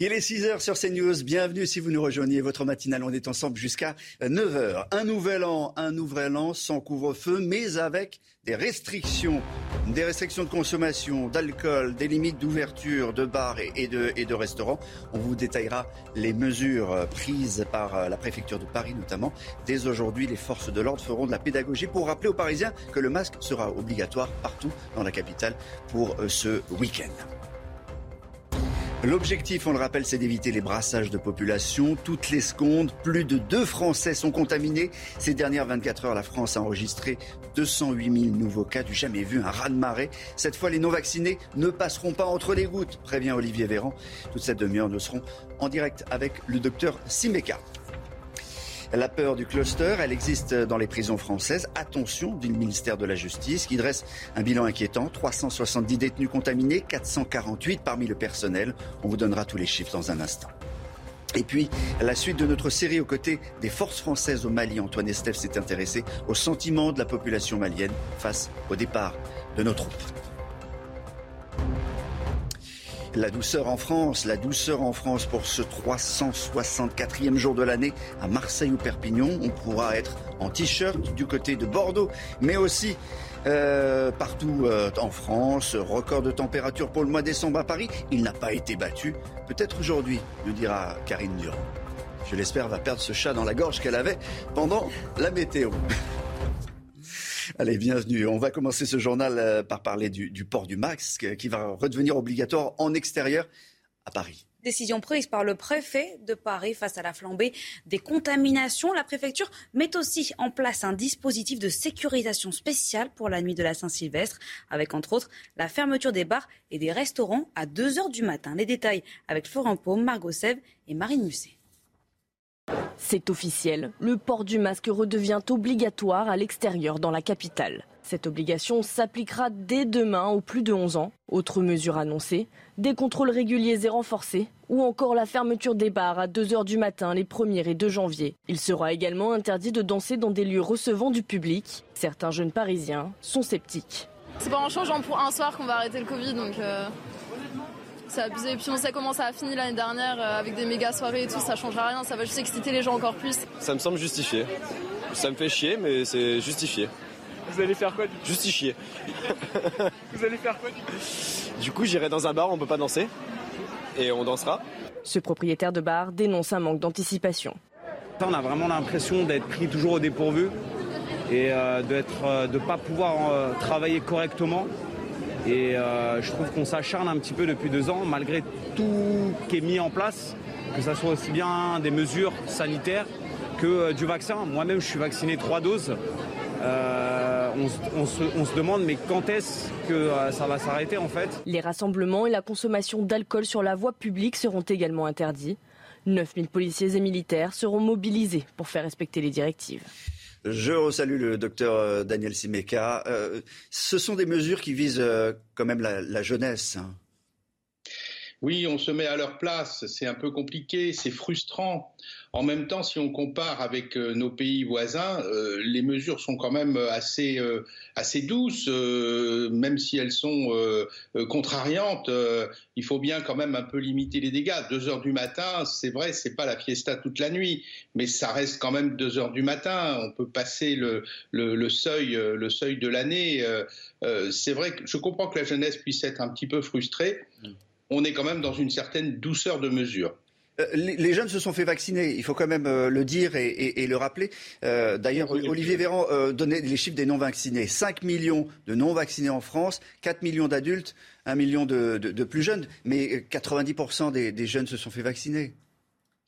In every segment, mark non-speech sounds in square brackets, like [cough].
Il est 6 heures sur CNews. Bienvenue si vous nous rejoignez. Votre matinale, on est ensemble jusqu'à 9 heures. Un nouvel an, un nouvel an sans couvre-feu, mais avec des restrictions, des restrictions de consommation, d'alcool, des limites d'ouverture de bars et de, et de restaurants. On vous détaillera les mesures prises par la préfecture de Paris notamment. Dès aujourd'hui, les forces de l'ordre feront de la pédagogie pour rappeler aux Parisiens que le masque sera obligatoire partout dans la capitale pour ce week-end. L'objectif, on le rappelle, c'est d'éviter les brassages de population. Toutes les secondes, plus de deux Français sont contaminés. Ces dernières 24 heures, la France a enregistré 208 000 nouveaux cas du jamais vu, un raz-de-marée. Cette fois, les non-vaccinés ne passeront pas entre les gouttes, prévient Olivier Véran. Toute cette demi-heure, nous serons en direct avec le docteur Simeka. La peur du cluster, elle existe dans les prisons françaises. Attention du ministère de la Justice qui dresse un bilan inquiétant. 370 détenus contaminés, 448 parmi le personnel. On vous donnera tous les chiffres dans un instant. Et puis, la suite de notre série aux côtés des forces françaises au Mali, Antoine Estève s'est intéressé au sentiment de la population malienne face au départ de nos troupes. La douceur en France, la douceur en France pour ce 364e jour de l'année à Marseille ou Perpignan. On pourra être en t-shirt du côté de Bordeaux, mais aussi euh, partout euh, en France. Record de température pour le mois de décembre à Paris. Il n'a pas été battu. Peut-être aujourd'hui, nous dira Karine Durand. Je l'espère, va perdre ce chat dans la gorge qu'elle avait pendant la météo. [laughs] Allez, bienvenue. On va commencer ce journal euh, par parler du, port du masque qui va redevenir obligatoire en extérieur à Paris. Décision prise par le préfet de Paris face à la flambée des contaminations. La préfecture met aussi en place un dispositif de sécurisation spéciale pour la nuit de la Saint-Sylvestre, avec entre autres la fermeture des bars et des restaurants à 2 heures du matin. Les détails avec Florent Paume, Margot Sèvres et Marine Musset. C'est officiel, le port du masque redevient obligatoire à l'extérieur dans la capitale. Cette obligation s'appliquera dès demain aux plus de 11 ans. Autre mesure annoncée, des contrôles réguliers et renforcés, ou encore la fermeture des bars à 2h du matin les 1er et 2 janvier. Il sera également interdit de danser dans des lieux recevant du public. Certains jeunes parisiens sont sceptiques. C'est pas en changeant pour un soir qu'on va arrêter le Covid, donc euh, c'est abusé. Et puis on sait comment ça a fini l'année dernière euh, avec des méga soirées et tout, ça changera rien, ça va juste exciter les gens encore plus. Ça me semble justifié. Ça me fait chier, mais c'est justifié. Vous allez faire quoi du coup? Justifié. [laughs] Vous allez faire quoi du coup? Du coup, j'irai dans un bar, on peut pas danser. Et on dansera. Ce propriétaire de bar dénonce un manque d'anticipation. On a vraiment l'impression d'être pris toujours au dépourvu et euh, de ne pas pouvoir euh, travailler correctement. Et euh, je trouve qu'on s'acharne un petit peu depuis deux ans, malgré tout qui est mis en place, que ce soit aussi bien des mesures sanitaires que euh, du vaccin. Moi-même, je suis vacciné trois doses. Euh, on, se, demande mais quand est-ce que ça va s'arrêter en fait? Les rassemblements et la consommation d'alcool sur la voie publique seront également interdits. 9000 policiers et militaires seront mobilisés pour faire respecter les directives. Je resalue le docteur Daniel Simeka. Euh, ce sont des mesures qui visent euh, quand même la, la jeunesse. Hein. Oui, on se met à leur place. C'est un peu compliqué, c'est frustrant. En même temps, si on compare avec euh, nos pays voisins, euh, les mesures sont quand même assez, euh, assez douces, même si elles sont contrariantes. il faut bien quand même un peu limiter les dégâts. Deux heures du matin, c'est vrai, c'est pas la fiesta toute la nuit, mais ça reste quand même deux heures du matin. On peut passer le, seuil, le seuil de l'année. c'est vrai que je comprends que la jeunesse puisse être un petit peu frustrée. On est quand même dans une certaine douceur de mesure. Les jeunes se sont fait vacciner, il faut quand même le dire et, et, et le rappeler. Euh, D'ailleurs, Olivier Véran euh, donnait les chiffres des non-vaccinés. 5 millions de non-vaccinés en France, 4 millions d'adultes, 1 million de, de, de, plus jeunes, mais 90% des, des, jeunes se sont fait vacciner.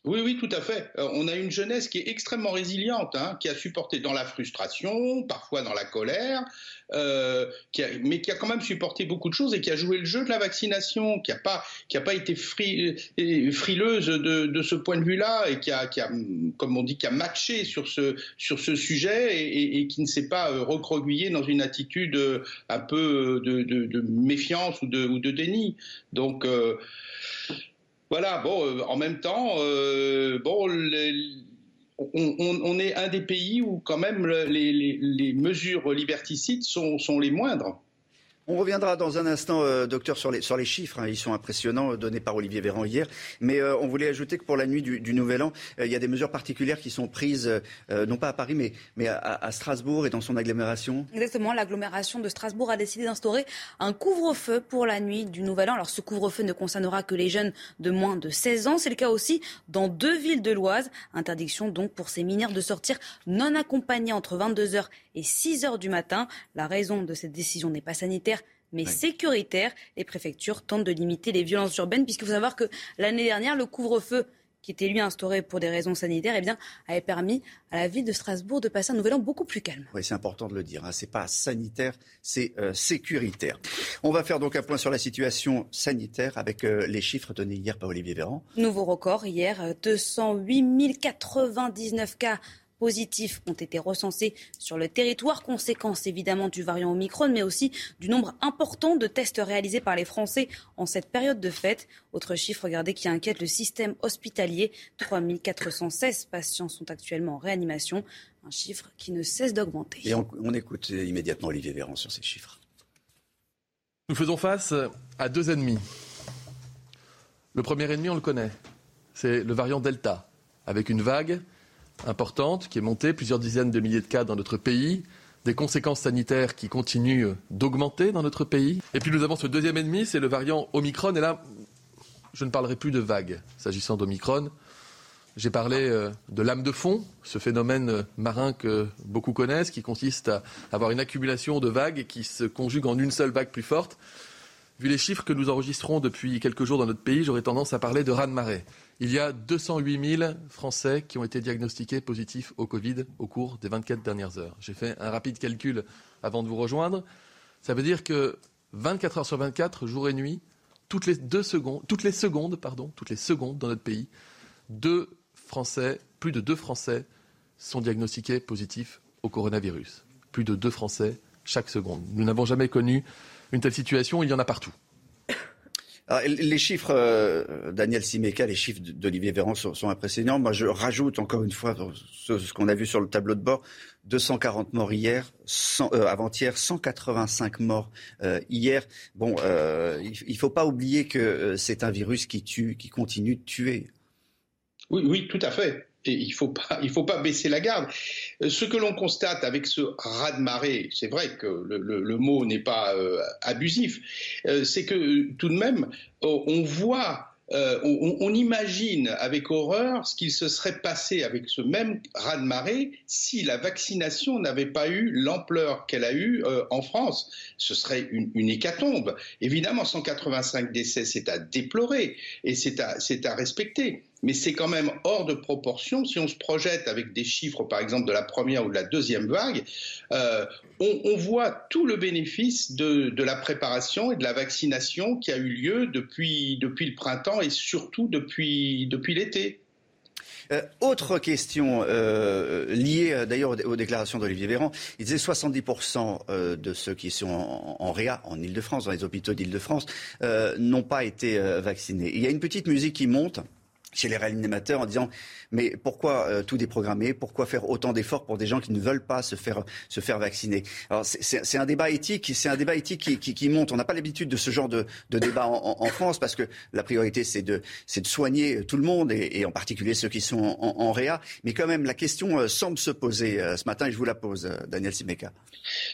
Oui, oui, tout à fait. Euh, on a une jeunesse qui est extrêmement résiliente, hein, qui a supporté dans la frustration, parfois dans la colère, euh, qui a, mais qui a quand même supporté beaucoup de choses et qui a joué le jeu de la vaccination, qui n'a pas, pas été euh, frileuse de, de, ce point de vue-là et qui a, qui a, comme on dit, qui a matché sur ce, sur ce sujet et, et, qui ne s'est pas euh, recroquevillé dans une attitude un peu de, de, de méfiance ou de, ou de déni. Donc, euh, voilà, bon, euh, en même temps, euh, bon, on, est un des pays où quand même les, mesures liberticides sont les moindres. On reviendra dans un instant, euh, docteur, sur les, sur les chiffres. Hein. ils sont impressionnants, euh, donnés par Olivier Véran hier. Mais euh, on voulait ajouter que pour la nuit du, Nouvel An, il y a des mesures particulières qui sont prises, non pas à Paris, mais, mais à, Strasbourg et dans son agglomération. Exactement. L'agglomération de Strasbourg a décidé d'instaurer un couvre-feu pour la nuit du Nouvel An. Alors ce couvre-feu ne concernera que les jeunes de moins de 16 ans. C'est le cas aussi dans deux villes de l'Oise. Interdiction donc pour ces mineurs de sortir non accompagnés entre 22h et 6h du matin. La raison de cette décision n'est pas sanitaire mais sécuritaire. Les préfectures tentent de limiter les violences urbaines, puisqu'il faut savoir que l'année dernière, le couvre-feu qui était lui instauré pour des raisons sanitaires, eh bien, avait permis à la ville de Strasbourg de passer un nouvel an beaucoup plus calme. Oui, c'est important de le dire. Hein. C'est pas sanitaire, c'est euh, sécuritaire. On va faire donc un point sur la situation sanitaire avec euh, les chiffres donnés hier par Olivier Véran. Nouveau record hier, 208 099 cas positifs ont été recensés sur le territoire, conséquence évidemment du variant Omicron, mais aussi du nombre important de tests réalisés par les Français en cette période de fête. Autre chiffre, regardez, qui inquiète le système hospitalier. 3416 patients sont actuellement en réanimation, un chiffre qui ne cesse d'augmenter. Et on, on écoute immédiatement Olivier Véran sur ces chiffres. Nous faisons face à deux ennemis. Le premier ennemi, on le connaît, c'est le variant Delta, avec une vague importante qui est montée, plusieurs dizaines de milliers de cas dans notre pays, des conséquences sanitaires qui continuent d'augmenter dans notre pays. Et puis nous avons ce deuxième ennemi, c'est le variant Omicron. Et là, je ne parlerai plus de vagues s'agissant d'Omicron. J'ai parlé euh, de lame de fond, ce phénomène marin que beaucoup connaissent, qui consiste à avoir une accumulation de vagues qui se conjuguent en une seule vague plus forte. Vu les chiffres que nous enregistrons depuis quelques jours dans notre pays, j'aurais tendance à parler de raz-de-marée. Il y a 208 000 Français qui ont été diagnostiqués positifs au Covid au cours des 24 dernières heures. J'ai fait un rapide calcul avant de vous rejoindre. Ça veut dire que 24 heures sur 24, jour et nuit, toutes les deux secondes, toutes les secondes, pardon, toutes les secondes dans notre pays, deux Français, plus de deux Français sont diagnostiqués positifs au coronavirus. Plus de deux Français chaque seconde. Nous n'avons jamais connu une telle situation. Il y en a partout les chiffres, euh, Daniel Simeka, les chiffres d'Olivier Véran sont, impressionnants. Moi, je rajoute encore une fois ce, qu'on a vu sur le tableau de bord 240 morts hier, euh, avant-hier, 185 morts euh, hier. Bon, il ne faut pas oublier que c'est un virus qui tue, qui continue de tuer. Oui, oui, tout à fait. Et il ne faut, pas, il faut pas baisser la garde. Euh, ce que l'on constate avec ce raz-de-marée, c'est vrai que le, le, mot n'est pas euh, abusif, euh, c'est que tout de même, on voit euh, on, on, imagine avec horreur ce qu'il se serait passé avec ce même raz-de-marée si la vaccination n'avait pas eu l'ampleur qu'elle a eue euh, en France. Ce serait une, une, hécatombe. Évidemment, 185 décès, c'est à déplorer et c'est à, à respecter mais c'est quand même hors de proportion si on se projette avec des chiffres, par exemple, de la première ou de la deuxième vague. Euh, on, voit tout le bénéfice de, la préparation et de la vaccination qui a eu lieu depuis, le printemps et surtout depuis, l'été. Euh, autre question euh, liée d'ailleurs aux, déclarations d'Olivier Véran. Il disait 70% euh, de ceux qui sont en, en réa, en Ile-de-France, dans les hôpitaux d'Ile-de-France, n'ont pas été vaccinés. Il y a une petite musique qui monte chez les réanimateurs en disant mais pourquoi euh, tout déprogrammer? Pourquoi faire autant d'efforts pour des gens qui ne veulent pas se faire se faire vacciner? Alors c'est un débat éthique, c'est un débat éthique qui, qui, monte. On n'a pas l'habitude de ce genre de, de débat en, France parce que la priorité c'est de c'est de soigner tout le monde et, en particulier ceux qui sont en, réa. Mais quand même la question euh, semble se poser euh, ce matin et je vous la pose, Daniel Simeka.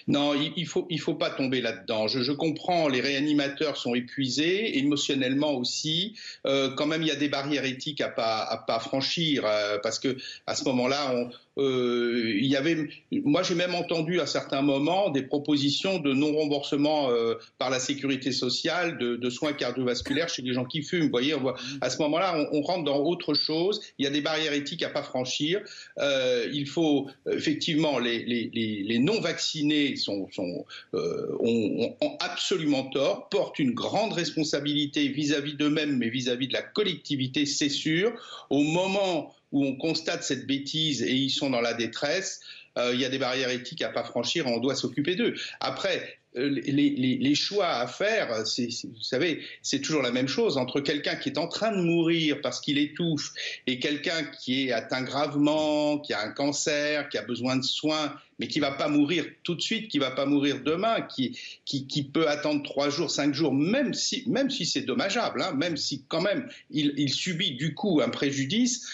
Non, il, il faut il faut pas tomber là-dedans. Je, comprends, les réanimateurs sont épuisés émotionnellement aussi. quand même, il y a des barrières éthiques à pas à pas franchir euh, parce que à ce moment-là, on, euh, il y avait, moi j'ai même entendu à certains moments des propositions de non-remboursement euh, par la sécurité sociale de, de, soins cardiovasculaires chez les gens qui fument. Vous voyez, on voit, à ce moment-là, on, on, rentre dans autre chose. Il y a des barrières éthiques à pas franchir. Euh, il faut effectivement les, les, les, les non-vaccinés sont, sont euh, ont, ont, absolument tort, portent une grande responsabilité vis-à-vis d'eux-mêmes, mais vis-à-vis -vis de la collectivité, c'est sûr. Au moment où on constate cette bêtise et ils sont dans la détresse, euh, il y a des barrières éthiques à pas franchir, on doit s'occuper d'eux. Après, euh, les, choix à faire, vous savez, c'est toujours la même chose entre quelqu'un qui est en train de mourir parce qu'il étouffe et quelqu'un qui est atteint gravement, qui a un cancer, qui a besoin de soins, mais qui va pas mourir tout de suite, qui va pas mourir demain, qui, peut attendre trois jours, cinq jours, même si, même si c'est dommageable, hein, même si quand même il subit du coup un préjudice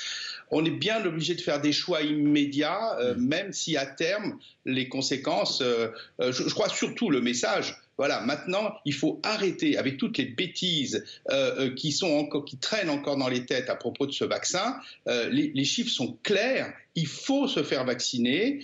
on est bien obligé de faire des choix immédiats, euh, même si à terme, les conséquences, euh, euh, je, je, crois surtout le message, voilà, maintenant, il faut arrêter avec toutes les bêtises euh, qui, sont encore, qui traînent encore dans les têtes à propos de ce vaccin. Les, les, chiffres sont clairs. Il faut se faire vacciner.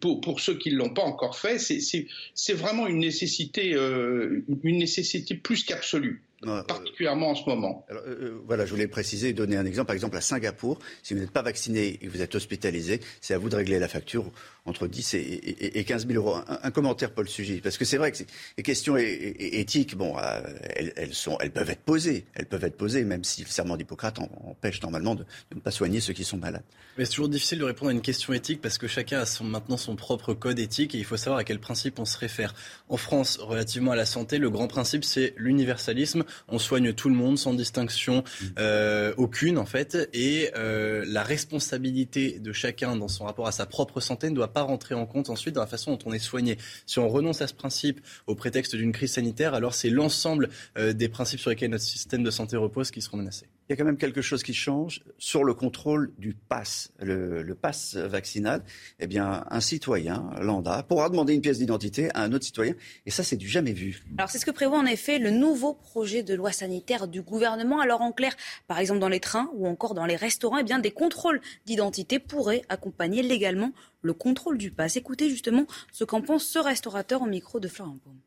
Pour, pour, ceux qui ne l'ont pas encore fait, c'est vraiment une nécessité, une nécessité plus qu'absolue particulièrement en ce moment. Alors, euh, voilà, je voulais préciser et donner un exemple. Par exemple, à Singapour, si vous n'êtes pas vacciné et que vous êtes hospitalisé, c'est à vous de régler la facture entre 10 et, et, et 15 000 euros. Un, un, commentaire, Paul Sugy, parce que c'est vrai que les questions éthiques, bon, euh, elles, elles, sont, elles peuvent être posées, elles peuvent être posées, même si le serment d'Hippocrate empêche normalement de, de, ne pas soigner ceux qui sont malades. Mais c'est toujours difficile de répondre à une question éthique parce que chacun a son, maintenant son propre code éthique et il faut savoir à quel principe on se réfère. En France, relativement à la santé, le grand principe c'est l'universalisme on soigne tout le monde sans distinction euh, aucune en fait, et euh, la responsabilité de chacun dans son rapport à sa propre santé ne doit pas rentrer en compte ensuite dans la façon dont on est soigné. Si on renonce à ce principe au prétexte d'une crise sanitaire, alors c'est l'ensemble euh, des principes sur lesquels notre système de santé repose qui seront menacés il y a quand même quelque chose qui change sur le contrôle du pass, le, le pass vaccinal. Eh bien, un citoyen lambda pourra demander une pièce d'identité à un autre citoyen, et ça, c'est du jamais vu. Alors, c'est ce que prévoit en effet le nouveau projet de loi sanitaire du gouvernement. Alors, en clair, par exemple dans les trains ou encore dans les restaurants, eh bien, des contrôles d'identité pourraient accompagner légalement le contrôle du pass. Écoutez justement ce qu'en pense ce restaurateur au micro de Florent Paume.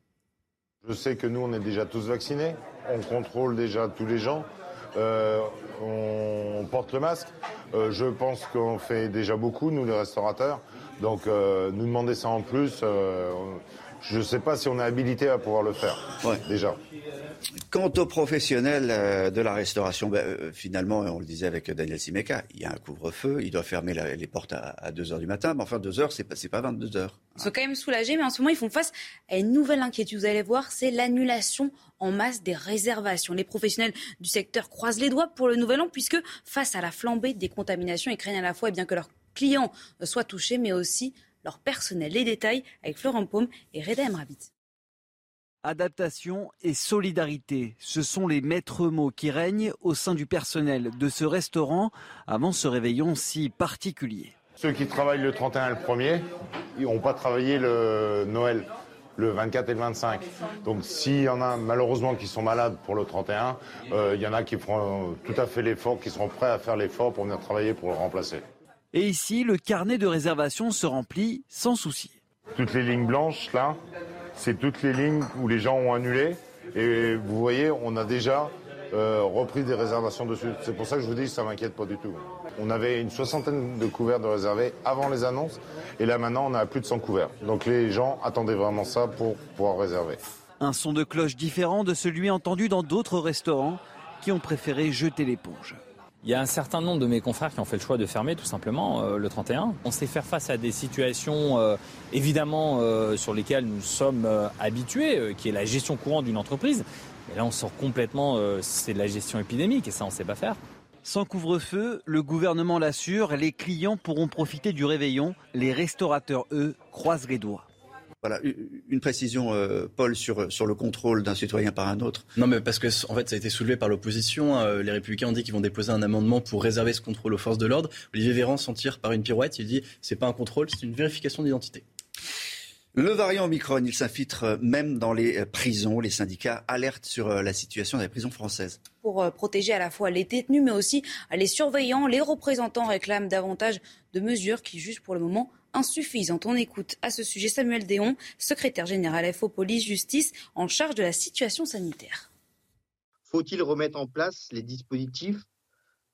Je sais que nous, on est déjà tous vaccinés. On contrôle déjà tous les gens. Euh, on porte le masque. Euh, je pense qu'on fait déjà beaucoup, nous les restaurateurs. Donc euh, nous demander ça en plus, je ne sais pas si on est habilité à pouvoir le faire. Ouais. Déjà. Quant aux professionnels de la restauration, ben, euh, finalement, on le disait avec Daniel Simeka, il y a un couvre-feu, il doit fermer la, les portes à, à 2 heures du matin, mais enfin 2 heures, c'est pas, pas 22 heures. Ils sont quand même soulagés, mais en ce moment, ils font face à une nouvelle inquiétude. Vous allez voir, c'est l'annulation en masse des réservations. Les professionnels du secteur croisent les doigts pour le nouvel an, puisque face à la flambée des contaminations, ils craignent à la fois eh bien, que leurs clients soient touchés, mais aussi leur personnel. Les détails avec Florent Paume et Reda Emrabit. Adaptation et solidarité, ce sont les maîtres mots qui règnent au sein du personnel de ce restaurant avant ce réveillon si particulier. Ceux qui travaillent le 31 et le 1er, ils n'ont pas travaillé le Noël, le 24 et le 25. Donc s'il y en a malheureusement qui sont malades pour le 31, euh, il y en a qui feront tout à fait l'effort, qui seront prêts à faire l'effort pour venir travailler pour le remplacer. Et ici, le carnet de réservation se remplit sans souci. Toutes les lignes blanches, là, c'est toutes les lignes où les gens ont annulé. Et vous voyez, on a déjà euh, repris des réservations dessus. C'est pour ça que je vous dis ça m'inquiète pas du tout. On avait une soixantaine de couverts de réservés avant les annonces. Et là, maintenant, on a plus de 100 couverts. Donc les gens attendaient vraiment ça pour pouvoir réserver. Un son de cloche différent de celui entendu dans d'autres restaurants qui ont préféré jeter l'éponge. Il y a un certain nombre de mes confrères qui ont fait le choix de fermer tout simplement euh, le 31. On sait faire face à des situations euh, évidemment euh, sur lesquelles nous sommes euh, habitués, euh, qui est la gestion courante d'une entreprise. Mais là on sort complètement, euh, c'est de la gestion épidémique et ça on ne sait pas faire. Sans couvre-feu, le gouvernement l'assure, les clients pourront profiter du réveillon. Les restaurateurs, eux, croisent les doigts. Voilà, une précision, euh, Paul, sur, sur le contrôle d'un citoyen par un autre. Non, mais parce que en fait, ça a été soulevé par l'opposition. Euh, les Républicains ont dit qu'ils vont déposer un amendement pour réserver ce contrôle aux forces de l'ordre. Olivier Véran s'en tire par une pirouette. Il dit c'est pas un contrôle, c'est une vérification d'identité. Le variant Omicron, il s'infiltre même dans les prisons. Les syndicats alertent sur la situation des prisons françaises. Pour protéger à la fois les détenus, mais aussi les surveillants, les représentants réclament davantage de mesures qui jugent pour le moment insuffisantes. On écoute à ce sujet Samuel Déon, secrétaire général FO Police Justice, en charge de la situation sanitaire. Faut-il remettre en place les dispositifs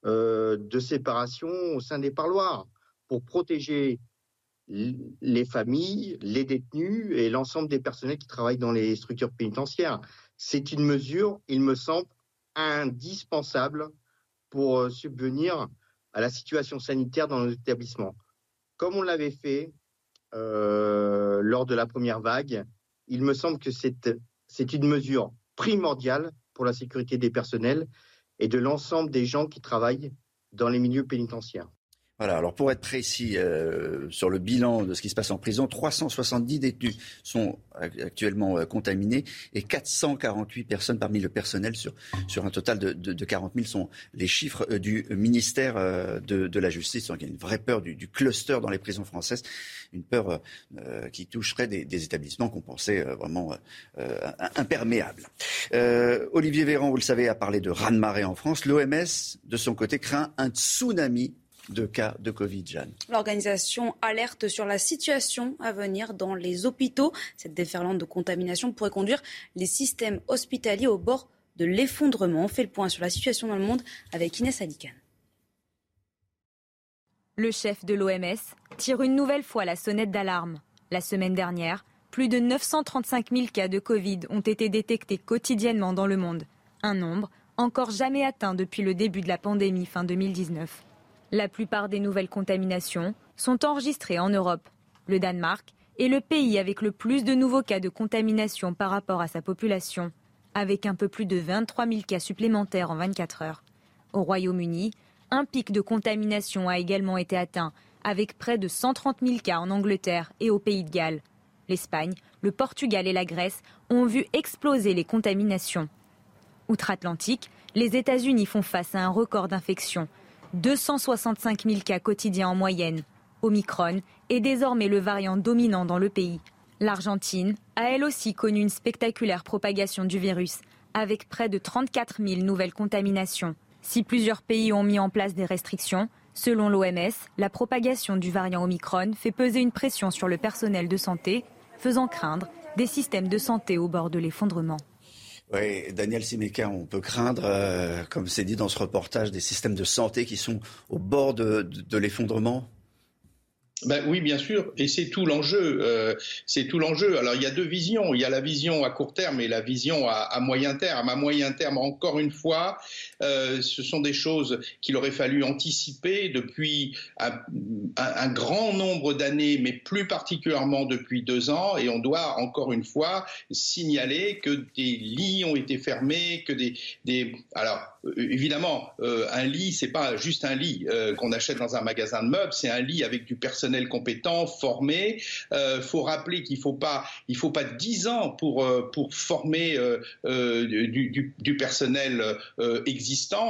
de séparation au sein des parloirs pour protéger les familles, les détenus et l'ensemble des personnels qui travaillent dans les structures pénitentiaires? C'est une mesure, il me semble, indispensable pour euh, subvenir à la situation sanitaire dans nos établissements. Comme on l'avait fait euh, lors de la première vague, il me semble que c'est une mesure primordiale pour la sécurité des personnels et de l'ensemble des gens qui travaillent dans les milieux pénitentiaires. Voilà, alors pour être précis euh, sur le bilan de ce qui se passe en prison, 370 détenus sont actuellement euh, contaminés et 448 personnes parmi le personnel sur, sur un total de, de, 40 000 sont les chiffres euh, du ministère de, de, la Justice. Donc il y a une vraie peur du, cluster dans les prisons françaises, une peur qui toucherait des, des, établissements qu'on pensait vraiment imperméables. Olivier Véran, vous le savez, a parlé de raz-de-marée en France. L'OMS, de son côté, craint un tsunami de cas de Covid, Jeanne. L'organisation alerte sur la situation à venir dans les hôpitaux. Cette déferlante de contamination pourrait conduire les systèmes hospitaliers au bord de l'effondrement. On fait le point sur la situation dans le monde avec Inès Alicane. Le chef de l'OMS tire une nouvelle fois la sonnette d'alarme. La semaine dernière, plus de 935 000 cas de Covid ont été détectés quotidiennement dans le monde. Un nombre encore jamais atteint depuis le début de la pandémie fin 2019. La plupart des nouvelles contaminations sont enregistrées en Europe. Le Danemark est le pays avec le plus de nouveaux cas de contamination par rapport à sa population, avec un peu plus de 23 000 cas supplémentaires en 24 heures. Au Royaume-Uni, un pic de contamination a également été atteint, avec près de 130 000 cas en Angleterre et au Pays de Galles. L'Espagne, le Portugal et la Grèce ont vu exploser les contaminations. Outre-Atlantique, les États-Unis font face à un record d'infections 265 000 cas quotidiens en moyenne. Omicron est désormais le variant dominant dans le pays. L'Argentine a elle aussi connu une spectaculaire propagation du virus, avec près de 34 000 nouvelles contaminations. Si plusieurs pays ont mis en place des restrictions, selon l'OMS, la propagation du variant Omicron fait peser une pression sur le personnel de santé, faisant craindre des systèmes de santé au bord de l'effondrement. Oui, Daniel Simeka, on peut craindre, euh, comme c'est dit dans ce reportage, des systèmes de santé qui sont au bord de l'effondrement? Ben oui, bien sûr, et c'est tout l'enjeu. Euh, c'est tout l'enjeu. Alors il y a deux visions. Il y a la vision à court terme et la vision à, moyen terme. À moyen terme, encore une fois, euh, ce sont des choses qu'il aurait fallu anticiper depuis un, grand nombre d'années, mais plus particulièrement depuis deux ans. Et on doit encore une fois signaler que des lits ont été fermés, que des, alors évidemment, euh, un lit, c'est pas juste un lit euh, qu'on achète dans un magasin de meubles, c'est un lit avec du personnel compétent, formé. Euh, faut rappeler qu'il faut pas, il faut pas dix ans pour pour former du, du, personnel existant.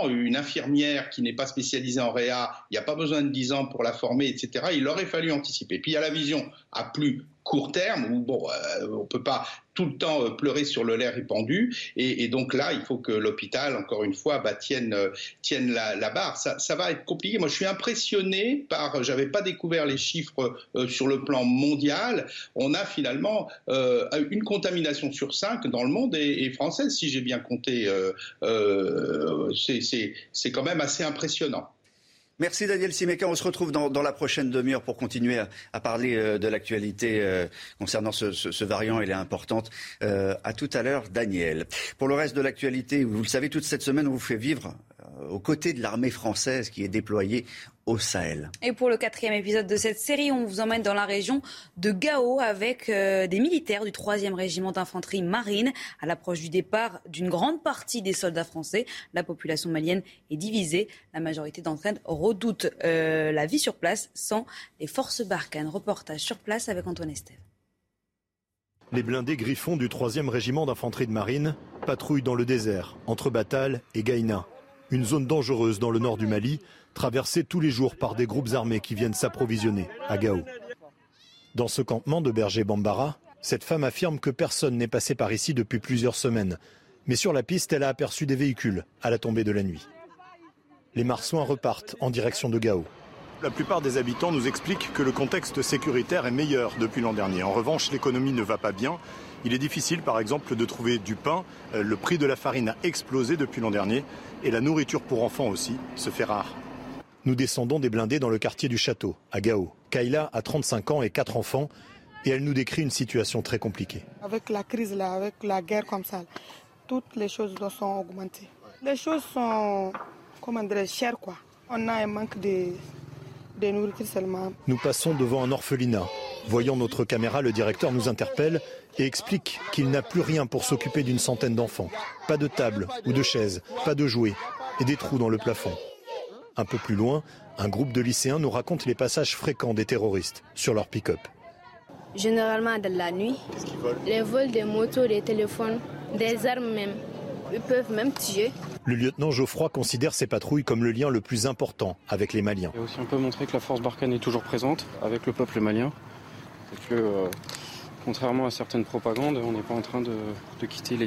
Une infirmière qui n'est pas spécialisée en réa, il n'y a pas besoin de dix ans pour la former, etc. Il aurait fallu anticiper. Puis il y a la vision à plus court terme où bon, euh, on peut pas tout le temps euh, pleurer sur le lait répandu. Et, donc là, il faut que l'hôpital, encore une fois, bah, tienne, euh, tienne la, barre. Ça, ça, va être compliqué. Moi, je suis impressionné par. J'avais pas découvert les chiffres sur le plan mondial. On a finalement une contamination sur cinq dans le monde et, française, si j'ai bien compté. c'est quand même assez impressionnant. Merci Daniel Simeka. On se retrouve dans, la prochaine demi-heure pour continuer à, parler euh, de l'actualité euh, concernant ce, variant. Elle est importante. Euh, à tout à l'heure, Daniel. Pour le reste de l'actualité, vous le savez, toute cette semaine, on vous fait vivre aux côtés de l'armée française qui est déployée au Sahel. Et pour le quatrième épisode de cette série, on vous emmène dans la région de Gao avec euh, des militaires du 3e régiment d'infanterie marine. À l'approche du départ d'une grande partie des soldats français, la population malienne est divisée. La majorité d'entre elles redoutent euh, la vie sur place sans les forces Barkhane. Reportage sur place avec Antoine Estève. Les blindés griffons du 3e régiment d'infanterie de marine patrouillent dans le désert entre Batal et Gaïna, une zone dangereuse dans le nord du Mali traversée tous les jours par des groupes armés qui viennent s'approvisionner à Gao. Dans ce campement de berger Bambara, cette femme affirme que personne n'est passé par ici depuis plusieurs semaines. Mais sur la piste, elle a aperçu des véhicules à la tombée de la nuit. Les marsouins repartent en direction de Gao. La plupart des habitants nous expliquent que le contexte sécuritaire est meilleur depuis l'an dernier. En revanche, l'économie ne va pas bien. Il est difficile, par exemple, de trouver du pain. Euh, le prix de la farine a explosé depuis l'an dernier et la nourriture pour enfants aussi se fait rare. Nous descendons des blindés dans le quartier du château, à Gao. Kayla a 35 ans et 4 enfants et elle nous décrit une situation très compliquée. Avec la crise là, avec la guerre comme ça, toutes les choses sont augmentées. Les choses sont, comment dire, chères quoi. On a un manque de, de nourriture seulement. Nous passons devant un orphelinat. Voyant notre caméra, le directeur nous interpelle et explique qu'il n'a plus rien pour s'occuper d'une centaine d'enfants. Pas de table ou de chaise, pas de jouets et des trous dans le plafond. Un peu plus loin, un groupe de lycéens nous raconte les passages fréquents des terroristes sur leur pick-up. Généralement de la nuit, les vols des motos, des téléphones, des armes même. Ils peuvent même tuer. Le lieutenant Geoffroy considère ces patrouilles comme le lien le plus important avec les Maliens. Et aussi on peut montrer que la force Barkhane est toujours présente avec le peuple malien. Et que, euh, contrairement à certaines propagandes, on n'est pas en train de, quitter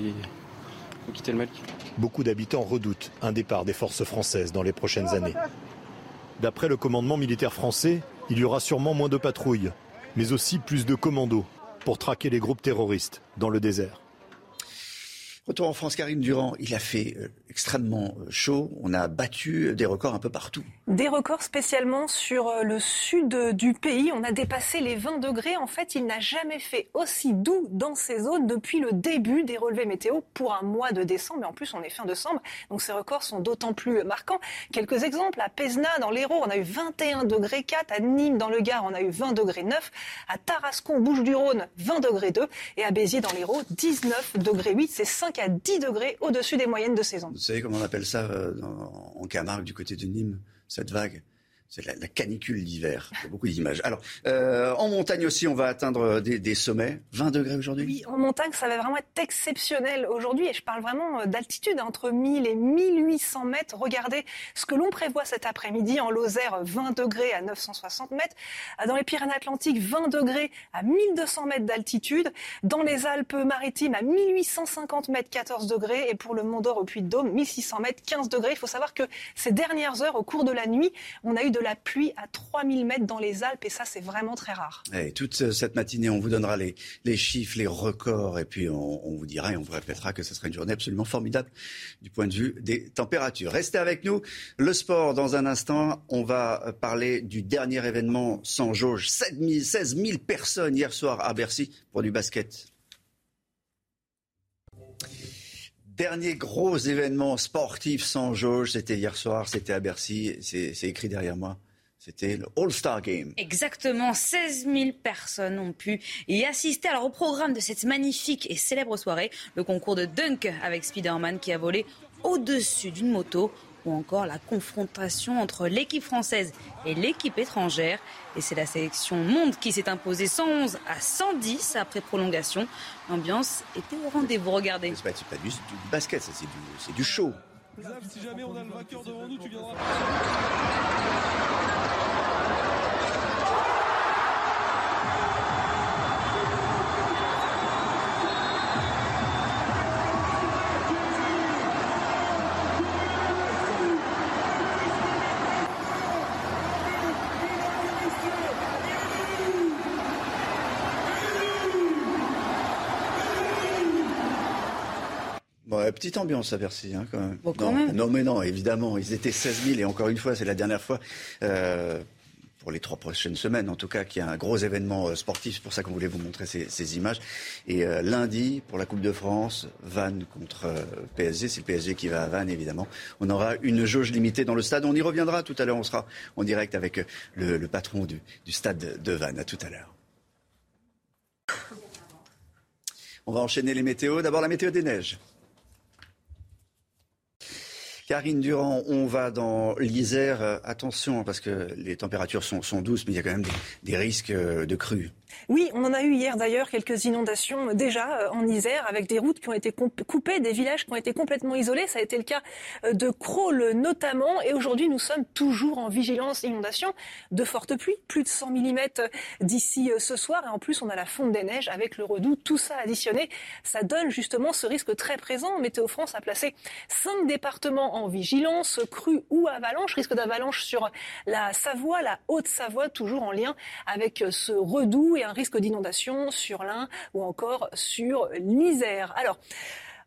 quitter le Mali. Beaucoup d'habitants redoutent un départ des forces françaises dans les prochaines années. D'après le commandement militaire français, il y aura sûrement moins de patrouilles, mais aussi plus de commandos pour traquer les groupes terroristes dans le désert. Retour en France, Karine Durand, il a fait euh, extrêmement euh, chaud. On a battu des records un peu partout. Des records spécialement sur euh, le sud du pays. On a dépassé les 20 degrés. En fait, il n'a jamais fait aussi doux dans ces zones depuis le début des relevés météo pour un mois de décembre. Et en plus, on est fin décembre. Donc ces records sont d'autant plus marquants. Quelques exemples. À Pézna, dans l'Hérault, on a eu 21 degrés 4. À Nîmes, dans le Gard, on a eu 20 degrés 9. À Tarascon, Bouches-du-Rhône, 20 degrés 2. Et à Béziers, dans l'Hérault, 19 degrés 8. C'est 5 à 10 degrés au-dessus des moyennes de saison. Vous savez comment on appelle ça euh, en Camargue, du côté de Nîmes, cette vague? C'est la, canicule d'hiver. Beaucoup d'images. Alors, euh, en montagne aussi, on va atteindre des, des sommets. 20 degrés aujourd'hui? Oui, en montagne, ça va vraiment être exceptionnel aujourd'hui. Et je parle vraiment euh, d'altitude, hein, entre 1000 et 1800 mètres. Regardez ce que l'on prévoit cet après-midi en Lozère, 20 degrés à 960 mètres. Euh, Dans les Pyrénées-Atlantiques, 20 degrés à 1200 mètres d'altitude. Dans les Alpes-Maritimes, à 1850 mètres, 14 degrés. Et pour le Mont d'Or au Puy-de-Dôme, 1600 mètres, 15 degrés. Il faut savoir que ces dernières heures, au cours de la nuit, on a eu de la pluie à 3000 mètres dans les Alpes. Et ça, c'est vraiment très rare. Et toute ce- cette matinée, on vous donnera les, chiffres, les records, et puis on, on vous dira et on vous répétera que ce sera une journée absolument formidable du point de vue des températures. Restez avec nous. Le sport, dans un instant, on va parler du dernier événement sans jauge. 7 000, 16 000 personnes hier soir à Bercy pour du basket. Dernier gros événement sportif sans jauge, c'était hier soir, c'était à Bercy, c'est écrit derrière moi. C'était le All-Star Game. Exactement, 16 000 personnes ont pu y assister. Alors au programme de cette magnifique et célèbre soirée, le concours de dunk avec Spider-Man qui a volé au-dessus d'une moto ou encore la confrontation entre l'équipe française et l'équipe étrangère. Et c'est la sélection monde qui s'est imposée 111 à 110 après prolongation. L'ambiance était au rendez-vous, regardez. C'est pas, du, du basket, ça, c'est du, c'est du show. si jamais on a le vainqueur devant nous, tu viendras. Petite ambiance à Bercy, hein, quand même. Bon, quand non, même. non, mais non, évidemment, ils étaient 16 000 et encore une fois, c'est la dernière fois. euh, pour les trois prochaines semaines, en tout cas, qu'il y a un gros événement euh, sportif. C'est pour ça qu'on voulait vous montrer ces, ces images. Et euh, lundi, pour la Coupe de France, Vannes contre euh, PSG. C'est le PSG qui va à Vannes, évidemment. On aura une jauge limitée dans le stade. On y reviendra tout à l'heure. On sera en direct avec le, le patron du, du stade de Vannes. À tout à l'heure. On va enchaîner les météos. D'abord, la météo des neiges. Karine Durand, on va dans l'Isère. Euh, attention, parce que les températures sont, sont douces, mais il y a quand même des, des risques euh, de crue. Oui, on en a eu hier d'ailleurs quelques inondations déjà euh, en Isère avec des routes qui ont été coupées, des villages qui ont été complètement isolés. Ça a été le cas euh, de Crawl notamment. Et aujourd'hui, nous sommes toujours en vigilance inondation de fortes pluies, plus de 100 mm d'ici ce soir. Et en plus, on a la fonte des neiges avec le redout. Tout ça additionné, ça donne justement ce risque très présent. Météo France a placé cinq départements en vigilance, crue ou avalanche, risque d'avalanche sur la Savoie, la Haute-Savoie, toujours en lien avec ce redout un risque d'inondation sur l'Ain ou encore sur l'Isère.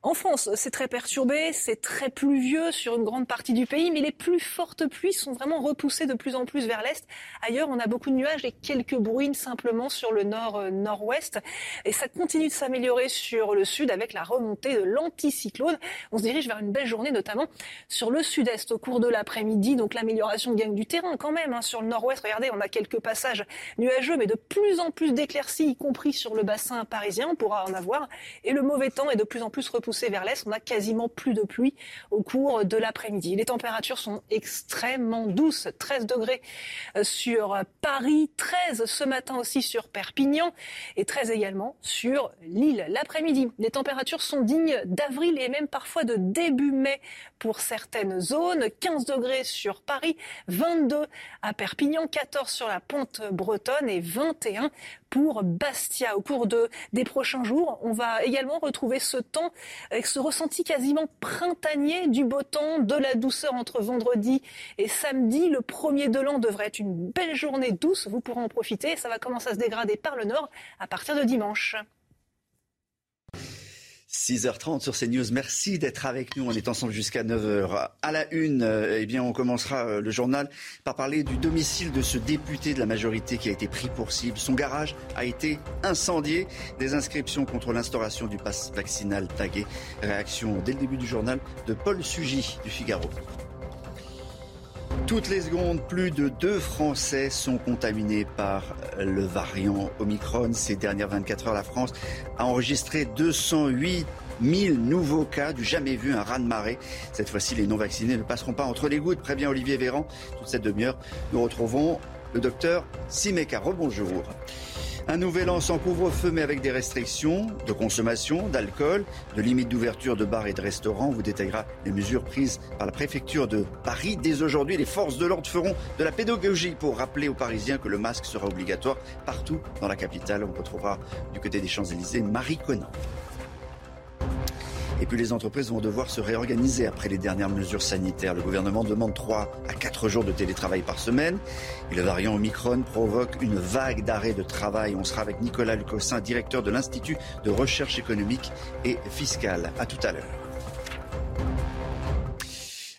En France, c'est très perturbé, c'est très pluvieux sur une grande partie du pays, mais les plus fortes pluies sont vraiment repoussées de plus en plus vers l'est. Ailleurs, on a beaucoup de nuages et quelques bruines simplement sur le nord-nord-ouest. Et ça continue de s'améliorer sur le sud avec la remontée de l'anticyclone. On se dirige vers une belle journée, notamment sur le sud-est au cours de l'après-midi. Donc l'amélioration gagne du terrain quand même. Hein. Sur le nord-ouest, regardez, on a quelques passages nuageux, mais de plus en plus d'éclaircies, y compris sur le bassin parisien. On pourra en avoir. Et le mauvais temps est de plus en plus repoussé vers l'est. On a quasiment plus de pluie au cours de l'après-midi. Les températures sont extrêmement douces. 13 degrés euh, sur Paris, 13 ce matin aussi sur Perpignan et 13 également sur Lille. L'après-midi, les températures sont dignes d'avril et même parfois de début mai pour certaines zones. 15 degrés sur Paris, 22 à Perpignan, 14 sur la pointe bretonne et 21 pour Bastia. Au cours de, des prochains jours, on va également retrouver ce temps avec ce ressenti quasiment printanier du beau temps, de la douceur entre vendredi et samedi. Le premier de l'an devrait être une belle journée douce. Vous pourrez en profiter. Ça va commencer à se dégrader par le nord à partir de dimanche. 6h30 sur CNews. Merci d'être avec nous. On est ensemble jusqu'à 9h. À la une, euh, eh bien, on commencera euh, le journal par parler du domicile de ce député de la majorité qui a été pris pour cible. Son garage a été incendié. Des inscriptions contre l'instauration du pass vaccinal tagué. Réaction dès le début du journal de Paul Sugy du Figaro. Toutes les secondes, plus de deux Français sont contaminés par le variant Omicron. Ces dernières 24 heures, la France a enregistré 208 000 nouveaux cas, du jamais vu, un raz-de-marée. Cette fois-ci, les non-vaccinés ne passeront pas entre les gouttes, prévient Olivier Véran. Toute cette demi-heure, nous retrouvons le docteur Simeka. Rebonjour. Un nouvel an sans couvre-feu mais avec des restrictions de consommation, d'alcool, de limites d'ouverture de bars et de restaurants. On vous détaillera les mesures prises par la préfecture de Paris. Dès aujourd'hui, les forces de l'ordre feront de la pédagogie pour rappeler aux Parisiens que le masque sera obligatoire partout dans la capitale. On retrouvera du côté des Champs-Élysées Marie Conan. Et puis les entreprises vont devoir se réorganiser après les dernières mesures sanitaires. Le gouvernement demande 3 à 4 jours de télétravail par semaine. Et le variant Omicron provoque une vague d'arrêt de travail. On sera avec Nicolas Lucossin, directeur de l'Institut de recherche économique et fiscale. À tout à l'heure.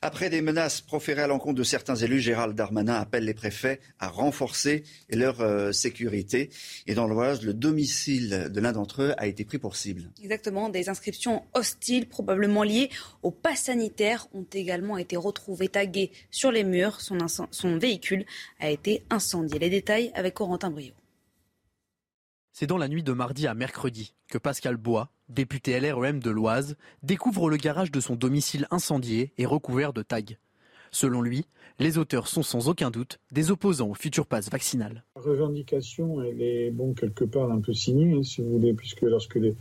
Après des menaces proférées à l'encontre de certains élus, Gérald Darmanin appelle les préfets à renforcer leur euh, sécurité. Et dans l'Oise, le domicile de l'un d'entre eux a été pris pour cible. Exactement. Des inscriptions hostiles, probablement liées au pas sanitaire, ont également été retrouvées taguées sur les murs. Son, son véhicule a été incendié. Les détails avec Corentin Brio. C'est dans la nuit de mardi à mercredi que Pascal Bois, député LREM de l'Oise, découvre le garage de son domicile incendié et recouvert de tags. Selon lui, les auteurs sont sans aucun doute des opposants au futur pass vaccinal. La revendication, elle est bon quelque part un peu signée, hein, si vous voulez, puisque lorsque les,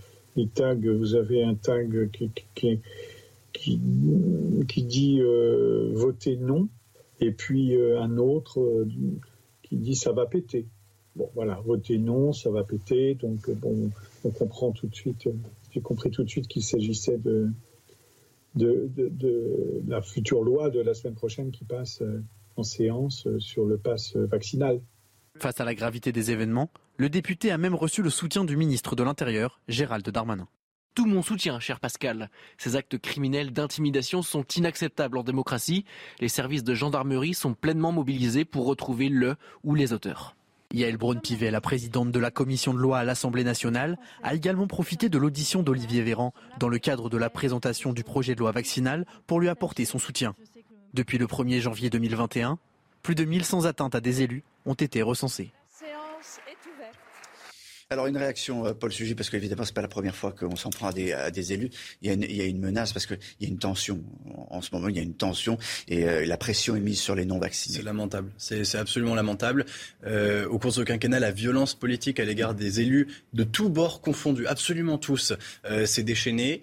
tags, vous avez un tag qui, qui, qui, dit euh, voter non, et puis euh, un autre euh, qui dit ça va péter. Bon, voilà, voter non, ça va péter. Donc, euh, bon, on comprend tout de suite, euh, j'ai compris tout de suite qu'il s'agissait de, de, la future loi de la semaine prochaine qui passe euh, en séance sur le pass vaccinal. Face à la gravité des événements, le député a même reçu le soutien du ministre de l'Intérieur, Gérald Darmanin. Tout mon soutien, cher Pascal. Ces actes criminels d'intimidation sont inacceptables en démocratie. Les services de gendarmerie sont pleinement mobilisés pour retrouver le ou les auteurs. Yael Braun-Pivet, la présidente de la commission de loi à l'Assemblée nationale, a également profité de l'audition d'Olivier Véran dans le cadre de la présentation du projet de loi vaccinal pour lui apporter son soutien. Depuis le 1er janvier 2021, plus de 1100 atteintes à des élus ont été recensées. Alors une réaction, euh, Paul Sujet, parce qu'évidemment, ce n'est pas la première fois qu'on s'en prend à des, élus. Il y, a une, menace parce qu'il y a une tension en ce moment, il y a une tension et la pression est mise sur les non-vaccinés. C'est lamentable. C'est absolument lamentable. au cours de ce quinquennat, la violence politique à l'égard des élus de tous bords confondus, absolument tous, s'est déchaînée.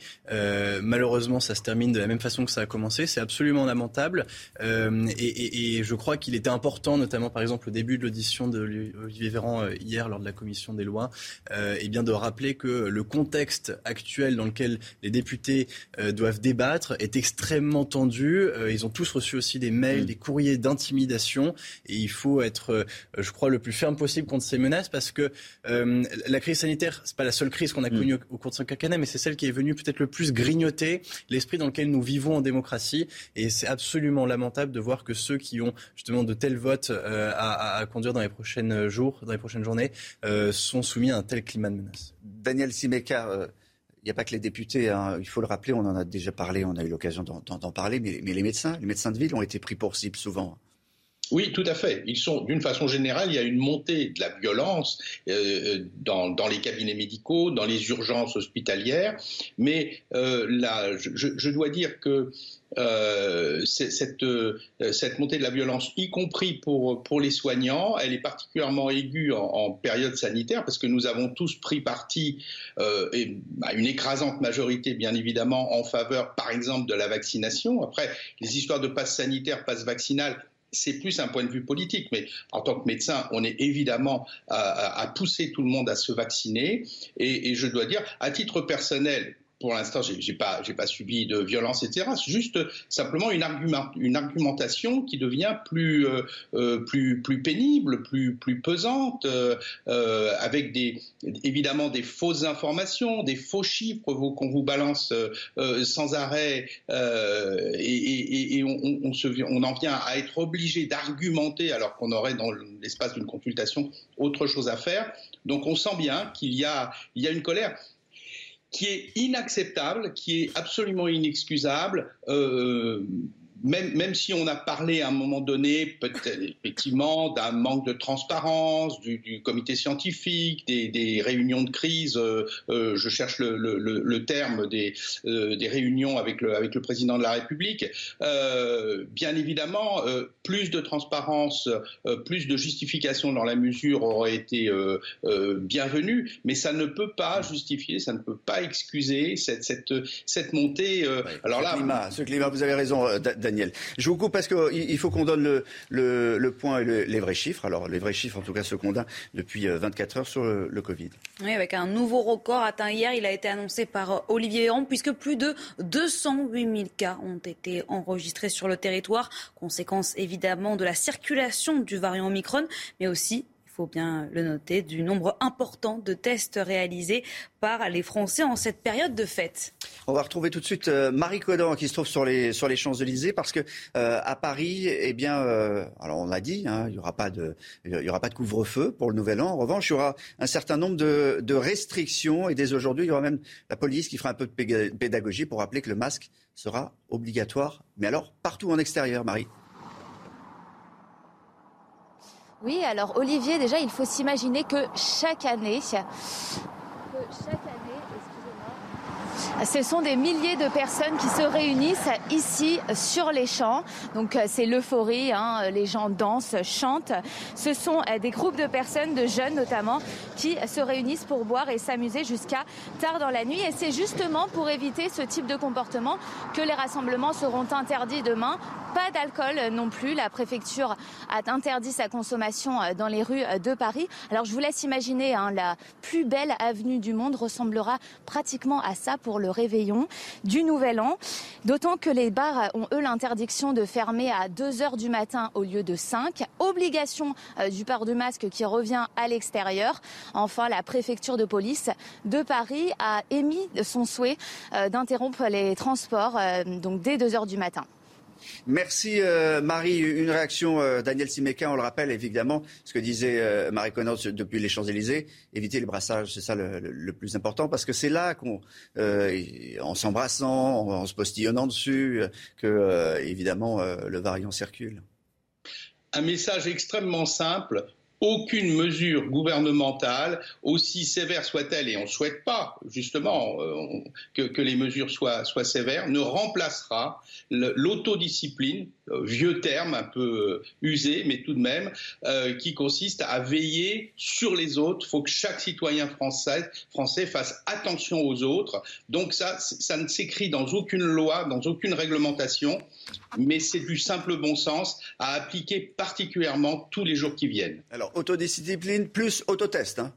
malheureusement, ça se termine de la même façon que ça a commencé. C'est absolument lamentable. Et, et, je crois qu'il était important, notamment par exemple au début de l'audition de Olivier Véran hier lors de la commission des lois, et bien de rappeler que le contexte actuel dans lequel les députés euh, doivent débattre est extrêmement tendu. Euh, ils ont tous reçu aussi des mails, mm. des courriers d'intimidation. Et il faut être, euh, je crois, le plus ferme possible contre ces menaces parce que la crise sanitaire, c'est pas la seule crise qu'on a mm. connue au, cours de ce quinquennat, mais c'est celle qui est venue peut-être le plus grignoter l'esprit dans lequel nous vivons en démocratie. Et c'est absolument lamentable de voir que ceux qui ont justement de tels votes à, à, conduire dans les prochains jours, dans les prochaines journées, sont soumis un tel climat de menace. Daniel Simeka, il n'y a pas que les députés, hein. il faut le rappeler, on en a déjà parlé, on a eu l'occasion d'en parler, mais, les médecins, les médecins de ville ont été pris pour cible souvent. Oui, tout à fait. Ils sont, d'une façon générale, il y a une montée de la violence euh, dans, les cabinets médicaux, dans les urgences hospitalières. Mais euh, là, je, dois dire que euh, cette, euh, cette, montée de la violence, y compris pour, pour les soignants, elle est particulièrement aiguë en, période sanitaire parce que nous avons tous pris parti, euh, et, à une écrasante majorité bien évidemment, en faveur par exemple de la vaccination. Après, les histoires de passe sanitaire, passe vaccinal, c'est plus un point de vue politique, mais en tant que médecin, on est évidemment à, pousser tout le monde à se vacciner. et, je dois dire, à titre personnel, pour l'instant, j'ai, pas, pas subi de violence, etc. C'est juste simplement une, argument, une argumentation qui devient plus, euh, euh, plus, plus pénible, plus, plus pesante, euh, avec des, évidemment des fausses informations, des faux chiffres qu'on vous balance sans arrêt, et, et, on, on, se, on en vient à être obligé d'argumenter alors qu'on aurait dans l'espace d'une consultation autre chose à faire. Donc on sent bien qu'il y a, il y a une colère qui est inacceptable, qui est absolument inexcusable. Euh, même, même, si on a parlé à un moment donné, peut-être effectivement, d'un manque de transparence du, du comité scientifique, des, des, réunions de crise, euh, euh je cherche le, le, le terme des, euh, des, réunions avec le, avec le président de la République, bien évidemment, plus de transparence, plus de justification dans la mesure aurait été bienvenue, mais ça ne peut pas justifier, ça ne peut pas excuser cette, cette, cette montée. alors là, ce climat, ce climat, vous avez raison. Je vous coupe parce qu'il faut qu'on donne le, point et les vrais chiffres. Alors, les vrais chiffres, en tout cas, ceux qu'on a depuis 24 euh, heures sur le, Covid. Oui, avec un nouveau record atteint hier. Il a été annoncé par euh, Olivier Véran, puisque plus de 208 000 cas ont été enregistrés sur le territoire. Conséquence évidemment de la circulation du variant Omicron, mais aussi faut bien le noter, du nombre important de tests réalisés par les Français en cette période de fête. On va retrouver tout de suite euh, Marie Codan qui se trouve sur les, sur les Champs-Élysées parce que euh, à Paris, eh bien, euh, alors on l'a dit, hein, il n'y aura pas de, il y aura pas de couvre-feu pour le Nouvel An. En revanche, il y aura un certain nombre de, de restrictions et dès aujourd'hui, il y aura même la police qui fera un peu de pédagogie pour rappeler que le masque sera obligatoire, mais alors partout en extérieur, Marie. Oui, alors Olivier, déjà, il faut s'imaginer que chaque année, ce sont des milliers de personnes qui se réunissent ici sur les champs. Donc euh, c'est l'euphorie, hein. les gens dansent, chantent. Ce sont euh, des groupes de personnes, de jeunes notamment, qui se réunissent pour boire et s'amuser jusqu'à tard dans la nuit. Et c'est justement pour éviter ce type de comportement que les rassemblements seront interdits demain. Pas d'alcool non plus. La préfecture a interdit sa consommation euh, dans les rues de Paris. Alors je vous laisse imaginer, hein, la plus belle avenue du monde ressemblera pratiquement à ça pour le réveillon du Nouvel An. D'autant que les bars ont, eux, l'interdiction de fermer à 2 heures du matin au lieu de 5. Obligation euh, du port du masque qui revient à l'extérieur. Enfin, la préfecture de police de Paris a émis son souhait euh, d'interrompre les transports euh, dès 2 heures du matin. Merci euh, Marie. Une réaction, euh, Daniel Simeka, on le rappelle évidemment, ce que disait euh, Marie Connor depuis les Champs-Élysées, éviter les brassages, c'est ça le, plus important, parce que c'est là qu'on, en s'embrassant, en, se postillonnant dessus, que évidemment le variant circule. Un message extrêmement simple, aucune mesure gouvernementale, aussi sévère soit-elle, et on ne souhaite pas justement euh, que, les mesures soient, sévères, ne remplacera l'autodiscipline, euh, vieux terme un peu usé, mais tout de même, euh, qui consiste à veiller sur les autres. Il faut que chaque citoyen français, français fasse attention aux autres. Donc ça, ça ne s'écrit dans aucune loi, dans aucune réglementation, mais c'est du simple bon sens à appliquer particulièrement tous les jours qui viennent. Alors, autodiscipline plus autotest. Hein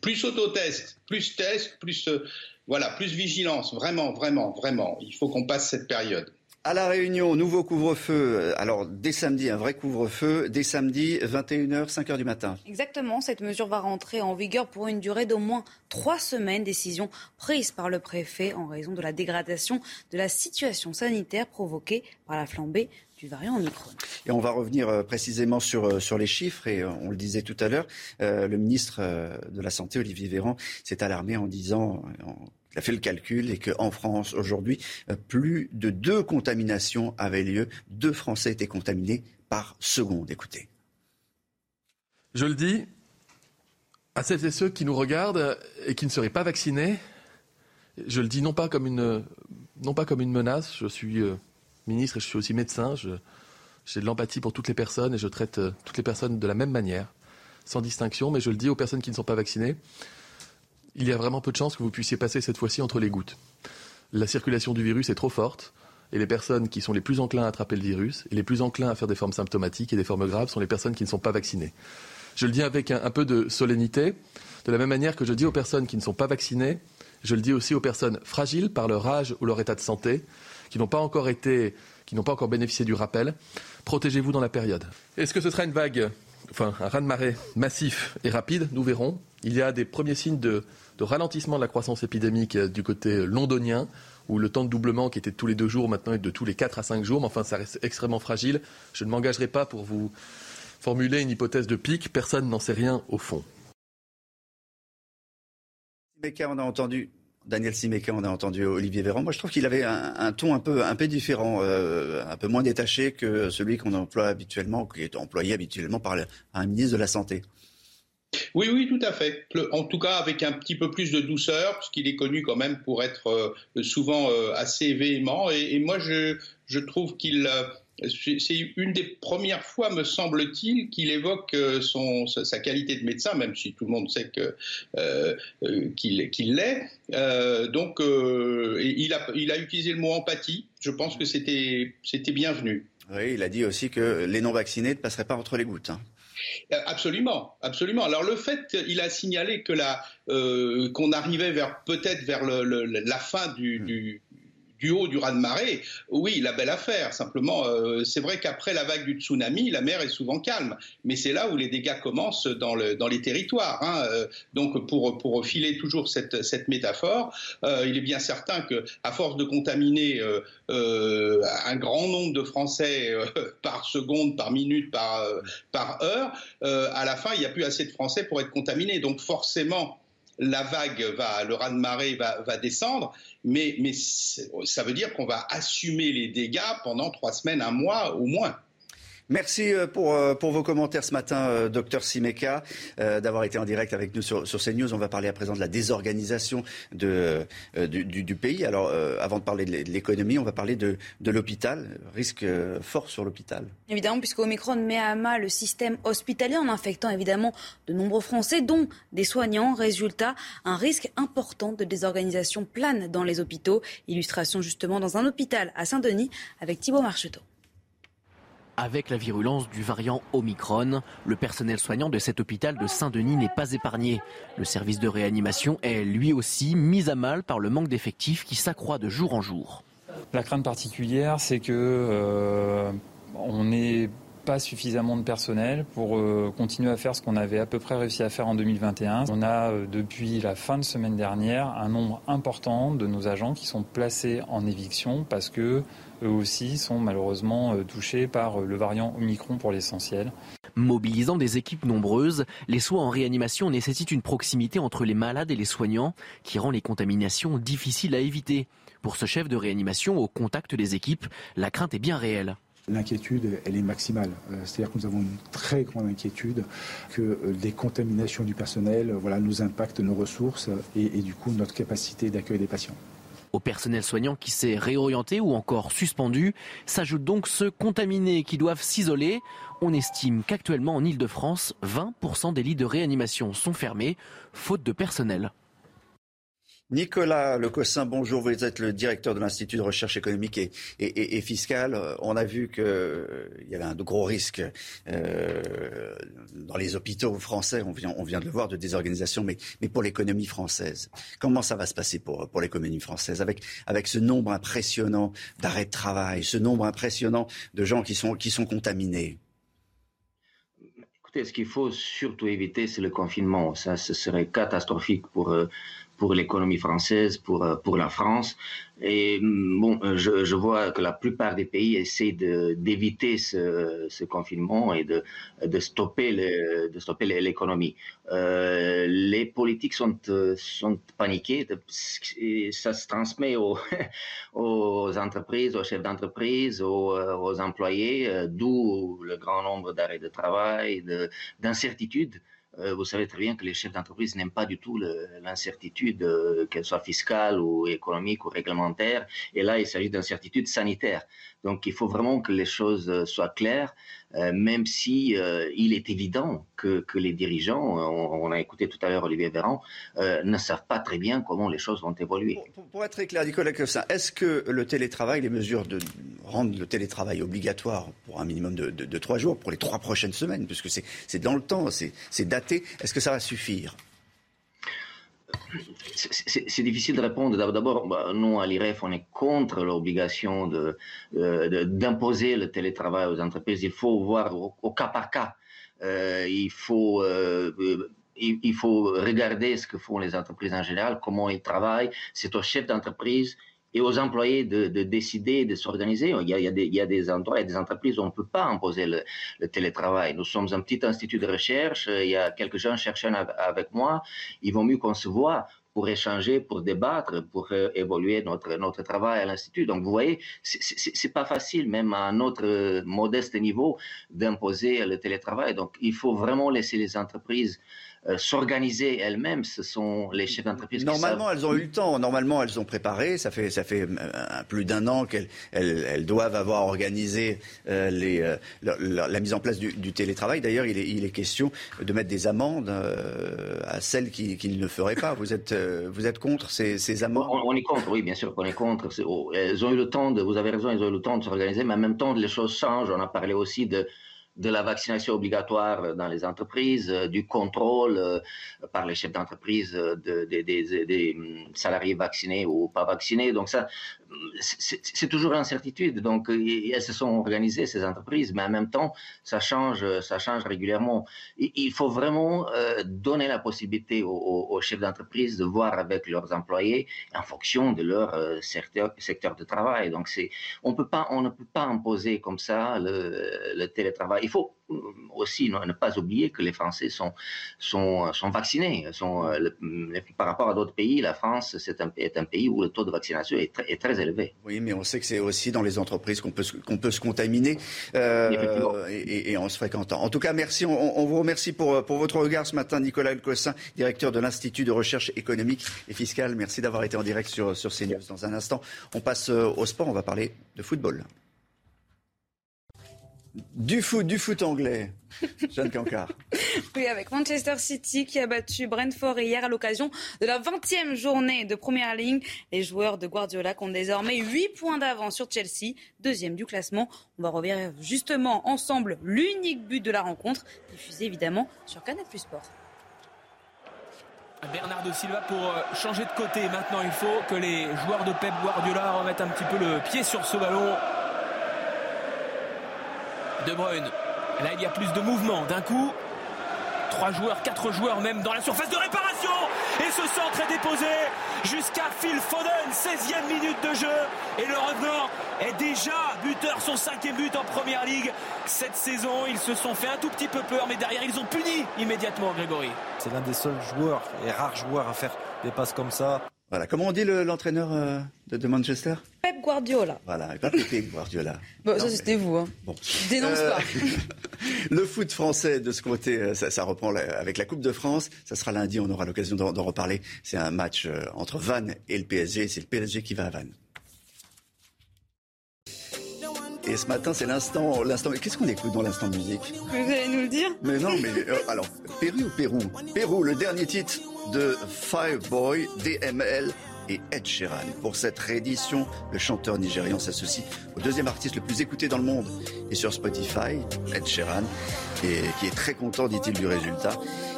plus autotest, plus test, plus, euh, voilà, plus vigilance. Vraiment, vraiment, vraiment. Il faut qu'on passe cette période. À La Réunion, nouveau couvre-feu. Alors, dès samedi, un vrai couvre-feu. Dès samedi, 21h, 5h du matin. Exactement. Cette mesure va rentrer en vigueur pour une durée d'au moins trois semaines. Décision prise par le préfet en raison de la dégradation de la situation sanitaire provoquée par la flambée du variant Omicron. Et on va revenir euh, précisément sur, euh, sur les chiffres. Et euh, on le disait tout à l'heure, le ministre de la Santé, Olivier Véran, s'est alarmé en disant a fait le calcul et qu'en France, aujourd'hui, euh, plus de deux contaminations avaient lieu. Deux Français étaient contaminés par seconde. Écoutez. Je le dis à celles et ceux qui nous regardent et qui ne seraient pas vaccinés, je le dis non pas comme une, non pas comme une menace. Je suis euh, ministre et je suis aussi médecin. j'ai de l'empathie pour toutes les personnes et je traite euh, toutes les personnes de la même manière, sans distinction. Mais je le dis aux personnes qui ne sont pas vaccinées il y a vraiment peu de chances que vous puissiez passer cette fois-ci entre les gouttes. La circulation du virus est trop forte. Et les personnes qui sont les plus enclins à attraper le virus et les plus enclins à faire des formes symptomatiques et des formes graves sont les personnes qui ne sont pas vaccinées. Je le dis avec un, peu de solennité, de la même manière que je dis aux personnes qui ne sont pas vaccinées, je le dis aussi aux personnes fragiles par leur âge ou leur état de santé, qui n'ont pas encore été, qui n'ont pas encore bénéficié du rappel. Protégez-vous dans la période. Est-ce que ce sera une vague, enfin un raz-de-marée massif et rapide? Nous verrons. Il y a des premiers signes de ralentissement de la croissance épidémique euh, du côté londonien, où le temps de doublement qui était tous les deux jours maintenant est de tous les quatre à cinq jours, mais enfin ça reste extrêmement fragile. Je ne m'engagerai pas pour vous formuler une hypothèse de pic, personne n'en sait rien au fond. on a entendu Daniel Simeka, on a entendu Olivier Véran. Moi, je trouve qu'il avait un, ton un peu, un peu différent, euh, un peu moins détaché que celui qu'on emploie habituellement, qui est employé habituellement par un ministre de la Santé. Oui, oui, tout à fait. En tout cas, avec un petit peu plus de douceur, puisqu'il est connu quand même pour être euh, souvent euh, assez véhément. Et, moi, je, trouve qu'il euh, c'est une des premières fois, me semble-t-il, qu'il évoque son, sa qualité de médecin, même si tout le monde sait qu'il l'est. donc, il, a, il a utilisé le mot empathie. Je pense que c'était c'était bienvenu. Oui, il a dit aussi que les non-vaccinés ne passeraient pas entre les gouttes. Hein. Euh, absolument, absolument. Alors le fait, il a signalé que la, euh, qu'on arrivait vers peut-être vers le, la fin du, du du haut du raz-de-marée, oui, la belle affaire. Simplement, euh, c'est vrai qu'après la vague du tsunami, la mer est souvent calme. Mais c'est là où les dégâts commencent dans, le, dans les territoires. Hein. Euh, donc, pour, pour filer toujours cette, cette métaphore, euh, il est bien certain que, à force de contaminer un grand nombre de Français [laughs] par seconde, par minute, par, par heure, à la fin, il n'y a plus assez de Français pour être contaminés. Donc, forcément, la vague va, le raz-de-marée va, va, descendre, mais, mais ça veut dire qu'on va assumer les dégâts pendant trois semaines, un mois au moins. Merci euh, pour, euh, pour vos commentaires ce matin, euh, docteur Simeka, d'avoir été en direct avec nous sur, CNews. On va parler à présent de la désorganisation du, pays. Alors, avant de parler de l'économie, on va parler de, de l'hôpital. Risque fort sur l'hôpital. Évidemment, puisque Omicron met à mal le système hospitalier en infectant évidemment de nombreux Français, dont des soignants. Résultat, un risque important de désorganisation plane dans les hôpitaux. Illustration justement dans un hôpital à Saint-Denis avec Thibault Marcheteau. Avec la virulence du variant Omicron, le personnel soignant de cet hôpital de Saint-Denis n'est pas épargné. Le service de réanimation est lui aussi mis à mal par le manque d'effectifs qui s'accroît de jour en jour. La crainte particulière, c'est que euh, on n'ait pas suffisamment de personnel pour euh, continuer à faire ce qu'on avait à peu près réussi à faire en 2021. On a euh, depuis la fin de semaine dernière un nombre important de nos agents qui sont placés en éviction parce que eux aussi sont malheureusement euh, touchés par le variant Omicron pour l'essentiel. Mobilisant des équipes nombreuses, les soins en réanimation nécessitent une proximité entre les malades et les soignants qui rend les contaminations difficiles à éviter. Pour ce chef de réanimation au contact des équipes, la crainte est bien réelle. L'inquiétude, est maximale. Euh, c'est-à-dire que nous avons une très grande inquiétude que les contaminations du personnel voilà, nous impactent nos ressources et, et du coup notre capacité d'accueil des patients. Au personnel soignant qui s'est réorienté ou encore suspendu, s'ajoutent donc ceux contaminés qui doivent s'isoler. On estime qu'actuellement en Ile-de-France, 20% des lits de réanimation sont fermés, faute de personnel. Nicolas Lecossin, bonjour. Vous êtes le directeur de l'Institut de recherche économique et, fiscale. On a vu qu'il euh, y avait un gros risque euh, dans les hôpitaux français. On vient, de le voir de désorganisation, mais, pour l'économie française. Comment ça va se passer pour, l'économie française avec, ce nombre impressionnant d'arrêts de travail, ce nombre impressionnant de gens qui sont, contaminés? Écoutez, ce qu'il faut surtout éviter, c'est le confinement. Ça, ce serait catastrophique pour, euh, pour l'économie française, pour, euh, pour la France. Et mm, bon, euh, je, je, vois que la plupart des pays essaient d'éviter ce, ce, confinement et de, de stopper le, de l'économie. Euh, les politiques sont, sont paniqués. Ça se transmet aux, [laughs] aux entreprises, aux chefs d'entreprise, aux, aux, employés, d'où le grand nombre d'arrêts de travail, d'incertitudes. Euh, vous savez très bien que les chefs d'entreprise n'aiment pas du tout l'incertitude, euh, qu'elle soit fiscale ou économique ou réglementaire. Et là, il s'agit d'incertitude sanitaire. Donc, il faut vraiment que les choses euh, soient claires. Euh, même si euh, il est évident que, les dirigeants, on, a écouté tout à l'heure Olivier Véran, ne savent pas très bien comment les choses vont évoluer. Pour, être très clair, Nicolas ça est-ce que le télétravail, les mesures de rendre le télétravail obligatoire pour un minimum de, trois jours, pour les trois prochaines semaines, puisque c'est dans le temps, c'est daté, est-ce que ça va suffire? C'est difficile de répondre. D'abord, bah, nous, à l'IREF, on est contre l'obligation euh, d'imposer le télétravail aux entreprises. Il faut voir au, cas par cas. Euh, il, faut, euh, il, faut regarder ce que font les entreprises en général, comment ils travaillent. C'est au chef d'entreprise et aux employés de, de décider, de s'organiser. Il, y a des endroits, il y a des entreprises où on ne peut pas imposer le, télétravail. Nous sommes un petit institut de recherche, il y a quelques gens cherchant avec moi. Il vaut mieux qu'on se voit pour échanger, pour débattre, pour euh, évoluer notre, notre travail à l'Institut. Donc, vous voyez, c'est pas facile, même à notre modeste niveau, d'imposer le télétravail. Donc, il faut vraiment laisser les entreprises euh, s'organiser elles-mêmes. Ce sont les chefs d'entreprise. Normalement, elles ont eu le temps. Normalement, elles ont préparé. Ça fait ça fait euh, plus d'un an qu'elles elles, doivent avoir organisé euh, les, la, mise en place du, télétravail. D'ailleurs, il est, il est, question de mettre des amendes à celles qui, qui, ne le feraient pas. Vous êtes vous êtes contre ces, ces amendes? on, est contre, oui, bien sûr qu'on est contre. Oh, elles ont eu le temps de. Vous avez raison, elles ont eu le temps de s'organiser, mais en même temps, les choses changent. On a parlé aussi de de la vaccination obligatoire dans les entreprises, euh, du contrôle euh, par les chefs d'entreprise euh, des hum, salariés vaccinés ou pas vaccinés. Donc ça, c'est toujours l'incertitude. Donc, elles se sont organisées, ces entreprises, mais en même temps, ça change, ça change régulièrement. Il faut vraiment euh, donner la possibilité aux, chefs d'entreprise de voir avec leurs employés en fonction de leur euh, secteur, de travail. Donc, on ne peut pas imposer comme ça le, le télétravail. Il faut aussi ne pas oublier que les Français sont, sont, sont vaccinés. Sont, euh, par rapport à d'autres pays, la France c'est un, est un pays où le taux de vaccination est très, est très élevé. Oui, mais on sait que c'est aussi dans les entreprises qu'on peut, qu'on peut se contaminer euh, et, en se fréquentant. En tout cas, merci. On, vous remercie pour, pour votre regard ce matin, Nicolas Elcossin, directeur de l'Institut de recherche économique et fiscale. Merci d'avoir été en direct sur, sur CNews. Dans un instant, on passe euh, au sport. On va parler de football. Du foot, du foot anglais. [laughs] Jeanne Cancard. oui, avec Manchester City qui a battu Brentford hier à l'occasion de la 20e journée de première ligne. Les joueurs de Guardiola comptent désormais 8 points d'avance sur Chelsea, deuxième du classement. On va revenir justement ensemble l'unique but de la rencontre, diffusé évidemment sur Canal Plus Sport. Bernardo Silva pour euh, changer de côté. Maintenant, il faut que les joueurs de Pep Guardiola remettent un petit peu le pied sur ce ballon. De Bruyne. Là, il y a plus de mouvement. D'un coup, trois joueurs, quatre joueurs même dans la surface de réparation. Et ce centre est déposé jusqu'à Phil Foden, 16e minute de jeu. Et le revenant est déjà buteur, son cinquième but en première ligue. Cette saison, ils se sont fait un tout petit peu peur, mais derrière, ils ont puni immédiatement Grégory. C'est l'un des seuls joueurs et rares joueurs à faire des passes comme ça. Voilà, comment on dit l'entraîneur euh, de, Manchester? Pep Guardiola. Voilà, pas Pep Guardiola. [laughs] bon, ça c'était vous. Hein. Bon. Dénonce pas. [laughs] le foot français de ce côté, ça, ça, reprend avec la Coupe de France. Ça sera lundi, on aura l'occasion d'en reparler. C'est un match entre Vannes et le PSG. C'est le PSG qui va à Vannes. Et ce matin, c'est l'instant, l'instant. Qu'est-ce qu'on écoute dans l'instant musique? Vous allez nous le dire? Mais non, mais euh, alors, Pérou ou Pérou Pérou, le dernier titre de Fireboy, DML et Ed Sheeran. Pour cette réédition, le chanteur nigérian s'associe au deuxième artiste le plus écouté dans le monde et sur Spotify, Ed Sheeran, et qui est très content, dit-il, du résultat.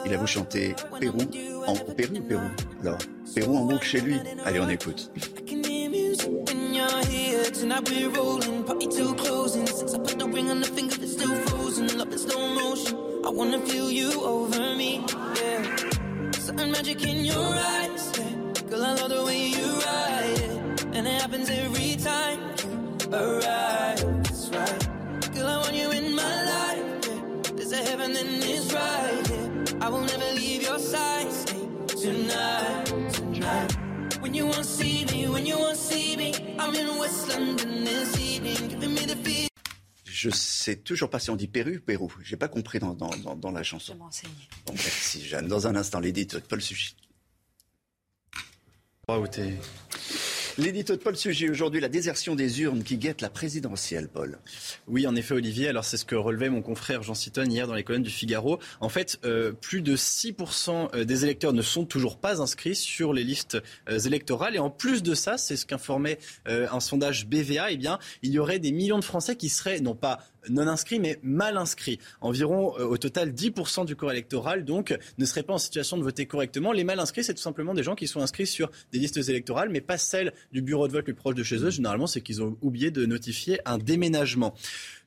Il a vous chanter Pérou en Pérou ou Pérou Alors, Pérou en boucle chez lui. Allez, on écoute. Tonight we're rolling, party till closing. Since I put the ring on the finger, it's still frozen. Love in slow motion. I wanna feel you over me, yeah. Certain magic in your eyes, yeah. Girl, I love the way you ride it. And it happens every time you arrive. Je sais toujours pas si on dit Pérou Pérou. J'ai pas compris dans, dans, dans, dans la chanson. Je bon, merci Jeanne. Dans un instant, l'édite Paul Sushi. Wow, t'es L'édito de Paul Sujet aujourd'hui, la désertion des urnes qui guette la présidentielle, Paul. Oui, en effet, Olivier. Alors, c'est ce que relevait mon confrère Jean Citon hier dans les colonnes du Figaro. En fait, euh, plus de 6% euh, des électeurs ne sont toujours pas inscrits sur les listes euh, électorales. Et en plus de ça, c'est ce qu'informait un sondage BVA, eh bien, il y aurait des millions de Français qui seraient, non pas non inscrits, mais mal inscrits. Environ au total 10% du corps électoral, donc, ne seraient pas en situation de voter correctement. Les mal inscrits, c'est tout simplement des gens qui sont inscrits sur des listes électorales, mais pas celles du bureau de vote le plus proche de chez eux. Généralement, c'est qu'ils ont oublié de notifier un déménagement.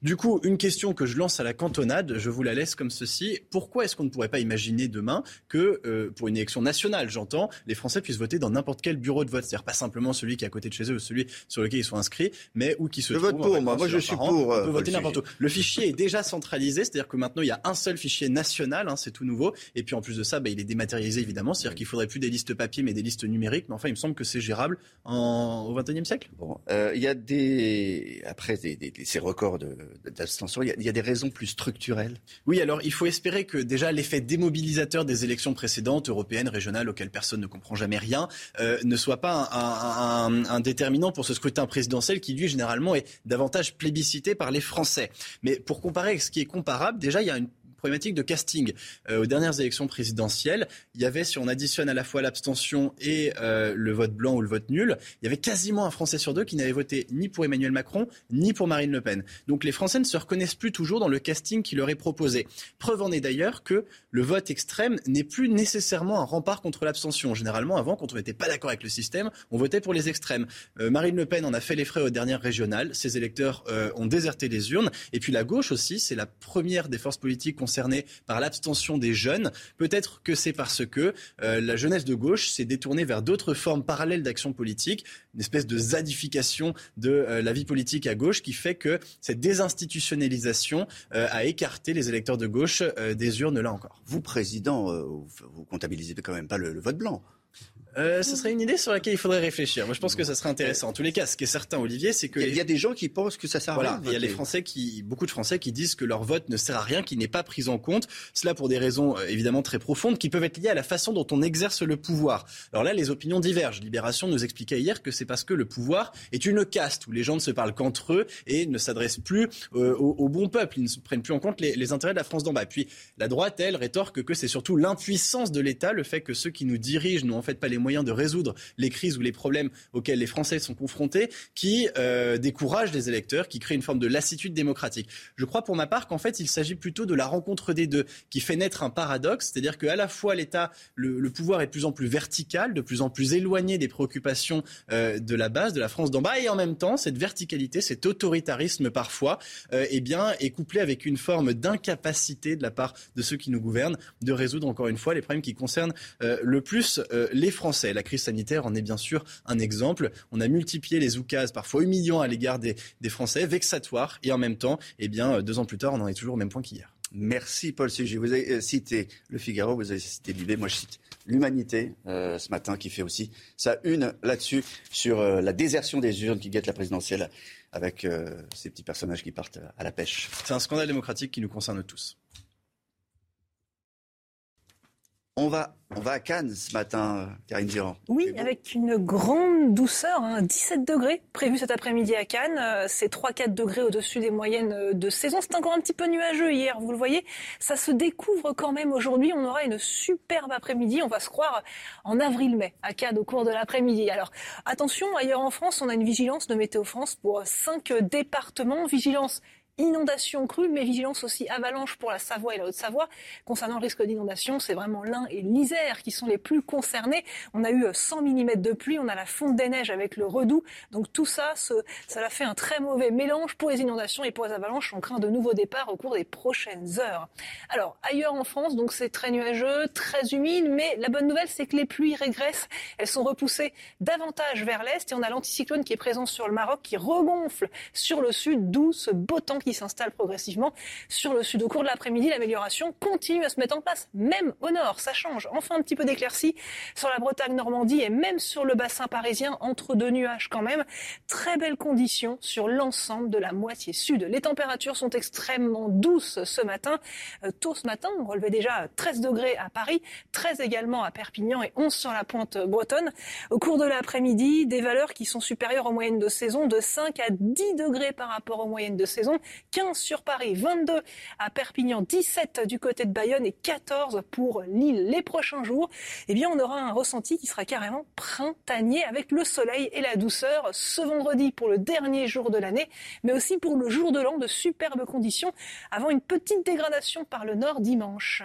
Du coup, une question que je lance à la cantonade, je vous la laisse comme ceci. Pourquoi est-ce qu'on ne pourrait pas imaginer demain que, euh, pour une élection nationale, j'entends, les Français puissent voter dans n'importe quel bureau de vote C'est-à-dire pas simplement celui qui est à côté de chez eux ou celui sur lequel ils sont inscrits, mais où qui se je vote pour, moi, moi je suis pour. On peut euh, voter n'importe où. Le fichier est déjà centralisé, c'est-à-dire que maintenant il y a un seul fichier national, hein, c'est tout nouveau. Et puis en plus de ça, bah, il est dématérialisé évidemment, c'est-à-dire qu'il faudrait plus des listes papier mais des listes numériques. Mais enfin, il me semble que c'est gérable en... au XXIe siècle. Bon, euh, il y a des après ces records d'abstention, il y a des raisons plus structurelles Oui, alors il faut espérer que déjà l'effet démobilisateur des élections précédentes, européennes, régionales, auxquelles personne ne comprend jamais rien, euh, ne soit pas un, déterminant pour ce scrutin présidentiel qui, lui, généralement, est davantage plébiscité par les Français. Mais pour comparer avec ce qui est comparable, déjà, il y a une problématique de casting. Euh, aux dernières élections présidentielles, il y avait, si on additionne à la fois l'abstention et euh, le vote blanc ou le vote nul, il y avait quasiment un Français sur deux qui n'avait voté ni pour Emmanuel Macron ni pour Marine Le Pen. Donc les Français ne se reconnaissent plus toujours dans le casting qui leur est proposé. Preuve en est d'ailleurs que le vote extrême n'est plus nécessairement un rempart contre l'abstention. Généralement, avant, quand on n'était pas d'accord avec le système, on votait pour les extrêmes. Euh, Marine Le Pen en a fait les frais aux dernières régionales. Ses électeurs ont déserté les urnes. Et puis la gauche aussi, c'est la première des forces politiques concernés par l'abstention des jeunes. Peut-être que c'est parce que euh, la jeunesse de gauche s'est détournée vers d'autres formes parallèles d'action politique, une espèce de zadification de euh, la vie politique à gauche qui fait que cette désinstitutionnalisation euh, a écarté les électeurs de gauche des urnes là encore. Vous, président, vous comptabilisez quand même pas le vote blanc. Euh, ce serait une idée sur laquelle il faudrait réfléchir. Moi, je pense que ça serait intéressant. En tous les cas, ce qui est certain, Olivier, c'est que il y, a des gens qui pensent que ça sert à rien. Il y a les Français qui, beaucoup de Français qui disent que leur vote ne sert à rien, qu'il n'est pas pris en compte. Cela pour des raisons euh, évidemment très profondes, qui peuvent être liées à la façon dont on exerce le pouvoir. Alors là, les opinions divergent. Libération nous expliquait hier que c'est parce que le pouvoir est une caste où les gens ne se parlent qu'entre eux et ne s'adressent plus euh, au, bon peuple. Ils ne prennent plus en compte les, les intérêts de la France d'en bas. Puis la droite, elle, rétorque que c'est surtout l'impuissance de l'État, le fait que ceux qui nous dirigent n'ont en fait pas les moyens de résoudre les crises ou les problèmes auxquels les Français sont confrontés, qui euh, découragent les électeurs, qui créent une forme de lassitude démocratique. Je crois pour ma part qu'en fait, il s'agit plutôt de la rencontre des deux, qui fait naître un paradoxe, c'est-à-dire qu'à la fois l'État, le, pouvoir est de plus en plus vertical, de plus en plus éloigné des préoccupations euh, de la base, de la France d'en bas, et en même temps, cette verticalité, cet autoritarisme parfois, euh, eh bien, est couplé avec une forme d'incapacité de la part de ceux qui nous gouvernent de résoudre encore une fois les problèmes qui concernent le plus les Français. La crise sanitaire en est bien sûr un exemple. On a multiplié les oukases, parfois humiliants à l'égard des, Français, vexatoires, et en même temps, eh bien, deux ans plus tard, on en est toujours au même point qu'hier. Merci Paul Sujet. Vous avez cité Le Figaro, vous avez cité Libé, moi je cite l'Humanité ce matin qui fait aussi sa une là-dessus sur la désertion des urnes qui guette la présidentielle avec ces petits personnages qui partent à la pêche. C'est un scandale démocratique qui nous concerne tous. On va, on va à Cannes ce matin, Karine Girand. Oui, avec une grande douceur, 17 hein, degrés prévu cet après-midi à Cannes. Euh, c'est 3-4 degrés au-dessus des moyennes de saison. C'est encore un petit peu nuageux hier, vous le voyez. Ça se découvre quand même aujourd'hui. On aura une superbe après-midi. On va se croire en avril-mai à Cannes au cours de l'après-midi. Alors attention, ailleurs en France, on a une vigilance de Météo France pour 5 départements. Vigilance inondation crue, mais vigilance aussi avalanche pour la Savoie et la Haute-Savoie. Concernant le risque d'inondation, c'est vraiment l'Ain et l'Isère qui sont les plus concernés. On a eu 100 mm de pluie, on a la fonte des neiges avec le redoux. Donc tout ça, ça a fait un très mauvais mélange pour les inondations et pour les avalanches. On craint de nouveaux départs au cours des prochaines heures. Alors ailleurs en France, donc c'est très nuageux, très humide, mais la bonne nouvelle, c'est que les pluies régressent. Elles sont repoussées davantage vers l'est et on a l'anticyclone qui est présent sur le Maroc qui regonfle sur le sud, d'où ce beau temps qui s'installe progressivement sur le sud. Au cours de l'après-midi, l'amélioration continue à se mettre en place, même au nord. Ça change. Enfin, un petit peu d'éclaircie sur la Bretagne-Normandie et même sur le bassin parisien, entre deux nuages quand même. Très belles conditions sur l'ensemble de la moitié sud. Les températures sont extrêmement douces ce matin. Euh, tôt ce matin, on relevait déjà 13 degrés à Paris, 13 également à Perpignan et 11 sur la pointe bretonne. Au cours de l'après-midi, des valeurs qui sont supérieures aux moyennes de saison de 5 à 10 degrés par rapport aux moyennes de saison 15 sur Paris, 22 à Perpignan, 17 du côté de Bayonne et 14 pour Lille. Les prochains jours, eh bien, on aura un ressenti qui sera carrément printanier avec le soleil et la douceur ce vendredi pour le dernier jour de l'année, mais aussi pour le jour de l'an de superbes conditions avant une petite dégradation par le nord dimanche.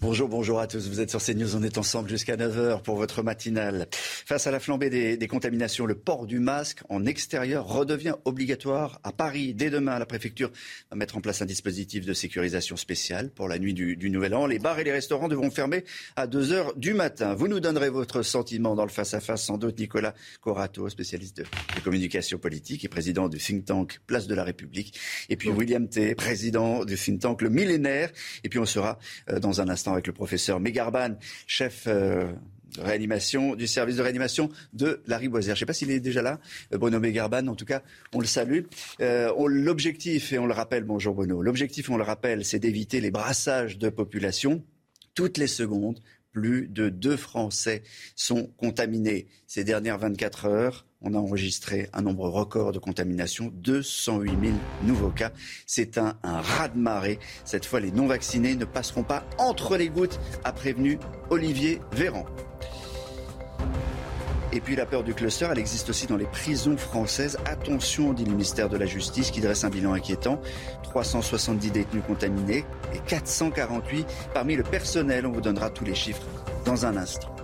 Bonjour, bonjour à tous. Vous êtes sur CNews. On est ensemble jusqu'à 9h pour votre matinale. Face à la flambée des, contaminations, le port du masque en extérieur redevient obligatoire à Paris. Dès demain, la préfecture va mettre en place un dispositif de sécurisation spéciale pour la nuit du, Nouvel An. Les bars et les restaurants devront fermer à 2h du matin. Vous nous donnerez votre sentiment dans le face-à-face, sans doute. Nicolas Corato, spécialiste de, communication politique et président du think tank Place de la République. Et puis William T, président du think tank Le Millénaire. Et puis on sera euh, dans un instant avec le professeur Megarban, chef euh, réanimation, du service de réanimation de la Riboisière. Je ne sais pas s'il est déjà là, euh, Bruno Megarban. En tout cas, on le salue. Euh, l'objectif, et on le rappelle, bonjour Bruno, l'objectif, on le rappelle, c'est d'éviter les brassages de population toutes les secondes. Plus de deux Français sont contaminés ces dernières 24 heures on a enregistré un nombre record de contaminations, 208 000 nouveaux cas. C'est un, un raz-de-marée. Cette fois, les non-vaccinés ne passeront pas entre les gouttes, a prévenu Olivier Véran. Et puis la peur du cluster, elle existe aussi dans les prisons françaises. Attention, dit le ministère de la Justice qui dresse un bilan inquiétant. 370 détenus contaminés et 448 parmi le personnel. On vous donnera tous les chiffres dans un instant.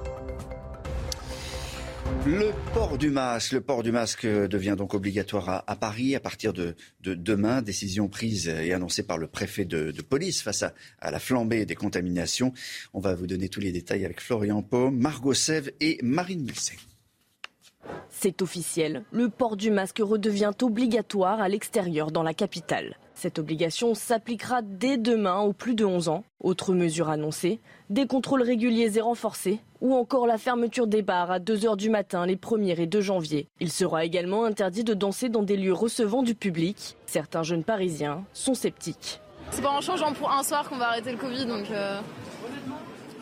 Le port du masque, le port du masque devient donc obligatoire à, Paris à partir de, demain. Décision prise et annoncée par le préfet de, police face à, la flambée des contaminations. On va vous donner tous les détails avec Florian Paume, Margot Sève et Marine Milsey. C'est officiel, le port du masque redevient obligatoire à l'extérieur dans la capitale. Cette obligation s'appliquera dès demain aux plus de 11 ans. Autre mesure annoncée, des contrôles réguliers et renforcés, ou encore la fermeture des bars à 2h du matin les 1er et 2 janvier. Il sera également interdit de danser dans des lieux recevant du public. Certains jeunes parisiens sont sceptiques. C'est pas en changeant pour un soir qu'on va arrêter le Covid, donc euh,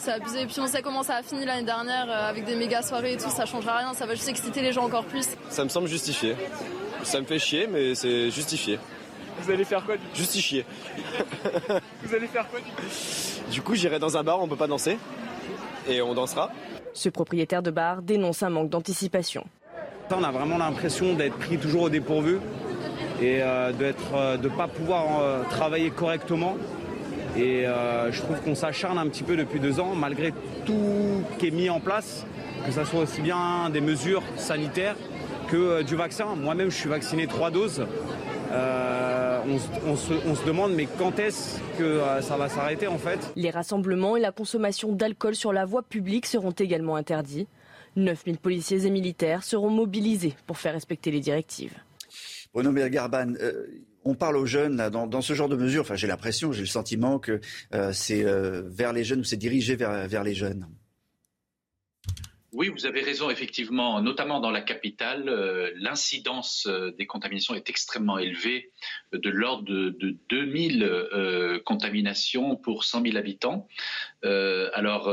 c'est abusé. Puis on sait comment ça a fini l'année dernière euh, avec des méga soirées et tout, ça changera rien, ça va juste exciter les gens encore plus. Ça me semble justifié. Ça me fait chier, mais c'est justifié. Vous allez faire quoi du coup? Justifier. [laughs] Vous allez faire quoi du coup? Du coup, j'irai dans un bar où on peut pas danser et on dansera. Ce propriétaire de bar dénonce un manque d'anticipation. On a vraiment l'impression d'être pris toujours au dépourvu et euh, de ne euh, pas pouvoir euh, travailler correctement. Et je trouve qu'on s'acharne un petit peu depuis deux ans, malgré tout qui est mis en place, que ce soit aussi bien des mesures sanitaires que du vaccin. Moi-même, je suis vacciné trois doses. Euh, on, se, demande mais quand est-ce que euh, ça va s'arrêter en fait? Les rassemblements et la consommation d'alcool sur la voie publique seront également interdits. 9000 policiers et militaires seront mobilisés pour faire respecter les directives. Bruno Mergarban, euh, on parle aux jeunes là, dans, ce genre de mesures. Enfin, j'ai l'impression, j'ai le sentiment que euh, c'est euh, vers les jeunes ou c'est dirigé vers, les jeunes. Oui, vous avez raison, effectivement, notamment dans la capitale, euh, l'incidence des contaminations est extrêmement élevée, de l'ordre de, de 2000 contaminations pour 100 000 habitants. alors,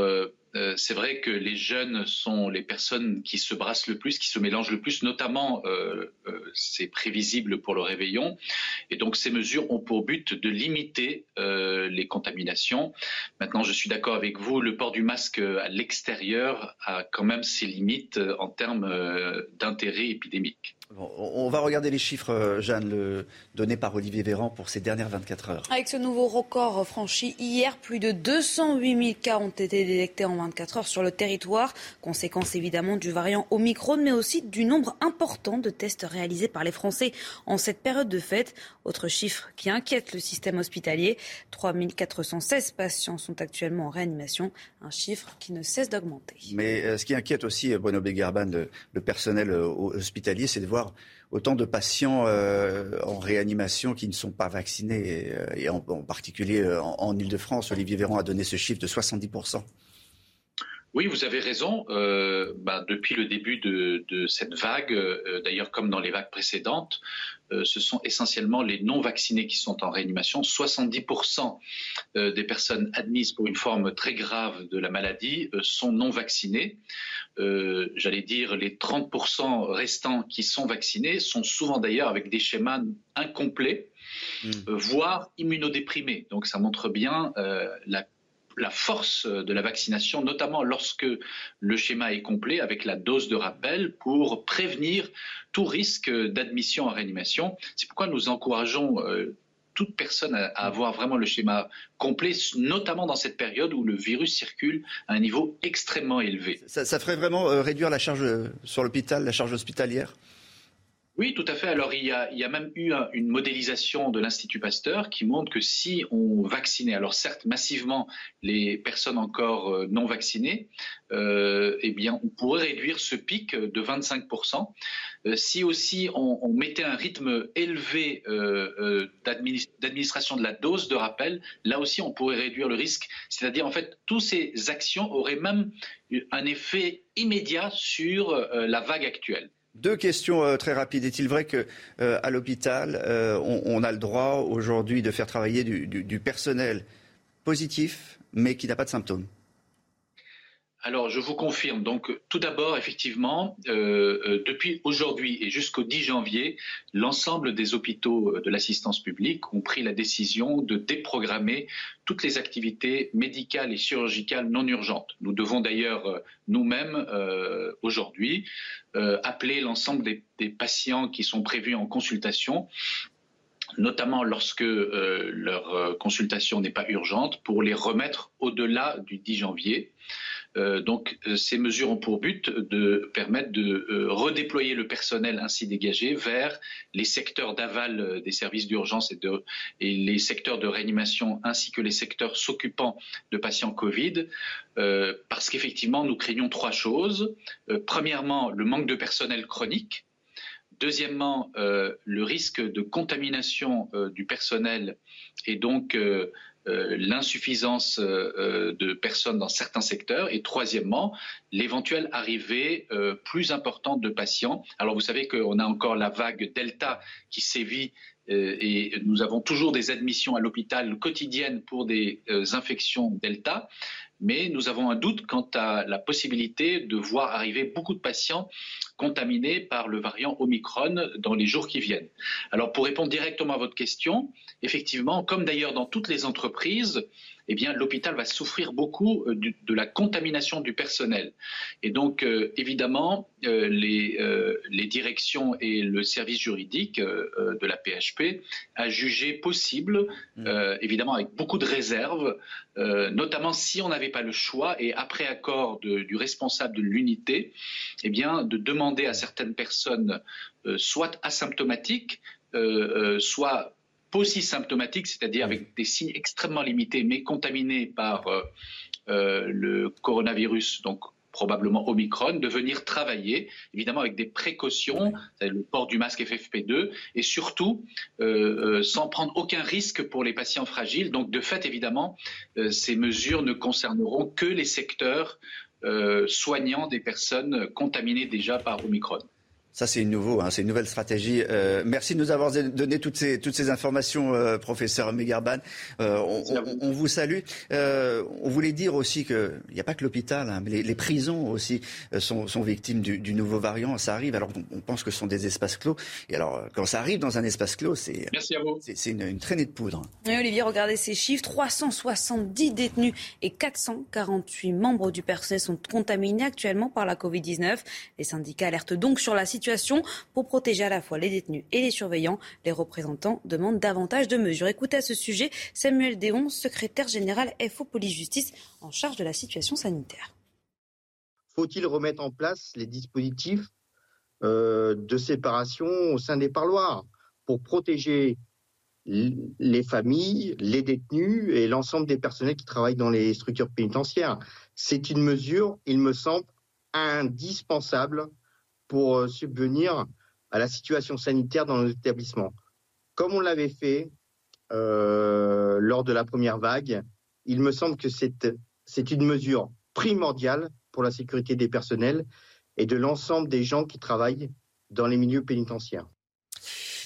euh, c'est vrai que les jeunes sont les personnes qui se brassent le plus, qui se mélangent le plus, notamment euh, euh, c'est prévisible pour le réveillon. Et donc ces mesures ont pour but de limiter les contaminations. Maintenant, je suis d'accord avec vous, le port du masque à l'extérieur a quand même ses limites en termes d'intérêt épidémique on va regarder les chiffres, euh, Jeanne, donnés par Olivier Véran pour ces dernières 24 heures. Avec ce nouveau record franchi hier, plus de 208 000 cas ont été détectés en 24 heures sur le territoire. Conséquence évidemment du variant Omicron, mais aussi du nombre important de tests réalisés par les Français en cette période de fête. Autre chiffre qui inquiète le système hospitalier 3 416 patients sont actuellement en réanimation, un chiffre qui ne cesse d'augmenter. Mais euh, ce qui inquiète aussi, Bruno Begarban, le personnel euh, hospitalier, c'est de voir autant de patients euh, en réanimation qui ne sont pas vaccinés, et, euh, en, particulier euh, en, Ile-de-France. Olivier Véran a donné ce chiffre de 70%. Oui, vous avez raison. Bah, depuis le début de, cette vague, d'ailleurs comme dans les vagues précédentes, ce sont essentiellement les non-vaccinés qui sont en réanimation. 70% des personnes admises pour une forme très grave de la maladie sont non vaccinées. Euh, j'allais dire, les 30% restants qui sont vaccinés sont souvent d'ailleurs avec des schémas incomplets, euh, voire immunodéprimés. Donc ça montre bien euh, la la force de la vaccination, notamment lorsque le schéma est complet avec la dose de rappel pour prévenir tout risque d'admission en réanimation. C'est pourquoi nous encourageons toute personne à, avoir vraiment le schéma complet, notamment dans cette période où le virus circule à un niveau extrêmement élevé. Ça, ferait vraiment euh, réduire la charge euh, sur l'hôpital, la charge hospitalière? Oui, tout à fait. Alors, il y a, même eu une modélisation de l'Institut Pasteur qui montre que si on vaccinait, alors certes massivement les personnes encore euh, non vaccinées, euh, eh bien, on pourrait réduire ce pic de 25%. Euh, si aussi on, mettait un rythme élevé d'administration de la dose de rappel, là aussi, on pourrait réduire le risque. C'est-à-dire, en fait, toutes ces actions auraient même un effet immédiat sur la vague actuelle. Deux questions euh, très rapides. Est-il vrai qu'à euh, l'hôpital, euh, on, a le droit aujourd'hui de faire travailler du personnel positif, mais qui n'a pas de symptômes? Alors, je vous confirme. Donc, tout d'abord, effectivement, euh, euh, depuis aujourd'hui et jusqu'au 10 janvier, l'ensemble des hôpitaux euh, de l'assistance publique ont pris la décision de déprogrammer toutes les activités médicales et chirurgicales non urgentes. Nous devons d'ailleurs nous-mêmes, aujourd'hui, appeler l'ensemble des, des patients qui sont prévus en consultation notamment lorsque leur consultation n'est pas urgente, pour les remettre au-delà du 10 janvier. Euh, donc euh, ces mesures ont pour but de permettre de euh, redéployer le personnel ainsi dégagé vers les secteurs d'aval des services d'urgence et, les secteurs de réanimation ainsi que les secteurs s'occupant de patients Covid, parce qu'effectivement nous craignons trois choses. premièrement, le manque de personnel chronique. Deuxièmement, le risque de contamination du personnel et donc l'insuffisance euh, euh, de personnes dans certains secteurs et troisièmement l'éventuelle arrivée plus importante de patients. Alors vous savez qu'on a encore la vague Delta qui sévit et nous avons toujours des admissions à l'hôpital quotidiennes pour des infections Delta mais nous avons un doute quant à la possibilité de voir arriver beaucoup de patients contaminés par le variant Omicron dans les jours qui viennent. Alors pour répondre directement à votre question, effectivement, comme d'ailleurs dans toutes les entreprises, eh bien, l'hôpital va souffrir beaucoup euh, de la contamination du personnel. Et donc, euh, évidemment, euh, les, les, directions et le service juridique de la PHP a jugé possible, mmh. évidemment avec beaucoup de réserves, notamment si on n'avait pas le choix et après accord du responsable de l'unité, eh bien, de demander à certaines personnes, soit asymptomatiques, soit symptomatique, c'est-à-dire avec des signes extrêmement limités, mais contaminés par euh, euh, le coronavirus, donc probablement Omicron, de venir travailler, évidemment avec des précautions, le port du masque FFP2, et surtout euh, euh, sans prendre aucun risque pour les patients fragiles. Donc de fait, évidemment, euh, ces mesures ne concerneront que les secteurs soignants des personnes contaminées déjà par Omicron. Ça, c'est nouveau, hein, c'est une nouvelle stratégie. Euh, merci de nous avoir donné toutes ces, toutes ces informations, euh, professeur Megarban. Euh, on, vous salue. on voulait dire aussi qu'il n'y a pas que l'hôpital, hein, mais les, prisons aussi sont, sont victimes du, nouveau variant. Ça arrive, alors on, pense que ce sont des espaces clos. Et alors, quand ça arrive dans un espace clos, c'est une, une, traînée de poudre. Et Olivier, regardez ces chiffres. 370 détenus et 448 membres du personnel sont contaminés actuellement par la Covid-19. Les syndicats alertent donc sur la situation pour protéger à la fois les détenus et les surveillants. Les représentants demandent davantage de mesures. Écoutez à ce sujet Samuel Déon, secrétaire général FO Police Justice en charge de la situation sanitaire. Faut-il remettre en place les dispositifs euh, de séparation au sein des parloirs pour protéger les familles, les détenus et l'ensemble des personnels qui travaillent dans les structures pénitentiaires? C'est une mesure, il me semble, indispensable pour euh, subvenir à la situation sanitaire dans nos établissements. Comme on l'avait fait euh, lors de la première vague, il me semble que c'est une mesure primordiale pour la sécurité des personnels et de l'ensemble des gens qui travaillent dans les milieux pénitentiaires.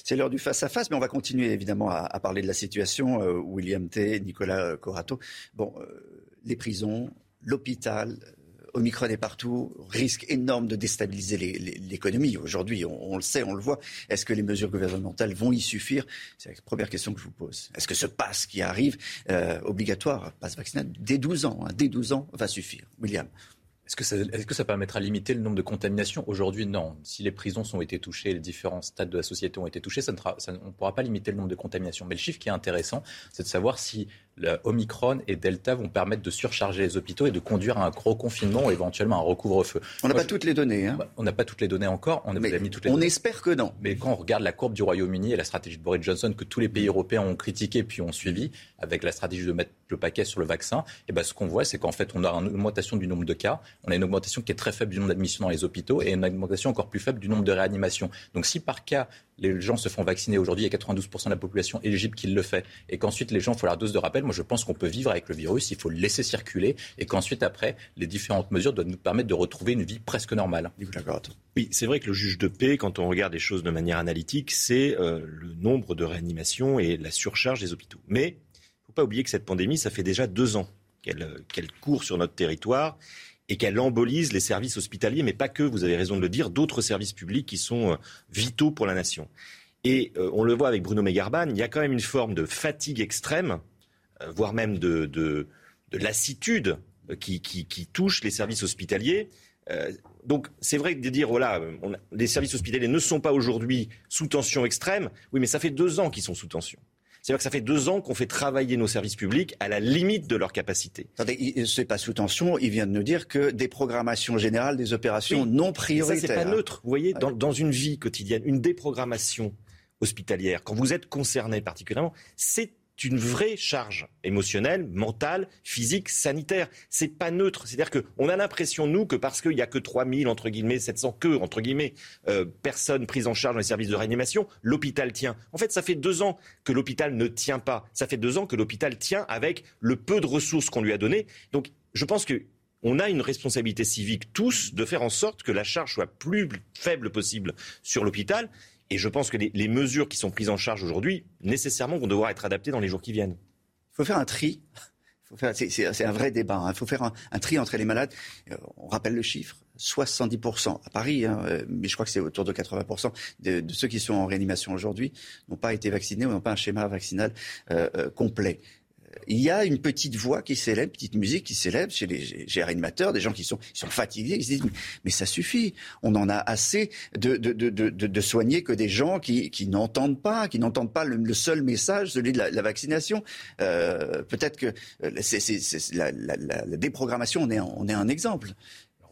C'est l'heure du face-à-face, mais on va continuer évidemment à, parler de la situation. Euh, William T, Nicolas Corato. Bon, les prisons, l'hôpital, Omicron est partout, risque énorme de déstabiliser l'économie. Aujourd'hui, on, le sait, on le voit. Est-ce que les mesures gouvernementales vont y suffire? C'est la première question que je vous pose. Est-ce que ce passe qui arrive, euh, obligatoire, passe vaccinal, dès 12 ans, hein, dès 12 ans, va suffire? William est-ce que, ça, permettra de limiter le nombre de contaminations? Aujourd'hui, non. Si les prisons ont été touchées, les différents stades de la société ont été touchés, on ne pourra pas limiter le nombre de contaminations. Mais le chiffre qui est intéressant, c'est de savoir si Omicron et Delta vont permettre de surcharger les hôpitaux et de conduire à un gros confinement ou éventuellement un recouvre-feu. On n'a pas toutes les données. Hein. Bah, on n'a pas toutes les données encore. On, a mis toutes les on espère que non. Mais quand on regarde la courbe du Royaume-Uni et la stratégie de Boris Johnson que tous les pays européens ont critiqué puis ont suivi, avec la stratégie de mettre le paquet sur le vaccin, et eh ben ce qu'on voit, c'est qu'en fait, on a une augmentation du nombre de cas, on a une augmentation qui est très faible du nombre d'admissions dans les hôpitaux et une augmentation encore plus faible du nombre de réanimations. Donc si par cas, les gens se font vacciner aujourd'hui, il y a 92% de la population éligible qui le fait, et qu'ensuite les gens font leur dose de rappel, moi je pense qu'on peut vivre avec le virus, il faut le laisser circuler, et qu'ensuite après, les différentes mesures doivent nous permettre de retrouver une vie presque normale. Oui, c'est vrai que le juge de paix, quand on regarde les choses de manière analytique, c'est euh, le nombre de réanimations et la surcharge des hôpitaux. Mais il ne faut pas oublier que cette pandémie, ça fait déjà deux ans qu'elle court sur notre territoire et qu'elle embolise les services hospitaliers, mais pas que, vous avez raison de le dire, d'autres services publics qui sont euh, vitaux pour la nation. Et euh, on le voit avec Bruno Megarban, il y a quand même une forme de fatigue extrême, euh, voire même de, lassitude qui, touche les services hospitaliers. donc c'est vrai de dire, voilà, les services hospitaliers ne sont pas aujourd'hui sous tension extrême, oui, mais ça fait deux ans qu'ils sont sous tension. C'est-à-dire que ça fait deux ans qu'on fait travailler nos services publics à la limite de leur capacité. Attendez, c'est pas sous tension. Il vient de nous dire que des programmations générales, des opérations non prioritaires. Ça, c'est pas neutre. Vous voyez, dans, dans une vie quotidienne, une déprogrammation hospitalière, quand vous êtes concerné particulièrement, c'est une vraie charge émotionnelle, mentale, physique, sanitaire. C'est pas neutre. C'est-à-dire qu'on a l'impression, nous, que parce qu'il n'y a que 3000, entre guillemets, 700 que, entre guillemets, euh, personnes prises en charge dans les services de réanimation, l'hôpital tient. En fait, ça fait deux ans que l'hôpital ne tient pas. Ça fait deux ans que l'hôpital tient avec le peu de ressources qu'on lui a données. Donc, je pense que on a une responsabilité civique tous de faire en sorte que la charge soit plus faible possible sur l'hôpital et je pense que les, mesures qui sont prises en charge aujourd'hui, nécessairement, vont devoir être adaptées dans les jours qui viennent. Il faut faire un tri. C'est un vrai débat. Hein. Il faut faire un, tri entre les malades. Euh, on rappelle le chiffre 70% à Paris, hein, euh, mais je crois que c'est autour de 80% de, ceux qui sont en réanimation aujourd'hui n'ont pas été vaccinés ou n'ont pas un schéma vaccinal euh, complet il y a une petite voix qui s'élève, petite musique qui s'élève chez les, chez animateurs, des gens qui sont, sont fatigués, ils se disent mais, ça suffit, on en a assez de, de, de, de, soigner que des gens qui, qui n'entendent pas, qui n'entendent pas le, seul message, celui de la, vaccination. Euh, peut-être que euh, c'est, la, la, déprogrammation, on est, on est un exemple.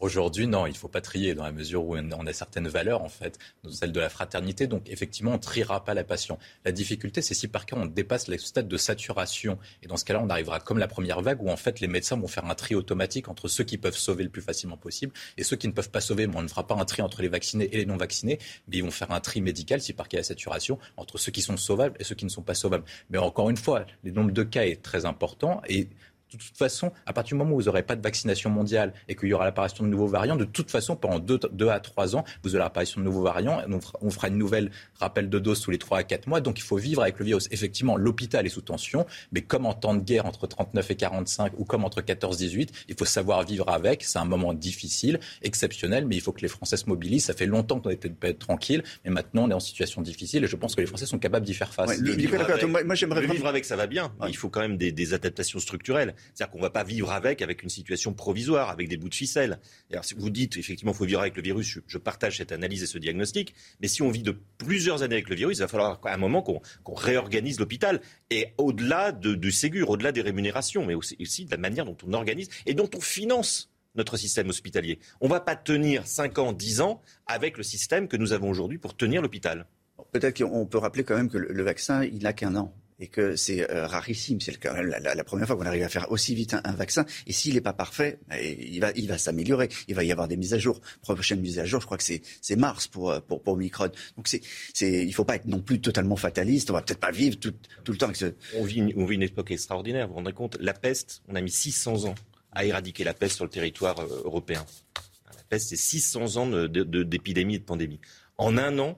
Aujourd'hui, non, il faut pas trier dans la mesure où on a certaines valeurs, en fait, celle de la fraternité. Donc, effectivement, on ne triera pas la passion. La difficulté, c'est si par cas on dépasse le stade de saturation. Et dans ce cas-là, on arrivera comme la première vague où, en fait, les médecins vont faire un tri automatique entre ceux qui peuvent sauver le plus facilement possible et ceux qui ne peuvent pas sauver. Mais on ne fera pas un tri entre les vaccinés et les non vaccinés, mais ils vont faire un tri médical, si par cas il y a saturation, entre ceux qui sont sauvables et ceux qui ne sont pas sauvables. Mais encore une fois, le nombre de cas est très important et de toute façon, à partir du moment où vous n'aurez pas de vaccination mondiale et qu'il y aura l'apparition de nouveaux variants, de toute façon, pendant deux, à trois ans, vous aurez l'apparition de nouveaux variants. On fera, une nouvelle rappel de dose tous les trois à quatre mois. Donc il faut vivre avec le virus. Effectivement, l'hôpital est sous tension, mais comme en temps de guerre entre 39 et 45 ou comme entre 14 et 18, il faut savoir vivre avec. C'est un moment difficile, exceptionnel, mais il faut que les Français se mobilisent. Ça fait longtemps qu'on était tranquille, mais maintenant on est en situation difficile et je pense que les Français sont capables d'y faire face. le, vivre avec, moi, j'aimerais vivre avec, ça va bien. il faut quand même des, des adaptations structurelles. C'est-à-dire qu'on ne va pas vivre avec, avec une situation provisoire, avec des bouts de ficelle. Vous dites, effectivement, il faut vivre avec le virus, je, partage cette analyse et ce diagnostic, mais si on vit de plusieurs années avec le virus, il va falloir à un moment qu'on réorganise l'hôpital, et au-delà de, du Ségur, au-delà des rémunérations, mais aussi, aussi de la manière dont on organise et dont on finance notre système hospitalier. On ne va pas tenir 5 ans, 10 ans avec le système que nous avons aujourd'hui pour tenir l'hôpital. Peut-être qu'on peut rappeler quand même que le vaccin, il n'a qu'un an et que c'est euh, rarissime. C'est la, la, la, première fois qu'on arrive à faire aussi vite un, vaccin. Et s'il n'est pas parfait, bah, il va, il va s'améliorer. Il va y avoir des mises à jour. Prochaine mise à jour, je crois que c'est mars pour, euh, pour, pour Omicron. Donc c'est, il faut pas être non plus totalement fataliste. On va peut-être pas vivre tout, tout le temps avec ce... On vit, on vit une époque extraordinaire. Vous vous rendez compte La peste, on a mis 600 ans à éradiquer la peste sur le territoire euh, européen. La peste, c'est 600 ans d'épidémie et de pandémie. En un an,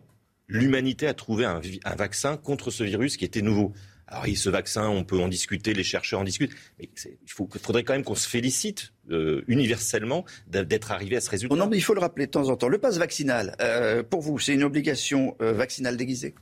l'humanité a trouvé un, vaccin contre ce virus qui était nouveau. Alors, ce vaccin, on peut en discuter, les chercheurs en discutent, il faudrait quand même qu'on se félicite euh, universellement d'être arrivé à ce résultat. non, mais il faut le rappeler de temps en temps. Le passe vaccinal, euh, pour vous, c'est une obligation euh, vaccinale déguisée?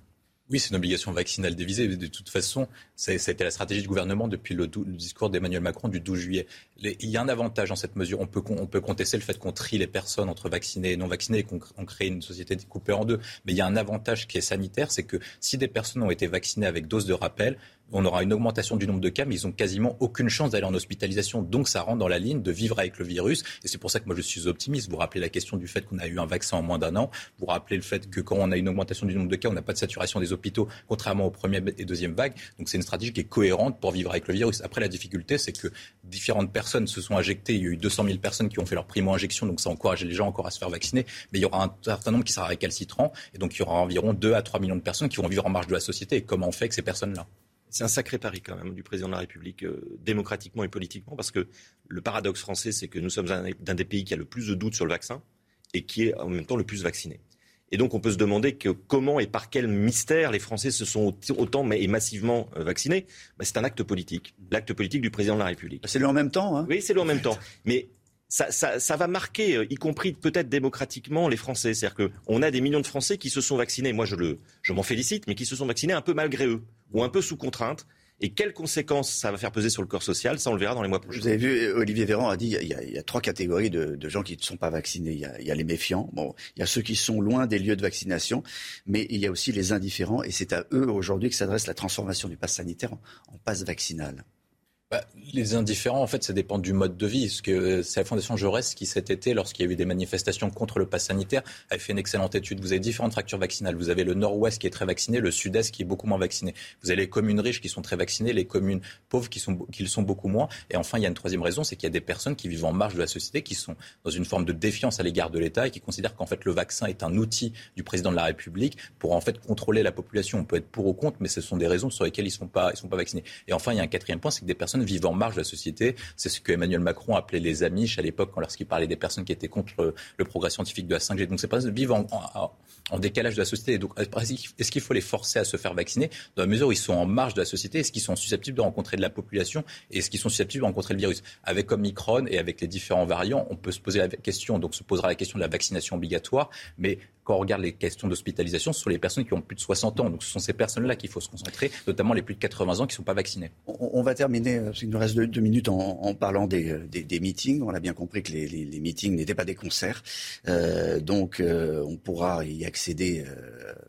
Oui, c'est une obligation vaccinale dévisée. De toute façon, ça a été la stratégie du gouvernement depuis le, discours d'Emmanuel Macron du 12 juillet. il y a un avantage dans cette mesure. On peut, on peut contester le fait qu'on trie les personnes entre vaccinés et non vaccinés et qu'on crée une société coupée en deux. Mais il y a un avantage qui est sanitaire, c'est que si des personnes ont été vaccinées avec dose de rappel, on aura une augmentation du nombre de cas, mais ils n'ont quasiment aucune chance d'aller en hospitalisation. Donc ça rentre dans la ligne de vivre avec le virus. Et c'est pour ça que moi je suis optimiste. Vous rappelez la question du fait qu'on a eu un vaccin en moins d'un an. Vous rappelez le fait que quand on a une augmentation du nombre de cas, on n'a pas de saturation des hôpitaux, contrairement aux premières et deuxième vagues. Donc c'est une stratégie qui est cohérente pour vivre avec le virus. Après, la difficulté, c'est que différentes personnes se sont injectées. Il y a eu 200 000 personnes qui ont fait leur primo-injection, donc ça encourage les gens encore à se faire vacciner. Mais il y aura un certain nombre qui sera récalcitrant. Et donc il y aura environ 2 à 3 millions de personnes qui vont vivre en marge de la société. Et comment on fait avec ces personnes-là? C'est un sacré pari quand même du président de la République, euh, démocratiquement et politiquement, parce que le paradoxe français, c'est que nous sommes d'un des pays qui a le plus de doutes sur le vaccin et qui est en même temps le plus vacciné. Et donc on peut se demander que comment et par quel mystère les Français se sont autant et massivement euh, vaccinés. Ben, c'est un acte politique, l'acte politique du président de la République. C'est le en même temps. Hein oui, c'est le en même temps. Mais ça, ça, ça, va marquer, euh, y compris peut-être démocratiquement, les Français. C'est-à-dire qu'on a des millions de Français qui se sont vaccinés. Moi, je, le, je m'en félicite, mais qui se sont vaccinés un peu malgré eux ou un peu sous contrainte. Et quelles conséquences ça va faire peser sur le corps social, ça on le verra dans les mois prochains. Vous avez vu, Olivier Véran a dit il y a, il y a trois catégories de, de, gens qui ne sont pas vaccinés. Il y, a, il y, a, les méfiants, bon, il y a ceux qui sont loin des lieux de vaccination, mais il y a aussi les indifférents. Et c'est à eux aujourd'hui que s'adresse la transformation du pass sanitaire en, en passe vaccinal. Bah, les indifférents, en fait, ça dépend du mode de vie. Que c'est la Fondation Jaurès qui, cet été, lorsqu'il y a eu des manifestations contre le pass sanitaire, a fait une excellente étude. Vous avez différentes fractures vaccinales. Vous avez le nord-ouest qui est très vacciné, le sud-est qui est beaucoup moins vacciné. Vous avez les communes riches qui sont très vaccinées, les communes pauvres qui, sont, qui le sont beaucoup moins. Et enfin, il y a une troisième raison, c'est qu'il y a des personnes qui vivent en marge de la société, qui sont dans une forme de défiance à l'égard de l'État et qui considèrent qu'en fait, le vaccin est un outil du président de la République pour en fait contrôler la population. On peut être pour ou contre, mais ce sont des raisons sur lesquelles ils ne sont, sont pas vaccinés. Et enfin, il y a un quatrième point, c'est que des personnes vivent en marge de la société. C'est ce que Emmanuel Macron appelait les Amish à l'époque, lorsqu'il parlait des personnes qui étaient contre le progrès scientifique de la 5G. Donc, ces personnes vivent en, en, décalage de la société. Donc, est-ce qu'il faut les forcer à se faire vacciner dans la mesure où ils sont en marge de la société? Est-ce qu'ils sont susceptibles de rencontrer de la population? Et est-ce qu'ils sont susceptibles de rencontrer le virus? Avec Omicron et avec les différents variants, on peut se poser la question, donc se posera la question de la vaccination obligatoire, mais quand on regarde les questions d'hospitalisation, ce sont les personnes qui ont plus de 60 ans. Donc ce sont ces personnes-là qu'il faut se concentrer, notamment les plus de 80 ans qui ne sont pas vaccinés. On, va terminer, euh, parce qu'il nous reste deux, minutes, en, parlant euh, des, meetings. On a bien compris que les, meetings n'étaient pas des concerts. Euh, donc on pourra y accéder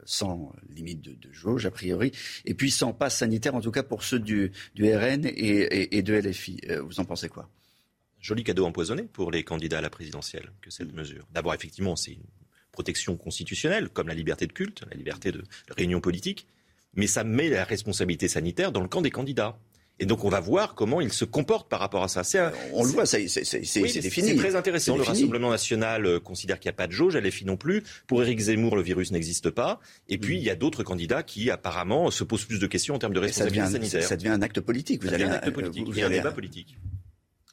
sans limite de, jauge, a priori. Et puis sans passe sanitaire, en tout cas pour ceux du, RN et, et de LFI. vous en pensez quoi? Joli cadeau empoisonné pour les candidats à la présidentielle que cette mesure. D'abord, effectivement, c'est une protection constitutionnelle, comme la liberté de culte, la liberté de réunion politique, mais ça met la responsabilité sanitaire dans le camp des candidats. Et donc on va voir comment ils se comportent par rapport à ça. on le voit, c'est défini. C'est très intéressant. Le Rassemblement national euh, considère qu'il n'y a pas de jauge, elle est fine non plus. Pour Éric Zemmour, le virus n'existe pas. Et puis il y a d'autres candidats qui apparemment se posent plus de questions en termes de responsabilité sanitaire. Ça devient un acte politique. Vous ça allez, un acte politique. Vous, un débat politique.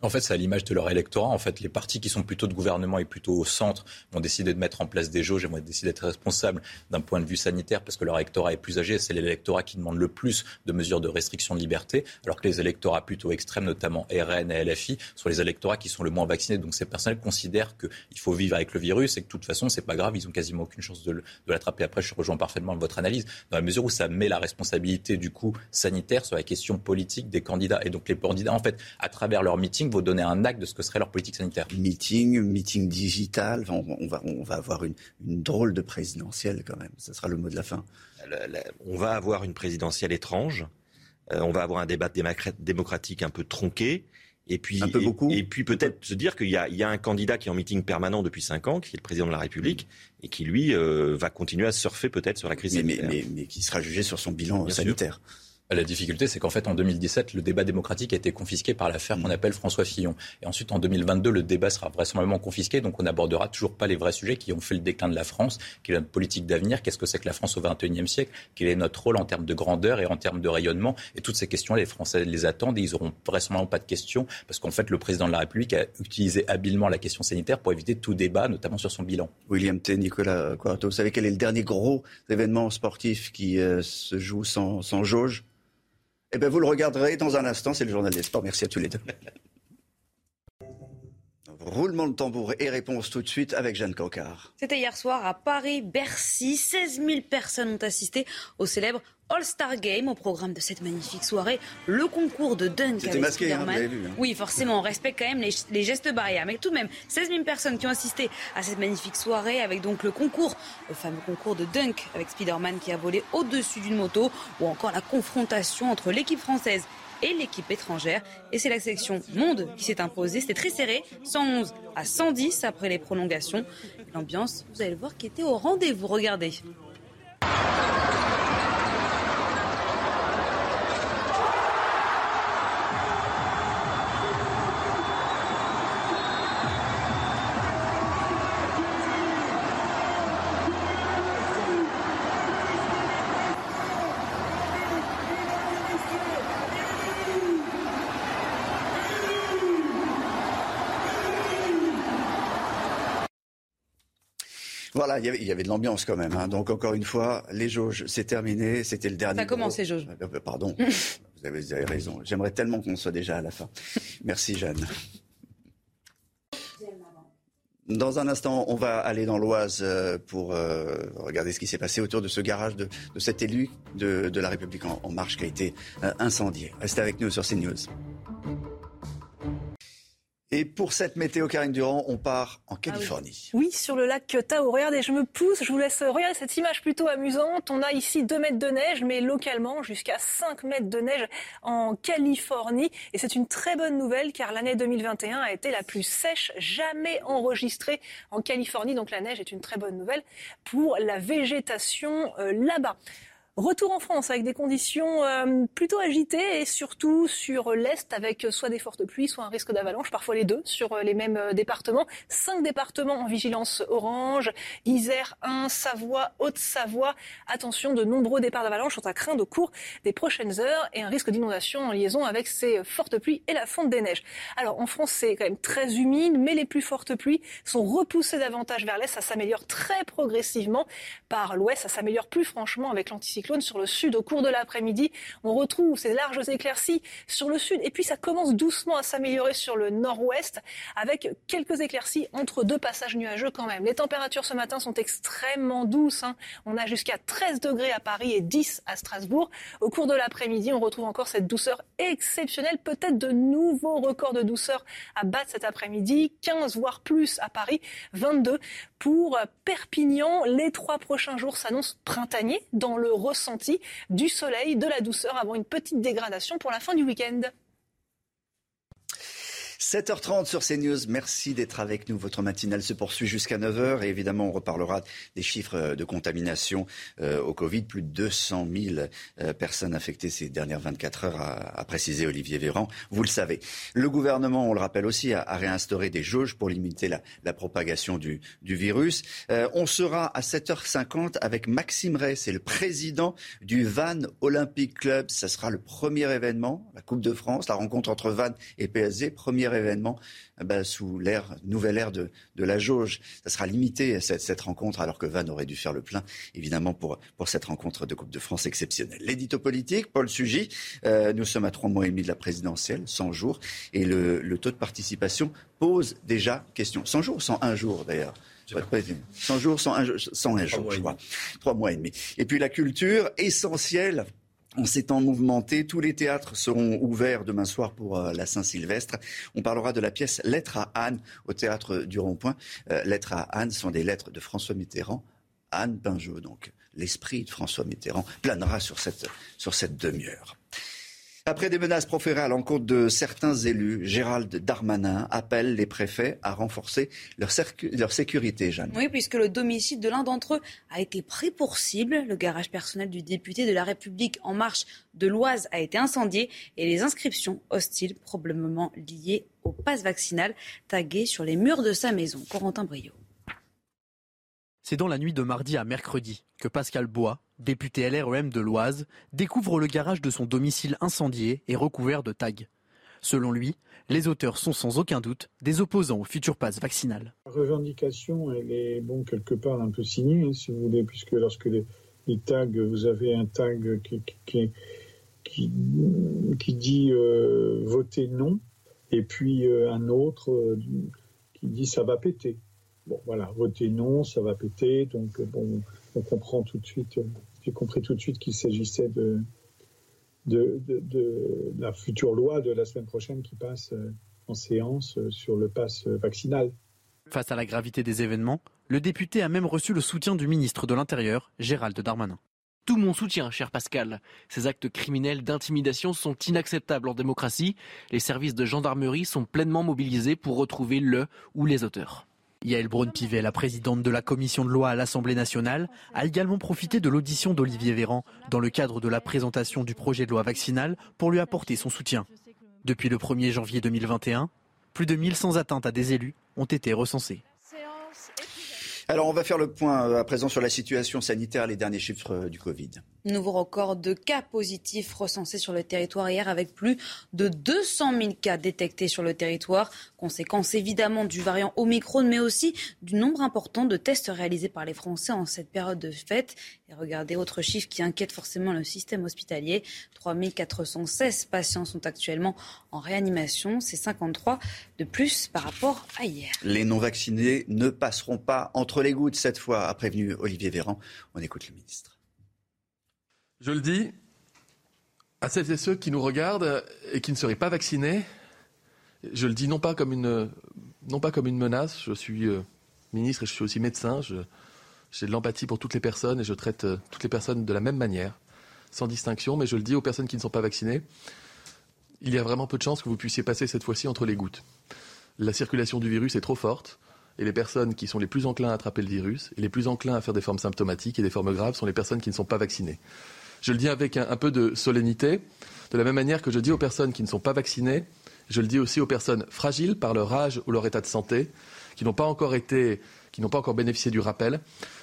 En fait, c'est à l'image de leur électorat. En fait, les partis qui sont plutôt de gouvernement et plutôt au centre vont décider de mettre en place des jauges et vont décider d'être responsables d'un point de vue sanitaire parce que leur électorat est plus âgé. C'est l'électorat qui demande le plus de mesures de restriction de liberté, alors que les électorats plutôt extrêmes, notamment RN et LFI, sont les électorats qui sont le moins vaccinés. Donc ces personnes considèrent qu'il faut vivre avec le virus et que de toute façon, c'est pas grave. Ils ont quasiment aucune chance de l'attraper. Après, je rejoins parfaitement votre analyse dans la mesure où ça met la responsabilité du coup sanitaire sur la question politique des candidats. Et donc les candidats, en fait, à travers leur meeting, vont donner un acte de ce que serait leur politique sanitaire. Meeting, meeting digital, on, va, on va avoir une, drôle de présidentielle quand même. Ce sera le mot de la fin. on va avoir une présidentielle étrange. Euh, on va avoir un débat démocratique un peu tronqué. Et puis, un peu beaucoup. Et, puis peut-être se dire qu'il y, a un candidat qui est en meeting permanent depuis cinq ans, qui est le président de la République, et qui lui euh, va continuer à surfer peut-être sur la crise sanitaire. Mais, qui sera jugé sur son bilan sanitaire. La difficulté, c'est qu'en fait, en 2017, le débat démocratique a été confisqué par l'affaire qu'on appelle François Fillon. Et ensuite, en 2022, le débat sera vraisemblablement confisqué, donc on n'abordera toujours pas les vrais sujets qui ont fait le déclin de la France, quelle est notre politique d'avenir, qu'est-ce que c'est que la France au XXIe siècle, quel est notre rôle en termes de grandeur et en termes de rayonnement. Et toutes ces questions, les Français les attendent et ils n'auront vraisemblablement pas de questions, parce qu'en fait, le président de la République a utilisé habilement la question sanitaire pour éviter tout débat, notamment sur son bilan. William T. Nicolas Quarto, vous savez quel est le dernier gros événement sportif qui euh, se joue sans, sans jauge? Eh bien, vous le regarderez dans un instant. C'est le journal des sports. Merci à tous les deux. [laughs] Roulement de tambour et réponse tout de suite avec Jeanne Cocard. C'était hier soir à Paris, Bercy. 16 000 personnes ont assisté au célèbre All-Star Game au programme de cette magnifique soirée. Le concours de dunk avec masqué, hein, hein. Oui, forcément, on respecte quand même les, gestes barrières. Mais tout de même, 16 000 personnes qui ont assisté à cette magnifique soirée avec donc le concours, le fameux concours de dunk avec Spider-Man qui a volé au-dessus d'une moto ou encore la confrontation entre l'équipe française et l'équipe étrangère. Et c'est la section monde qui s'est imposée. C'était très serré, 111 à 110 après les prolongations. L'ambiance, vous allez le voir, qui était au rendez-vous. Regardez. Voilà, il y avait, de l'ambiance quand même. Hein. Donc encore une fois, les jauges, c'est terminé. C'était le dernier. Ça commence les jauges. Euh, euh, pardon. [laughs] vous, avez, raison. J'aimerais tellement qu'on soit déjà à la fin. Merci Jeanne. Dans un instant, on va aller dans l'Oise euh, pour regarder ce qui s'est passé autour de ce garage de, cet élu de, la République en, en, marche qui a été incendié. Restez avec nous sur CNews. Et pour cette météo, Karine Durand, on part en ah Californie. oui. sur le lac Tahoe. Regardez, je me pousse, je vous laisse regarder cette image plutôt amusante. On a ici 2 mètres de neige, mais localement jusqu'à 5 mètres de neige en Californie. Et c'est une très bonne nouvelle car l'année 2021 a été la plus sèche jamais enregistrée en Californie. Donc la neige est une très bonne nouvelle pour la végétation euh, là-bas. Retour en France avec des conditions euh, plutôt agitées et surtout sur l'Est avec soit des fortes pluies, soit un risque d'avalanche, parfois les deux sur les mêmes euh, départements. Cinq départements en vigilance orange, Isère, Ain, Savoie, Haute-Savoie. Attention, de nombreux départs d'avalanche sont à craindre au cours des prochaines heures et un risque d'inondation en liaison avec ces fortes pluies et la fonte des neiges. Alors en France, c'est quand même très humide, mais les plus fortes pluies sont repoussées davantage vers l'Est. Ça s'améliore très progressivement. Par l'Ouest, ça s'améliore plus franchement avec l'anticyclone sur le sud au cours de l'après-midi. On retrouve ces larges éclaircies sur le sud et puis ça commence doucement à s'améliorer sur le nord-ouest avec quelques éclaircies entre deux passages nuageux quand même. Les températures ce matin sont extrêmement douces. Hein. On a jusqu'à 13 degrés à Paris et 10 à Strasbourg. Au cours de l'après-midi, on retrouve encore cette douceur exceptionnelle, peut-être de nouveaux records de douceur à battre cet après-midi, 15 voire plus à Paris, 22 pour Perpignan. Les trois prochains jours s'annoncent printaniers dans le ressenti du soleil, de la douceur avant une petite dégradation pour la fin du week-end. 7h30 sur CNews. Merci d'être avec nous. Votre matinale se poursuit jusqu'à 9h et évidemment, on reparlera des chiffres de contamination euh, au Covid. Plus de 200 000 euh, personnes infectées ces dernières 24 heures, a, précisé Olivier Véran. Vous le savez. Le gouvernement, on le rappelle aussi, a, réinstauré des jauges pour limiter la, propagation du, virus. Euh, on sera à 7h50 avec Maxime Ray, c'est le président du Van Olympic Club. Ça sera le premier événement, la Coupe de France, la rencontre entre Van et PSG. Premier événement eh ben, sous l'ère, nouvelle ère de, la jauge. Ça sera limité, cette, cette, rencontre, alors que Van aurait dû faire le plein, évidemment, pour, pour cette rencontre de Coupe de France exceptionnelle. L'édito politique, Paul Sugy, euh, nous sommes à trois mois et demi de la présidentielle, 100 jours, et le, le taux de participation pose déjà question. 100 jours, 101 jours d'ailleurs? 100 jours, 101, 101 jours, je crois. Trois mois et demi. Et puis la culture, essentielle on s'étant mouvementé. Tous les théâtres seront ouverts demain soir pour euh, la Saint-Sylvestre. On parlera de la pièce Lettres à Anne au théâtre du Rond-Point. Euh, lettres à Anne sont des lettres de François Mitterrand. Anne Pinjot, donc l'esprit de François Mitterrand, planera sur cette, sur cette demi-heure. Après des menaces proférées à l'encontre de certains élus, Gérald Darmanin appelle les préfets à renforcer leur, sécurité, Jeanne. Oui, puisque le domicile de l'un d'entre eux a été pris pour cible. Le garage personnel du député de la République En Marche de l'Oise a été incendié et les inscriptions hostiles, probablement liées au pass vaccinal, taguées sur les murs de sa maison. Corentin Brio. C'est dans la nuit de mardi à mercredi que Pascal Bois, député LREM de l'Oise, découvre le garage de son domicile incendié et recouvert de tags. Selon lui, les auteurs sont sans aucun doute des opposants au futur pass vaccinal. La revendication, elle est bon quelque part un peu signée, hein, si vous voulez, puisque lorsque les, tags, vous avez un tag qui, dit euh, voter non, et puis euh, un autre euh, qui dit ça va péter. Bon, voilà, voter non, ça va péter. Donc, euh, bon, on comprend tout de suite, euh, j'ai compris tout de suite qu'il s'agissait de de, la future loi de la semaine prochaine qui passe euh, en séance sur le pass vaccinal. Face à la gravité des événements, le député a même reçu le soutien du ministre de l'Intérieur, Gérald Darmanin. Tout mon soutien, cher Pascal. Ces actes criminels d'intimidation sont inacceptables en démocratie. Les services de gendarmerie sont pleinement mobilisés pour retrouver le ou les auteurs. Yael Braun-Pivet, la présidente de la commission de loi à l'Assemblée nationale, a également profité de l'audition d'Olivier Véran dans le cadre de la présentation du projet de loi vaccinal pour lui apporter son soutien. Depuis le 1er janvier 2021, plus de 1100 atteintes à des élus ont été recensées. Alors, on va faire le point euh, à présent sur la situation sanitaire, les derniers chiffres euh, du Covid. Nouveau record de cas positifs recensés sur le territoire hier avec plus de 200 000 cas détectés sur le territoire. Conséquence évidemment du variant Omicron, mais aussi du nombre important de tests réalisés par les Français en cette période de fête. Et regardez, autre chiffre qui inquiète forcément le système hospitalier. 3 416 patients sont actuellement en réanimation. C'est 53 de plus par rapport à hier. Les non-vaccinés ne passeront pas entre les gouttes cette fois, a prévenu Olivier Véran. On écoute le ministre. Je le dis à celles et ceux qui nous regardent et qui ne seraient pas vaccinés, je le dis non pas comme une, non pas comme une menace, je suis euh, ministre et je suis aussi médecin, j'ai de l'empathie pour toutes les personnes et je traite euh, toutes les personnes de la même manière, sans distinction, mais je le dis aux personnes qui ne sont pas vaccinées, il y a vraiment peu de chances que vous puissiez passer cette fois-ci entre les gouttes. La circulation du virus est trop forte et les personnes qui sont les plus enclins à attraper le virus et les plus enclins à faire des formes symptomatiques et des formes graves sont les personnes qui ne sont pas vaccinées. Je le dis avec un peu de solennité, de la même manière que je dis aux personnes qui ne sont pas vaccinées, je le dis aussi aux personnes fragiles par leur âge ou leur état de santé, qui n'ont pas encore été, qui n'ont pas encore bénéficié du rappel.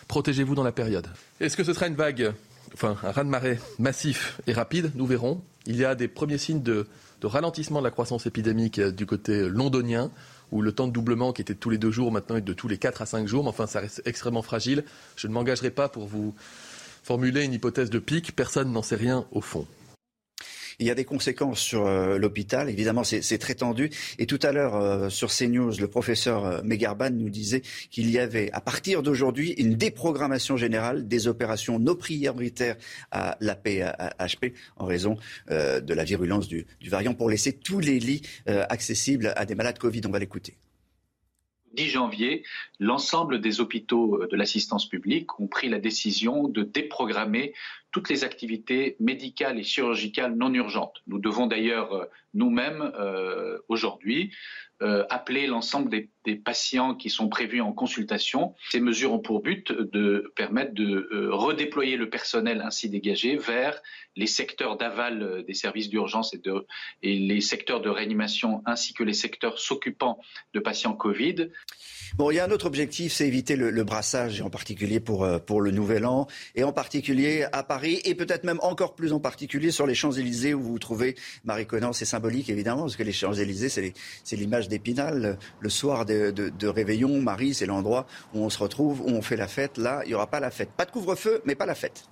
Protégez-vous dans la période. Est-ce que ce sera une vague, enfin un raz-de-marée massif et rapide? Nous verrons. Il y a des premiers signes de, ralentissement de la croissance épidémique du côté londonien, où le temps de doublement qui était tous les deux jours maintenant est de tous les quatre à cinq jours, mais enfin ça reste extrêmement fragile. Je ne m'engagerai pas pour vous formuler une hypothèse de pic, personne n'en sait rien au fond. Il y a des conséquences sur euh, l'hôpital. Évidemment, c'est très tendu. Et tout à l'heure, euh, sur CNews, le professeur euh, Megarban nous disait qu'il y avait, à partir d'aujourd'hui, une déprogrammation générale des opérations non prioritaires à la PHP en raison de la virulence du, du, variant pour laisser tous les lits accessibles à des malades Covid. On va l'écouter. 10 janvier, l'ensemble des hôpitaux de l'assistance publique ont pris la décision de déprogrammer toutes les activités médicales et chirurgicales non urgentes. Nous devons d'ailleurs nous-mêmes aujourd'hui appeler l'ensemble des, des, patients qui sont prévus en consultation. Ces mesures ont pour but de permettre de redéployer le personnel ainsi dégagé vers les secteurs d'aval des services d'urgence et, les secteurs de réanimation ainsi que les secteurs s'occupant de patients Covid. Bon, il y a un autre objectif, c'est éviter le, le, brassage, en particulier pour, euh, pour le Nouvel An, et en particulier à Paris, et peut-être même encore plus en particulier sur les Champs-Élysées, où vous vous trouvez, Marie Conan, c'est symbolique évidemment, parce que les Champs-Élysées, c'est l'image d'Épinal. Le soir de, de, de Réveillon, Marie, c'est l'endroit où on se retrouve, où on fait la fête. Là, il n'y aura pas la fête. Pas de couvre-feu, mais pas la fête.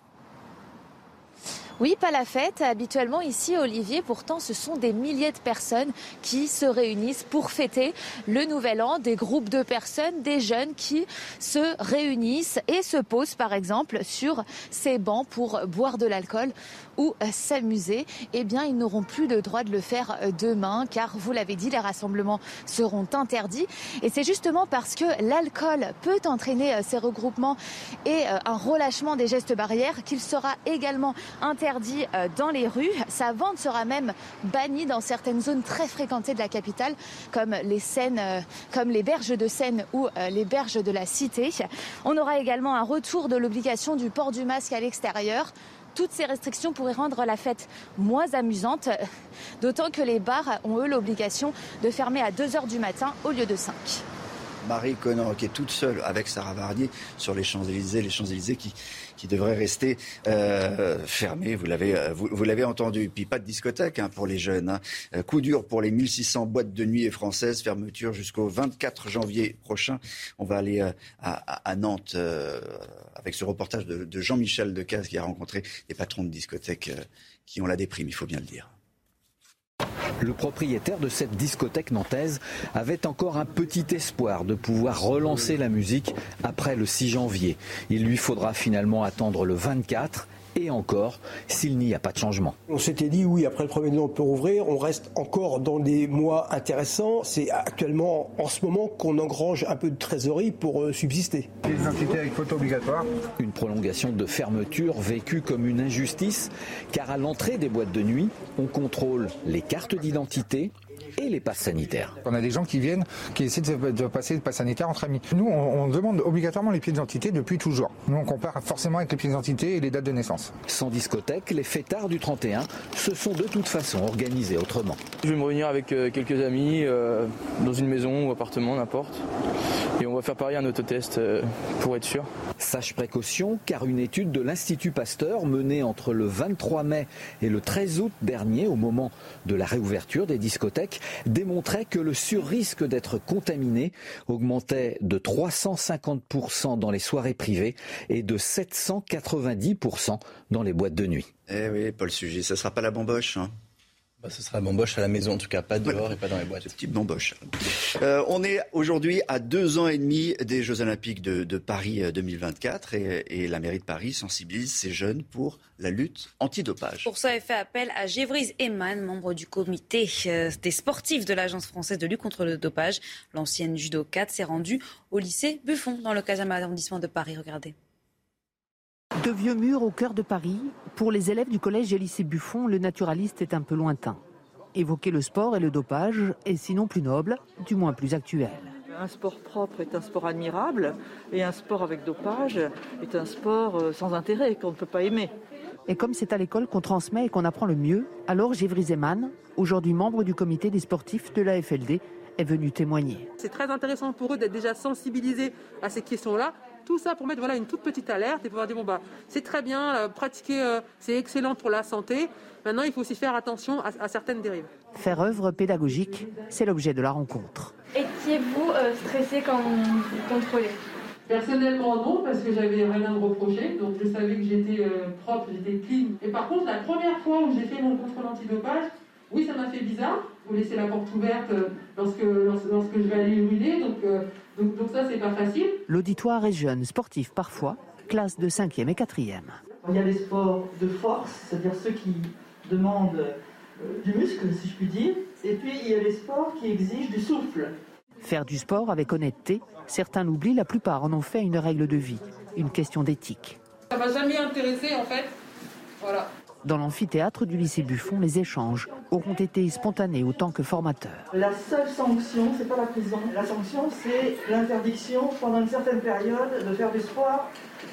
Oui, pas la fête. Habituellement, ici, Olivier, pourtant, ce sont des milliers de personnes qui se réunissent pour fêter le Nouvel An. Des groupes de personnes, des jeunes qui se réunissent et se posent, par exemple, sur ces bancs pour boire de l'alcool ou s'amuser. Eh bien, ils n'auront plus le droit de le faire demain, car, vous l'avez dit, les rassemblements seront interdits. Et c'est justement parce que l'alcool peut entraîner ces regroupements et un relâchement des gestes barrières qu'il sera également interdit dans les rues. Sa vente sera même bannie dans certaines zones très fréquentées de la capitale, comme les comme les berges de Seine ou les berges de la Cité. On aura également un retour de l'obligation du port du masque à l'extérieur. Toutes ces restrictions pourraient rendre la fête moins amusante, d'autant que les bars ont eux l'obligation de fermer à 2 heures du matin au lieu de 5. Marie Conan, qui est toute seule avec Sarah Varnier sur les Champs-Élysées, les Champs-Élysées qui, qui devraient rester euh, fermés, vous l'avez, vous, vous l'avez entendu. Puis pas de discothèque hein, pour les jeunes. Hein. Coup dur pour les 1600 boîtes de nuit françaises, fermeture jusqu'au 24 janvier prochain. On va aller à, à, à Nantes euh, avec ce reportage de, de Jean-Michel Decaze qui a rencontré des patrons de discothèques euh, qui ont la déprime, il faut bien le dire. Le propriétaire de cette discothèque nantaise avait encore un petit espoir de pouvoir relancer la musique après le 6 janvier. Il lui faudra finalement attendre le 24 et encore s'il n'y a pas de changement. On s'était dit oui, après le premier er on peut rouvrir, on reste encore dans des mois intéressants. C'est actuellement en ce moment qu'on engrange un peu de trésorerie pour subsister. L'identité avec photo obligatoire. Une prolongation de fermeture vécue comme une injustice car à l'entrée des boîtes de nuit, on contrôle les cartes d'identité, et les passes sanitaires. On a des gens qui viennent, qui essaient de, passer le pass sanitaire entre amis. Nous, on, on demande obligatoirement les pieds d'identité depuis toujours. Nous, on compare forcément avec les pieds d'identité et les dates de naissance. Sans discothèque, les fêtards du 31 se sont de toute façon organisés autrement. Je vais me réunir avec euh, quelques amis euh, dans une maison ou appartement, n'importe. Et on va faire pareil un autotest euh, pour être sûr. Sage précaution, car une étude de l'Institut Pasteur menée entre le 23 mai et le 13 août dernier, au moment de la réouverture des discothèques, démontrait que le surrisque d'être contaminé augmentait de 350% dans les soirées privées et de 790% dans les boîtes de nuit. Eh oui, Paul Sujet, ça ne sera pas la bamboche. Hein ce sera la bamboche à la maison, en tout cas, pas dehors voilà. et pas dans les boîtes. Petite bamboche. Euh, on est aujourd'hui à deux ans et demi des Jeux Olympiques de, de Paris 2024 et, et, la mairie de Paris sensibilise ces jeunes pour la lutte antidopage. Pour ça, elle fait appel à Gévrise Eman, membre du comité euh, des sportifs de l'Agence française de lutte contre le dopage. L'ancienne judo 4 s'est rendue au lycée Buffon dans le 15e arrondissement de Paris. Regardez. De vieux murs au cœur de Paris, pour les élèves du collège et lycée Buffon, le naturaliste est un peu lointain. Évoquer le sport et le dopage est sinon plus noble, du moins plus actuel. Un sport propre est un sport admirable et un sport avec dopage est un sport euh, sans intérêt qu'on ne peut pas aimer. Et comme c'est à l'école qu'on transmet et qu'on apprend le mieux, alors Gévry Zeman, aujourd'hui membre du comité des sportifs de la FLD, est venu témoigner. C'est très intéressant pour eux d'être déjà sensibilisés à ces questions-là tout ça pour mettre voilà, une toute petite alerte et pouvoir dire bon bah c'est très bien, euh, pratiquer euh, c'est excellent pour la santé. Maintenant il faut aussi faire attention à, à certaines dérives. Faire œuvre pédagogique, c'est l'objet de la rencontre. Étiez-vous euh, stressé quand vous contrôlez Personnellement non, parce que j'avais rien à me reprocher, donc je savais que j'étais euh, propre, j'étais clean. Et par contre, la première fois où j'ai fait mon contrôle antidopage, oui, ça m'a fait bizarre. Vous laissez la porte ouverte lorsque, lorsque, lorsque je vais aller uriner, donc, euh, donc, donc ça, c'est pas facile. L'auditoire est jeune, sportif parfois, classe de 5e et 4e. Il y a des sports de force, c'est-à-dire ceux qui demandent euh, du muscle, si je puis dire. Et puis, il y a les sports qui exigent du souffle. Faire du sport avec honnêteté, certains l'oublient, la plupart en ont fait une règle de vie, une question d'éthique. Ça m'a jamais intéressé, en fait, Voilà. Dans l'amphithéâtre du lycée Buffon, les échanges auront été spontanés autant que formateurs. La seule sanction, c'est pas la prison. La sanction, c'est l'interdiction pendant une certaine période de faire du sport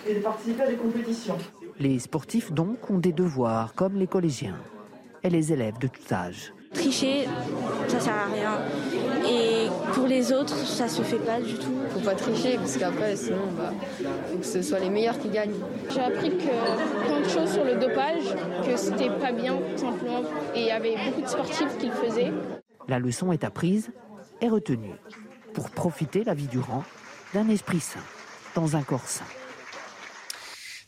et de participer à des compétitions. Les sportifs donc ont des devoirs comme les collégiens et les élèves de tout âge. Tricher, ça sert à rien. Et pour les autres, ça se fait pas du tout. Faut pas tricher parce qu'après, sinon, bah, faut que ce soit les meilleurs qui gagnent. J'ai appris que plein de choses sur le dopage, que c'était pas bien, tout simplement. Et il y avait beaucoup de sportifs qui le faisaient. La leçon est apprise et retenue pour profiter la vie durant d'un esprit sain dans un corps sain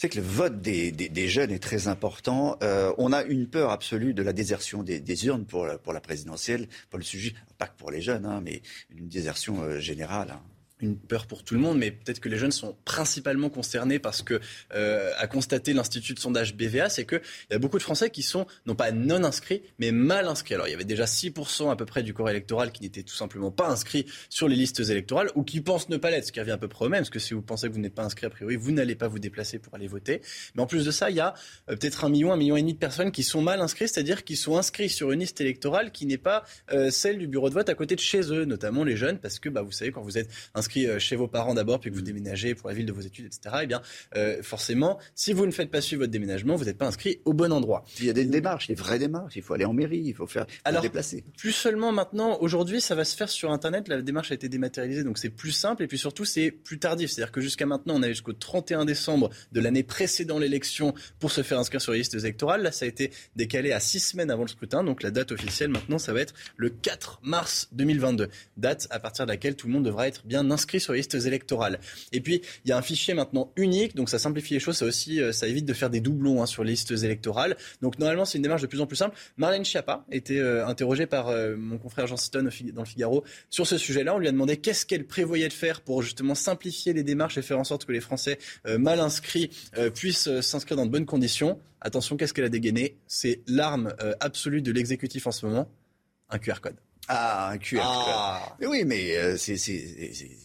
c'est que le vote des, jeunes est très important. Euh, on a une peur absolue de la désertion des, urnes pour, la présidentielle, pour le sujet, pas que pour les jeunes, hein, mais une désertion euh, générale. Hein une peur pour tout le monde, mais peut-être que les jeunes sont principalement concernés parce que, euh, a constaté l'Institut de sondage BVA, c'est qu'il y a beaucoup de Français qui sont non pas non inscrits, mais mal inscrits. Alors il y avait déjà 6% à peu près du corps électoral qui n'étaient tout simplement pas inscrits sur les listes électorales ou qui pensent ne pas l'être, ce qui revient à peu près au même, parce que si vous pensez que vous n'êtes pas inscrit, a priori, vous n'allez pas vous déplacer pour aller voter. Mais en plus de ça, il y a euh, peut-être un million, un million et demi de personnes qui sont mal inscrits, c'est-à-dire qui sont inscrits sur une liste électorale qui n'est pas euh, celle du bureau de vote à côté de chez eux, notamment les jeunes, parce que bah, vous savez, quand vous êtes inscrit chez vos parents d'abord, puis que vous déménagez pour la ville de vos études, etc., eh bien, euh, forcément, si vous ne faites pas suivre votre déménagement, vous n'êtes pas inscrit au bon endroit. Il y a des démarches, des vraies démarches. Il faut aller en mairie, il faut faire, Alors, déplacer. Plus seulement maintenant, aujourd'hui, ça va se faire sur Internet. La démarche a été dématérialisée, donc c'est plus simple et puis surtout c'est plus tardif. C'est-à-dire que jusqu'à maintenant, on avait jusqu'au 31 décembre de l'année précédant l'élection pour se faire inscrire sur les listes électorales. Là, ça a été décalé à six semaines avant le scrutin. Donc la date officielle maintenant, ça va être le 4 mars 2022, date à partir de laquelle tout le monde devra être bien inscrit sur les listes électorales. Et puis, il y a un fichier maintenant unique, donc ça simplifie les choses, ça aussi, euh, ça évite de faire des doublons hein, sur les listes électorales. Donc normalement, c'est une démarche de plus en plus simple. Marlène Schiappa était euh, interrogée par euh, mon confrère Jean Sitton dans le Figaro sur ce sujet-là. On lui a demandé qu'est-ce qu'elle prévoyait de faire pour justement simplifier les démarches et faire en sorte que les Français mal inscrits puissent s'inscrire dans de bonnes conditions. Attention, qu'est-ce qu'elle a dégainé? C'est l'arme absolue de l'exécutif en ce moment, un QR code. Ah, un QR code. Ah. oui, mais c'est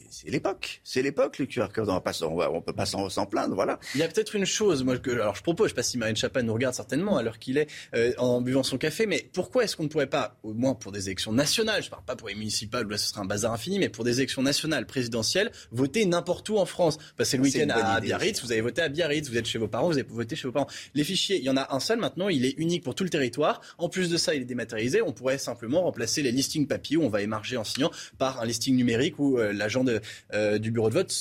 c'est l'époque. C'est l'époque, le QR code. On ne peut pas s'en plaindre, voilà. Il y a peut-être une chose, moi, que, alors je propose, je ne sais pas si Marine Chapin nous regarde certainement à l'heure qu'il est, euh, en buvant son café, mais pourquoi est-ce qu'on ne pourrait pas, au moins pour des élections nationales, je ne parle pas pour les municipales où là ce serait un bazar infini, mais pour des élections nationales, présidentielles, voter n'importe où en France? Passer le week-end à Biarritz, vous avez voté à Biarritz, vous êtes chez vos parents, vous avez voté chez vos parents. Les fichiers, il y en a un seul maintenant, il est unique pour tout le territoire. En plus de ça, il est dématérialisé. On pourrait simplement remplacer les listings papier où on va émarger en signant par un listing numérique où euh, l'agent de du bureau de vote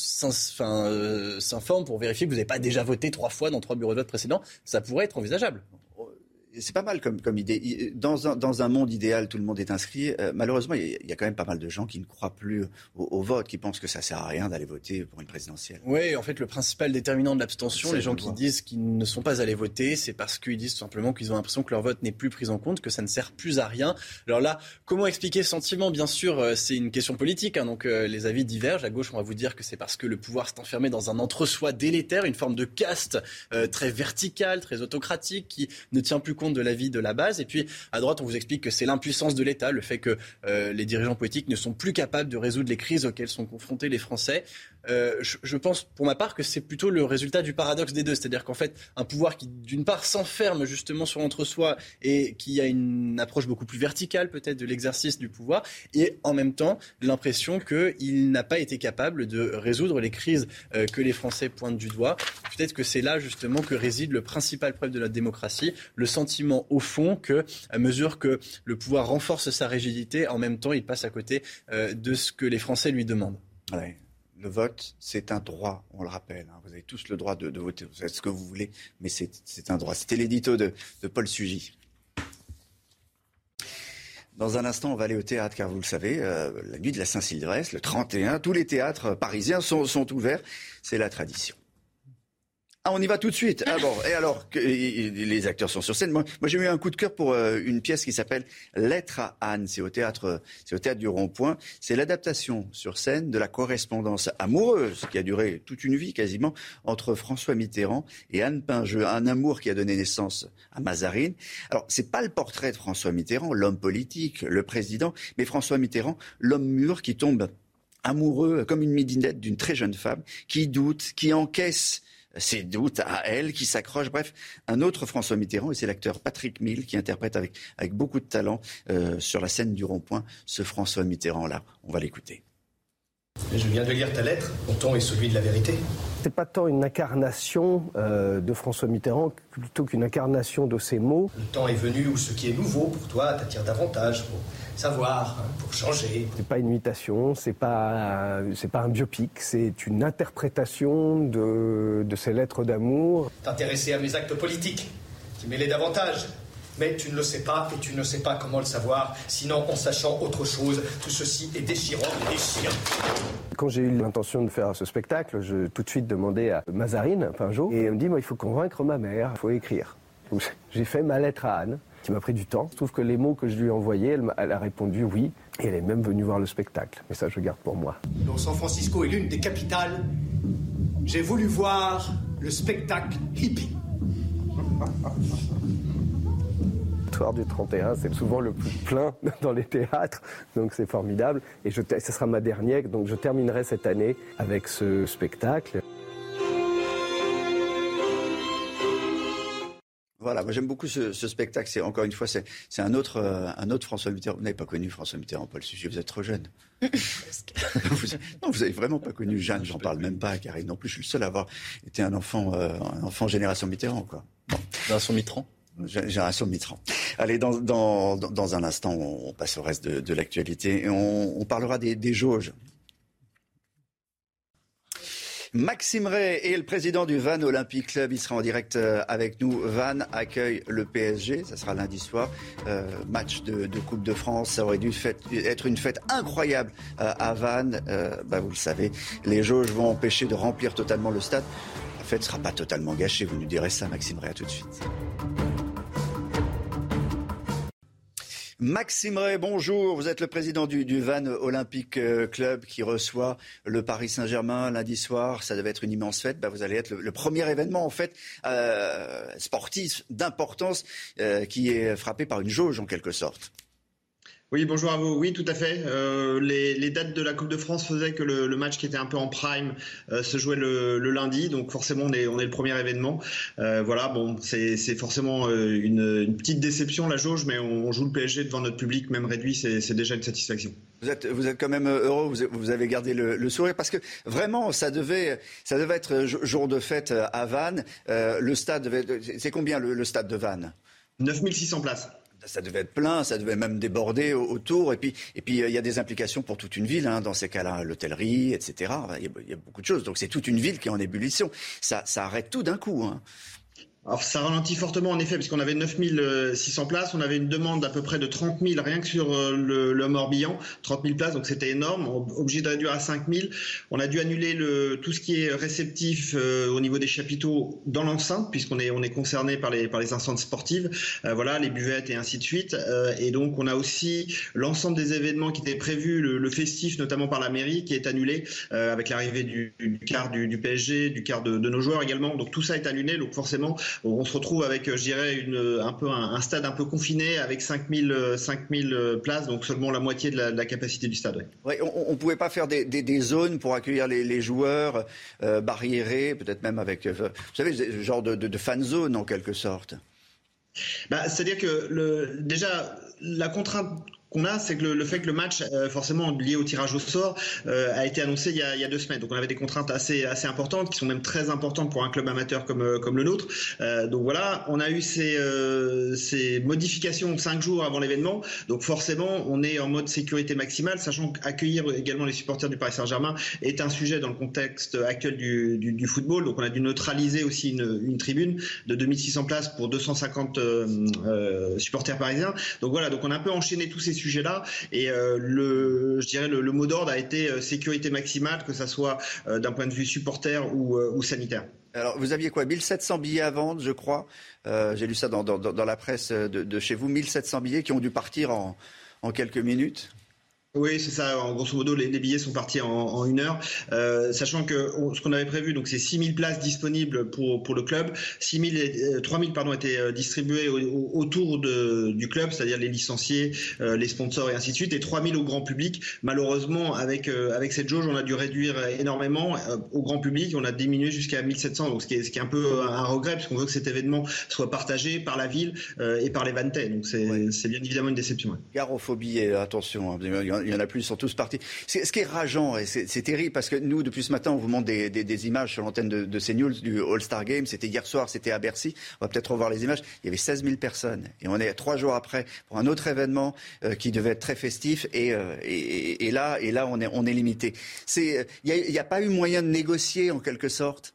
euh, s'informe pour vérifier que vous n'avez pas déjà voté trois fois dans trois bureaux de vote précédents, ça pourrait être envisageable c'est pas mal comme, comme idée. Dans un, dans un, monde idéal, tout le monde est inscrit. Euh, malheureusement, il y, a quand même pas mal de gens qui ne croient plus au, vote, qui pensent que ça sert à rien d'aller voter pour une présidentielle. Oui, en fait, le principal déterminant de l'abstention, les gens qui disent qu'ils ne sont pas allés voter, c'est parce qu'ils disent tout simplement qu'ils ont l'impression que leur vote n'est plus pris en compte, que ça ne sert plus à rien. Alors là, comment expliquer ce sentiment? Bien sûr, euh, c'est une question politique, hein, donc euh, les avis divergent. À gauche, on va vous dire que c'est parce que le pouvoir s'est enfermé dans un entre-soi délétère, une forme de caste très verticale, très autocratique, qui ne tient plus compte de la vie de la base et puis à droite, on vous explique que c'est l'impuissance de l'État, le fait que euh, les dirigeants politiques ne sont plus capables de résoudre les crises auxquelles sont confrontés les Français. Euh, je, pense pour ma part que c'est plutôt le résultat du paradoxe des deux. C'est-à-dire qu'en fait, un pouvoir qui d'une part s'enferme justement sur l'entre-soi et qui a une approche beaucoup plus verticale peut-être de l'exercice du pouvoir, et en même temps l'impression qu'il n'a pas été capable de résoudre les crises euh, que les Français pointent du doigt. Peut-être que c'est là justement que réside le principal preuve de la démocratie, le sentiment au fond que à mesure que le pouvoir renforce sa rigidité, en même temps il passe à côté euh, de ce que les Français lui demandent le vote, c'est un droit, on le rappelle. Hein. Vous avez tous le droit de, voter, vous faites ce que vous voulez, mais c'est un droit. C'était l'édito de, Paul Sugy. Dans un instant, on va aller au théâtre, car vous le savez, euh, la nuit de la Saint-Sylvestre, le 31, tous les théâtres parisiens sont ouverts. C'est la tradition. Ah, on y va tout de suite. Ah et alors que les acteurs sont sur scène. Moi, j'ai eu un coup de cœur pour euh, une pièce qui s'appelle Lettre à Anne. C'est au théâtre, c'est au théâtre du Rond-Point. C'est l'adaptation sur scène de la correspondance amoureuse qui a duré toute une vie quasiment entre François Mitterrand et Anne Pingeux. Un amour qui a donné naissance à Mazarine. Alors, c'est pas le portrait de François Mitterrand, l'homme politique, le président, mais François Mitterrand, l'homme mûr qui tombe amoureux comme une midinette d'une très jeune femme qui doute, qui encaisse ses doutes à elle, qui s'accroche. Bref, un autre François Mitterrand, et c'est l'acteur Patrick Mille qui interprète avec, avec beaucoup de talent euh, sur la scène du rond-point ce François Mitterrand-là. On va l'écouter. Je viens de lire ta lettre. Mon ton est celui de la vérité. C'est pas tant une incarnation euh, de François Mitterrand plutôt qu'une incarnation de ses mots. Le temps est venu où ce qui est nouveau pour toi t'attire davantage pour savoir, hein, pour changer. C'est pas une imitation, c'est pas c'est pas un biopic, c'est une interprétation de, de ces lettres d'amour. T'intéresser à mes actes politiques, qui mêlaient davantage. Mais tu ne le sais pas et tu ne sais pas comment le savoir. Sinon, en sachant autre chose, tout ceci est déchirant et déchirant. Quand j'ai eu l'intention de faire ce spectacle, je tout de suite demandé à Mazarine, Pinjot, et elle me dit, moi, il faut convaincre ma mère, il faut écrire. Donc, [laughs] j'ai fait ma lettre à Anne, qui m'a pris du temps. Je trouve que les mots que je lui ai envoyés, elle, elle a répondu oui, et elle est même venue voir le spectacle. Mais ça, je garde pour moi. Dont San Francisco est l'une des capitales, j'ai voulu voir le spectacle hippie. [laughs] soir du 31, c'est souvent le plus plein [laughs] dans les théâtres, donc c'est formidable. Et je, ce sera ma dernière, donc je terminerai cette année avec ce spectacle. Voilà, moi j'aime beaucoup ce, spectacle. C'est encore une fois, c'est un autre, euh, un autre François Mitterrand. Vous n'avez pas connu François Mitterrand, Paul Sujet, vous êtes trop jeune. [laughs] vous, non, vous avez vraiment pas connu Jeanne. J'en parle même pas, Karine non plus. Je suis le seul à avoir été un enfant, euh, un enfant génération Mitterrand, quoi. Génération Mitterrand? Génération Mitterrand. Allez, dans, un instant, on passe au reste de, l'actualité et on, parlera des, jauges. Maxime Ray est le président du Van Olympic Club. Il sera en direct euh, avec nous. Van accueille le PSG. Ça sera lundi soir. Euh, match de, Coupe de France. Ça aurait dû être une fête incroyable euh, à. Euh, bah, vous le savez, les jauges vont empêcher de remplir totalement le stade. La fête ne sera pas totalement gâchée. Vous nous direz ça, Maxime Ray. À tout de suite. Maxime Ray, bonjour. Vous êtes le président du, du Van Olympic euh, Club qui reçoit le Paris Saint-Germain lundi soir. Ça devait être une immense fête. Bah, vous allez être le, le, premier événement en fait euh, sportif d'importance euh, qui est frappé par une jauge en quelque sorte. Oui, bonjour à vous. Oui, tout à fait. Euh, les, les, dates de la Coupe de France faisaient que le, le match qui était un peu en prime euh, se jouait le, le, lundi, donc forcément on est, on est le premier événement. Euh, voilà, bon, c'est forcément une, une, petite déception la jauge, mais on, on, joue le PSG devant notre public, même réduit, c'est déjà une satisfaction. Vous êtes, vous êtes quand même heureux, vous, avez gardé le, le, sourire, parce que vraiment, ça devait, ça devait être jour de fête à Vannes. Le stade devait, c'est combien le, le stade de Vannes? 9600 places ça devait être plein, ça devait même déborder autour. Et puis, et puis il y a des implications pour toute une ville, hein, dans ces cas-là, l'hôtellerie, etc. Il y, a, il y, a, beaucoup de choses. Donc c'est toute une ville qui est en ébullition. Ça, ça arrête tout d'un coup. Hein. Alors ça ralentit fortement en effet, puisqu'on avait 9600 places, on avait une demande d'à peu près de 30 000 rien que sur euh, le, Morbihan, 30 000 places, donc c'était énorme, obligé de réduire à 5 000. On a dû annuler le, tout ce qui est réceptif euh, au niveau des chapiteaux dans l'enceinte, puisqu'on est, on est concerné par les, par enceintes sportives, euh, voilà, les buvettes et ainsi de suite. Et donc on a aussi l'ensemble des événements qui étaient prévus, le, festif notamment par la mairie, qui est annulé avec l'arrivée du, quart du, PSG, du quart de nos joueurs également. Donc tout ça est annulé, donc forcément on se retrouve avec, je dirais, une, un peu un, un, stade un peu confiné avec 5000, 5000 places, donc seulement la moitié de la, de la capacité du stade. Ouais. Ouais, on ne pouvait pas faire des, des, des, zones pour accueillir les, les joueurs euh, barriérés, peut-être même avec, euh, vous savez, ce genre de, de, de fan zone en quelque sorte. Bah, C'est-à-dire que le, déjà, la contrainte qu'on a, c'est que le, fait que le match, euh, forcément lié au tirage au sort, euh, a été annoncé il y, a, deux semaines. Donc on avait des contraintes assez, importantes, qui sont même très importantes pour un club amateur comme, euh, le nôtre. Donc voilà, on a eu ces, modifications cinq jours avant l'événement. Donc forcément, on est en mode sécurité maximale, sachant qu'accueillir également les supporters du Paris Saint-Germain est un sujet dans le contexte actuel du, football. Donc on a dû neutraliser aussi une, une tribune de 2600 places pour 250 supporters parisiens. Donc voilà, donc on a un peu enchaîné tous ces sujets-là. Et euh, le, mot d'ordre a été euh, sécurité maximale, que ça soit euh, d'un point de vue supporter ou, sanitaire. Alors, vous aviez quoi? 1700 billets à vendre, je crois. J'ai lu ça dans, la presse de, chez vous. 1700 billets qui ont dû partir en quelques minutes. Oui, c'est ça. En grosso modo, les, billets sont partis en, une heure, euh, sachant que ce qu'on avait prévu, donc c'est 6000 places disponibles pour, pour le club. 6000, 3000 pardon étaient euh, distribués autour de, du club, c'est-à-dire les licenciés, euh, les sponsors et ainsi de suite, et 3000 au grand public. Malheureusement, avec avec cette jauge, on a dû réduire énormément au grand public. On a diminué jusqu'à 1700, donc ce qui est, ce qui est un peu un regret, puisqu'on veut que cet événement soit partagé par la ville et par les Vantais. Donc c'est bien évidemment une déception. Garophobie, attention. Hein, il y en a plus, ils sont tous partis. Ce qui est rageant, et c'est terrible, parce que nous, depuis ce matin, on vous montre des, images sur l'antenne de, de, CNews du All-Star Game. C'était hier soir, c'était à Bercy. On va peut-être revoir les images. Il y avait 16 000 personnes. Et on est trois jours après pour un autre événement euh, qui devait être très festif. Euh, et, là, et là on, est, on est limité. Il n'y a pas eu moyen de négocier, en quelque sorte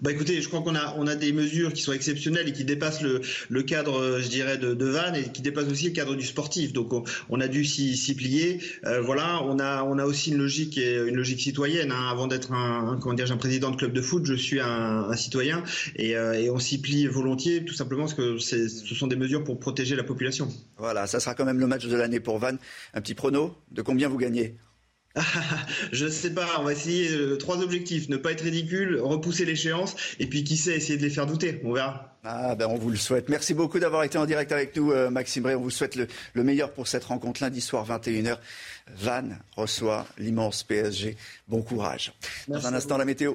bah écoutez, je crois qu'on a, on a des mesures qui sont exceptionnelles et qui dépassent le, le cadre, je dirais, de, de Vannes et qui dépassent aussi le cadre du sportif. Donc on, a dû s'y plier. Euh, voilà, on a, on a aussi une logique, une logique citoyenne. Hein. Avant d'être un, comment dire, un président de club de foot, je suis un, un citoyen et, euh, et on s'y plie volontiers, tout simplement parce que ce sont des mesures pour protéger la population. Voilà, ça sera quand même le match de l'année pour Vannes. Un petit prono de combien vous gagnez? [laughs] je sais pas, on va essayer euh, trois objectifs, ne pas être ridicule, repousser l'échéance, et puis qui sait, essayer de les faire douter, on verra. Ah ben on vous le souhaite. Merci beaucoup d'avoir été en direct avec nous, euh, Maxime Ray. On vous souhaite le, meilleur pour cette rencontre lundi soir 21h. Van reçoit l'immense PSG. Bon courage. Dans un instant, la météo.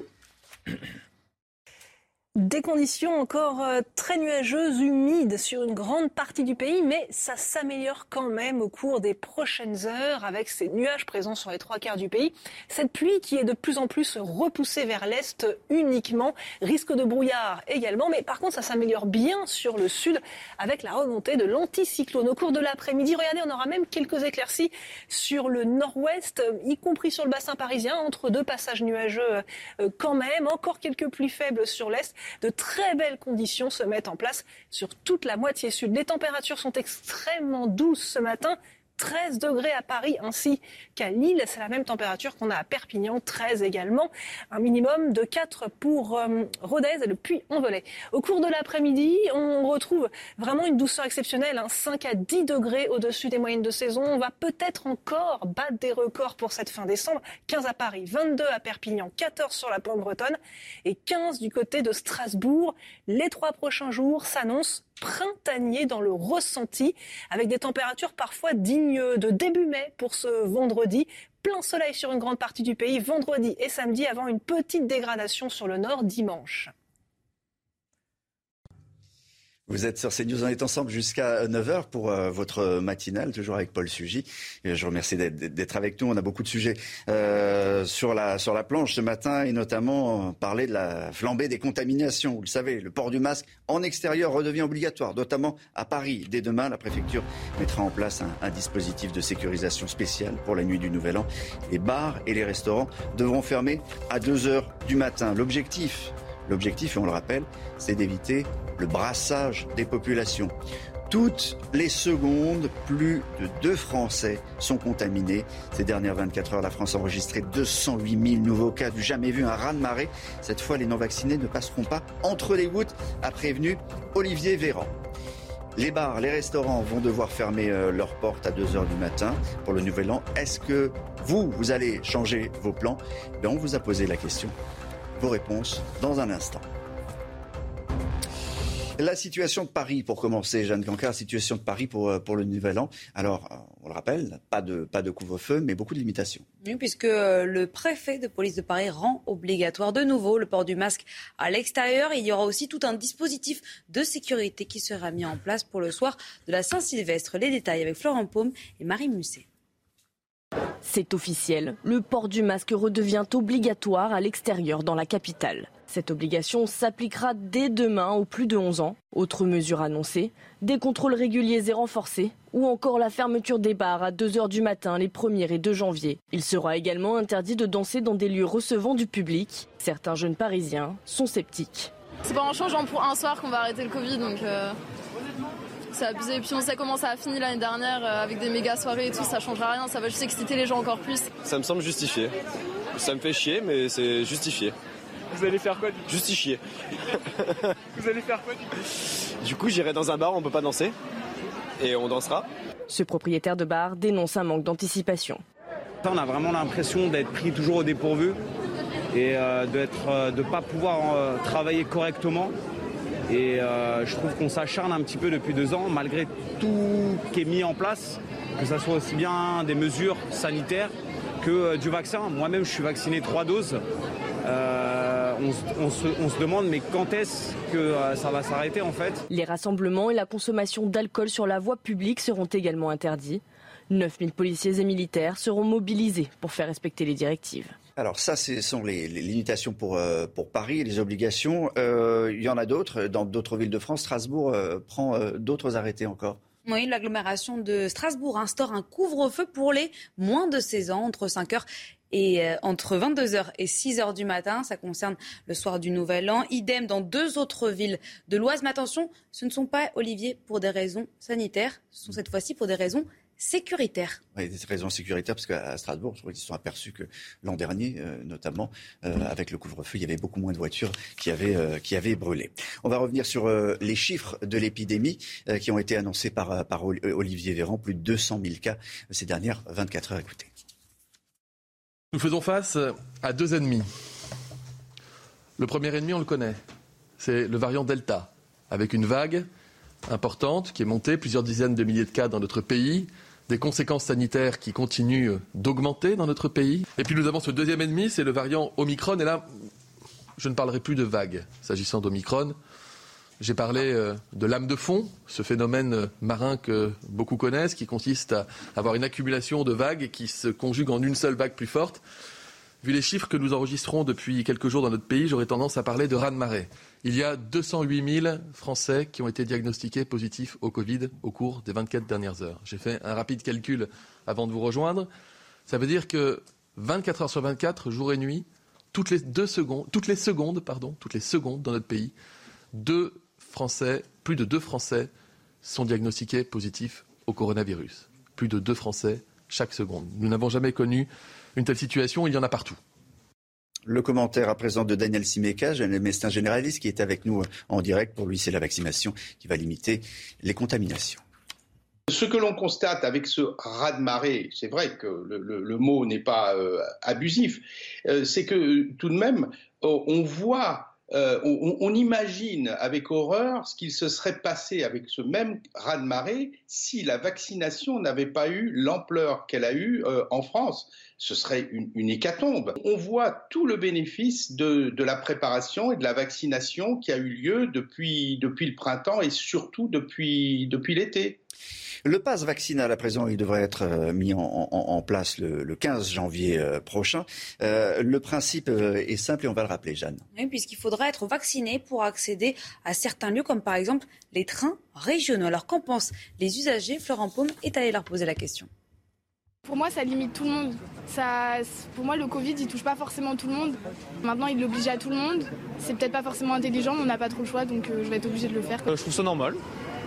Des conditions encore euh, très nuageuses, humides sur une grande partie du pays, mais ça s'améliore quand même au cours des prochaines heures avec ces nuages présents sur les trois quarts du pays. Cette pluie qui est de plus en plus repoussée vers l'est uniquement, risque de brouillard également, mais par contre ça s'améliore bien sur le sud avec la remontée de l'anticyclone. Au cours de l'après-midi, regardez, on aura même quelques éclaircies sur le nord-ouest, y compris sur le bassin parisien, entre deux passages nuageux euh, quand même, encore quelques pluies faibles sur l'est de très belles conditions se mettent en place sur toute la moitié sud. Les températures sont extrêmement douces ce matin. 13 degrés à Paris ainsi qu'à Lille. C'est la même température qu'on a à Perpignan, 13 également. Un minimum de 4 pour euh, Rodez et le Puy-en-Velay. Au cours de l'après-midi, on retrouve vraiment une douceur exceptionnelle, 5 hein. à 10 degrés au-dessus des moyennes de saison. On va peut-être encore battre des records pour cette fin décembre. 15 à Paris, 22 à Perpignan, 14 sur la pointe bretonne et 15 du côté de Strasbourg. Les trois prochains jours s'annoncent printanier dans le ressenti, avec des températures parfois dignes de début mai pour ce vendredi. Plein soleil sur une grande partie du pays vendredi et samedi avant une petite dégradation sur le nord dimanche. Vous êtes sur CNews, on est ensemble jusqu'à 9h pour euh, votre matinale, toujours avec Paul Sugy. je vous remercie d'être avec nous. On a beaucoup de sujets euh, sur, la, sur la planche ce matin et notamment parler de la flambée des contaminations. Vous le savez, le port du masque en extérieur redevient obligatoire, notamment à Paris. Dès demain, la préfecture mettra en place un, dispositif de sécurisation spécial pour la nuit du Nouvel An. Les bars et les restaurants devront fermer à 2h du matin. L'objectif, l'objectif, et on le rappelle, c'est d'éviter le brassage des populations. Toutes les secondes, plus de deux Français sont contaminés. Ces dernières 24 heures, la France a enregistré 208 000 nouveaux cas du jamais vu, un raz-de-marée. Cette fois, les non-vaccinés ne passeront pas entre les gouttes, a prévenu Olivier Véran. Les bars, les restaurants vont devoir fermer euh, leurs portes à 2 heures du matin pour le nouvel an. Est-ce que vous, vous allez changer vos plans? Ben, On vous a posé la question. Vos réponses dans un instant. La situation de Paris, pour commencer, Jeanne Cancard, situation de Paris pour, euh, pour le Nouvel An. Alors, euh, on le rappelle, pas de, pas de couvre-feu, mais beaucoup de limitations. Oui, puisque euh, le préfet de police de Paris rend obligatoire de nouveau le port du masque à l'extérieur. Il y aura aussi tout un dispositif de sécurité qui sera mis en place pour le soir de la Saint-Sylvestre. Les détails avec Florent Paume et Marie Musset. C'est officiel, le port du masque redevient obligatoire à l'extérieur dans la capitale. Cette obligation s'appliquera dès demain aux plus de 11 ans. Autre mesure annoncée, des contrôles réguliers et renforcés ou encore la fermeture des bars à 2h du matin les 1er et 2 janvier. Il sera également interdit de danser dans des lieux recevant du public. Certains jeunes parisiens sont sceptiques. C'est pas en changeant pour un soir qu'on va arrêter le Covid donc euh, c'est abusé. Et puis on sait comment ça a fini l'année dernière euh, avec des méga soirées et tout, ça changera rien, ça va juste exciter les gens encore plus. Ça me semble justifié. Ça me fait chier mais c'est justifié. Vous allez faire quoi du coup Justifier. [laughs] Vous allez faire quoi du coup Du coup, j'irai dans un bar, on peut pas danser. Et on dansera. Ce propriétaire de bar dénonce un manque d'anticipation. On a vraiment l'impression d'être pris toujours au dépourvu et euh, de ne pas pouvoir euh, travailler correctement. Et euh, je trouve qu'on s'acharne un petit peu depuis deux ans, malgré tout qui est mis en place, que ce soit aussi bien des mesures sanitaires que du vaccin. Moi-même, je suis vacciné trois doses. on, se, demande mais quand est-ce que ça va s'arrêter en fait? Les rassemblements et la consommation d'alcool sur la voie publique seront également interdits. 9000 policiers et militaires seront mobilisés pour faire respecter les directives. Alors ça, ce sont les, limitations pour, euh, pour Paris, les obligations. Euh, il y en a d'autres dans d'autres villes de France. Strasbourg euh, prend d'autres arrêtés encore. Oui, l'agglomération de Strasbourg instaure un couvre-feu pour les moins de 16 ans entre 5h et entre 22h et 6h du matin. Ça concerne le soir du Nouvel An. Idem dans deux autres villes de l'Oise. Mais attention, ce ne sont pas, Olivier, pour des raisons sanitaires. Ce sont cette fois-ci pour des raisons sécuritaires. Oui, des raisons sécuritaires, parce qu'à Strasbourg, je crois qu'ils se sont aperçus que l'an dernier, euh, notamment, euh, avec le couvre-feu, il y avait beaucoup moins de voitures qui avaient, euh, qui avaient brûlé. On va revenir sur les chiffres de l'épidémie qui ont été annoncés par, par Olivier Véran. Plus de 200 000 cas ces dernières 24 heures. Écoutez. Nous faisons face à deux ennemis. Le premier ennemi, on le connaît. C'est le variant Delta, avec une vague importante qui est montée, plusieurs dizaines de milliers de cas dans notre pays, des conséquences sanitaires qui continuent d'augmenter dans notre pays. Et puis nous avons ce deuxième ennemi, c'est le variant Omicron. Et là, je ne parlerai plus de vagues s'agissant d'Omicron. J'ai parlé euh, de lame de fond, ce phénomène marin que beaucoup connaissent, qui consiste à avoir une accumulation de vagues qui se conjuguent en une seule vague plus forte. Vu les chiffres que nous enregistrons depuis quelques jours dans notre pays, j'aurais tendance à parler de raz-de-marée. Il y a 208 000 Français qui ont été diagnostiqués positifs au Covid au cours des 24 dernières heures. J'ai fait un rapide calcul avant de vous rejoindre. Ça veut dire que 24 heures sur 24, jour et nuit, toutes les deux secondes, secondes, pardon, toutes les secondes dans notre pays, deux Français, plus de deux Français sont diagnostiqués positifs au coronavirus. Plus de deux Français chaque seconde. Nous n'avons jamais connu une telle situation, il y en a partout. Le commentaire à présent de Daniel Simeka, médecin généraliste qui est avec nous en direct. Pour lui, c'est la vaccination qui va limiter les contaminations. Ce que l'on constate avec ce raz-de-marée, c'est vrai que le, mot n'est pas euh, abusif, euh, c'est que tout de même, on voit euh, on, imagine avec horreur ce qu'il se serait passé avec ce même raz-de-marée si la vaccination n'avait pas eu l'ampleur qu'elle a eue en France ce serait une, hécatombe. On voit tout le bénéfice de, la préparation et de la vaccination qui a eu lieu depuis, depuis le printemps et surtout depuis, depuis l'été. Le pass vaccinal, à présent, il devrait être euh, mis en, place le, 15 janvier euh, prochain. Euh, le principe est simple et on va le rappeler, Jeanne. Oui, puisqu'il faudra être vacciné pour accéder à certains lieux, comme par exemple les trains régionaux. Alors qu'en pensent les usagers? Florent Paume est allé leur poser la question. Pour moi, ça limite tout le monde. Ça, pour moi, le Covid, il touche pas forcément tout le monde. Maintenant, il l'oblige à tout le monde. C'est peut-être pas forcément intelligent, mais on n'a pas trop le choix, donc euh, je vais être obligé de le faire. Euh, je trouve ça normal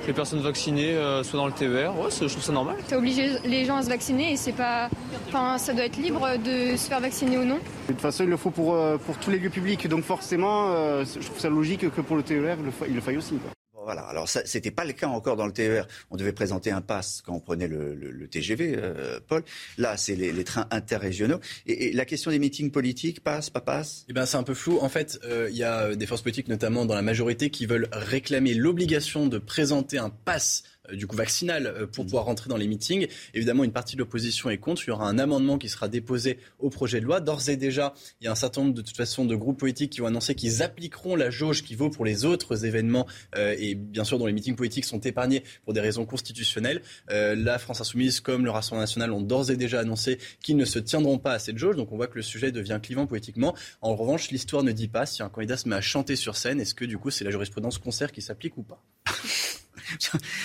que les personnes vaccinées euh, soient dans le TER. Ouais, je trouve ça normal. Ça oblige les gens à se vacciner et c'est pas. Enfin, ça doit être libre de se faire vacciner ou non. De toute façon, il le faut pour, pour tous les lieux publics. Donc forcément, je trouve ça logique que pour le TER, il le faille aussi. Voilà. Alors ça, c'était pas le cas encore dans le TER. On devait présenter un pass quand on prenait le, TGV, euh, Paul. Là, c'est les, trains interrégionaux. Et, la question des meetings politiques, passe, pas passe? Eh ben, c'est un peu flou. En fait, euh, il y a des forces politiques, notamment dans la majorité, qui veulent réclamer l'obligation de présenter un pass du coup vaccinal euh, pour pouvoir rentrer dans les meetings. Évidemment, une partie de l'opposition est contre. Il y aura un amendement qui sera déposé au projet de loi. D'ores et déjà, il y a un certain nombre de toute façon de groupes politiques qui ont annoncé qu'ils appliqueront la jauge qui vaut pour les autres événements euh, et bien sûr dont les meetings politiques sont épargnés pour des raisons constitutionnelles. la France insoumise comme le Rassemblement national ont d'ores et déjà annoncé qu'ils ne se tiendront pas à cette jauge. Donc on voit que le sujet devient clivant politiquement. En revanche, l'histoire ne dit pas si un candidat se met à chanter sur scène, est-ce que du coup c'est la jurisprudence concert qui s'applique ou pas?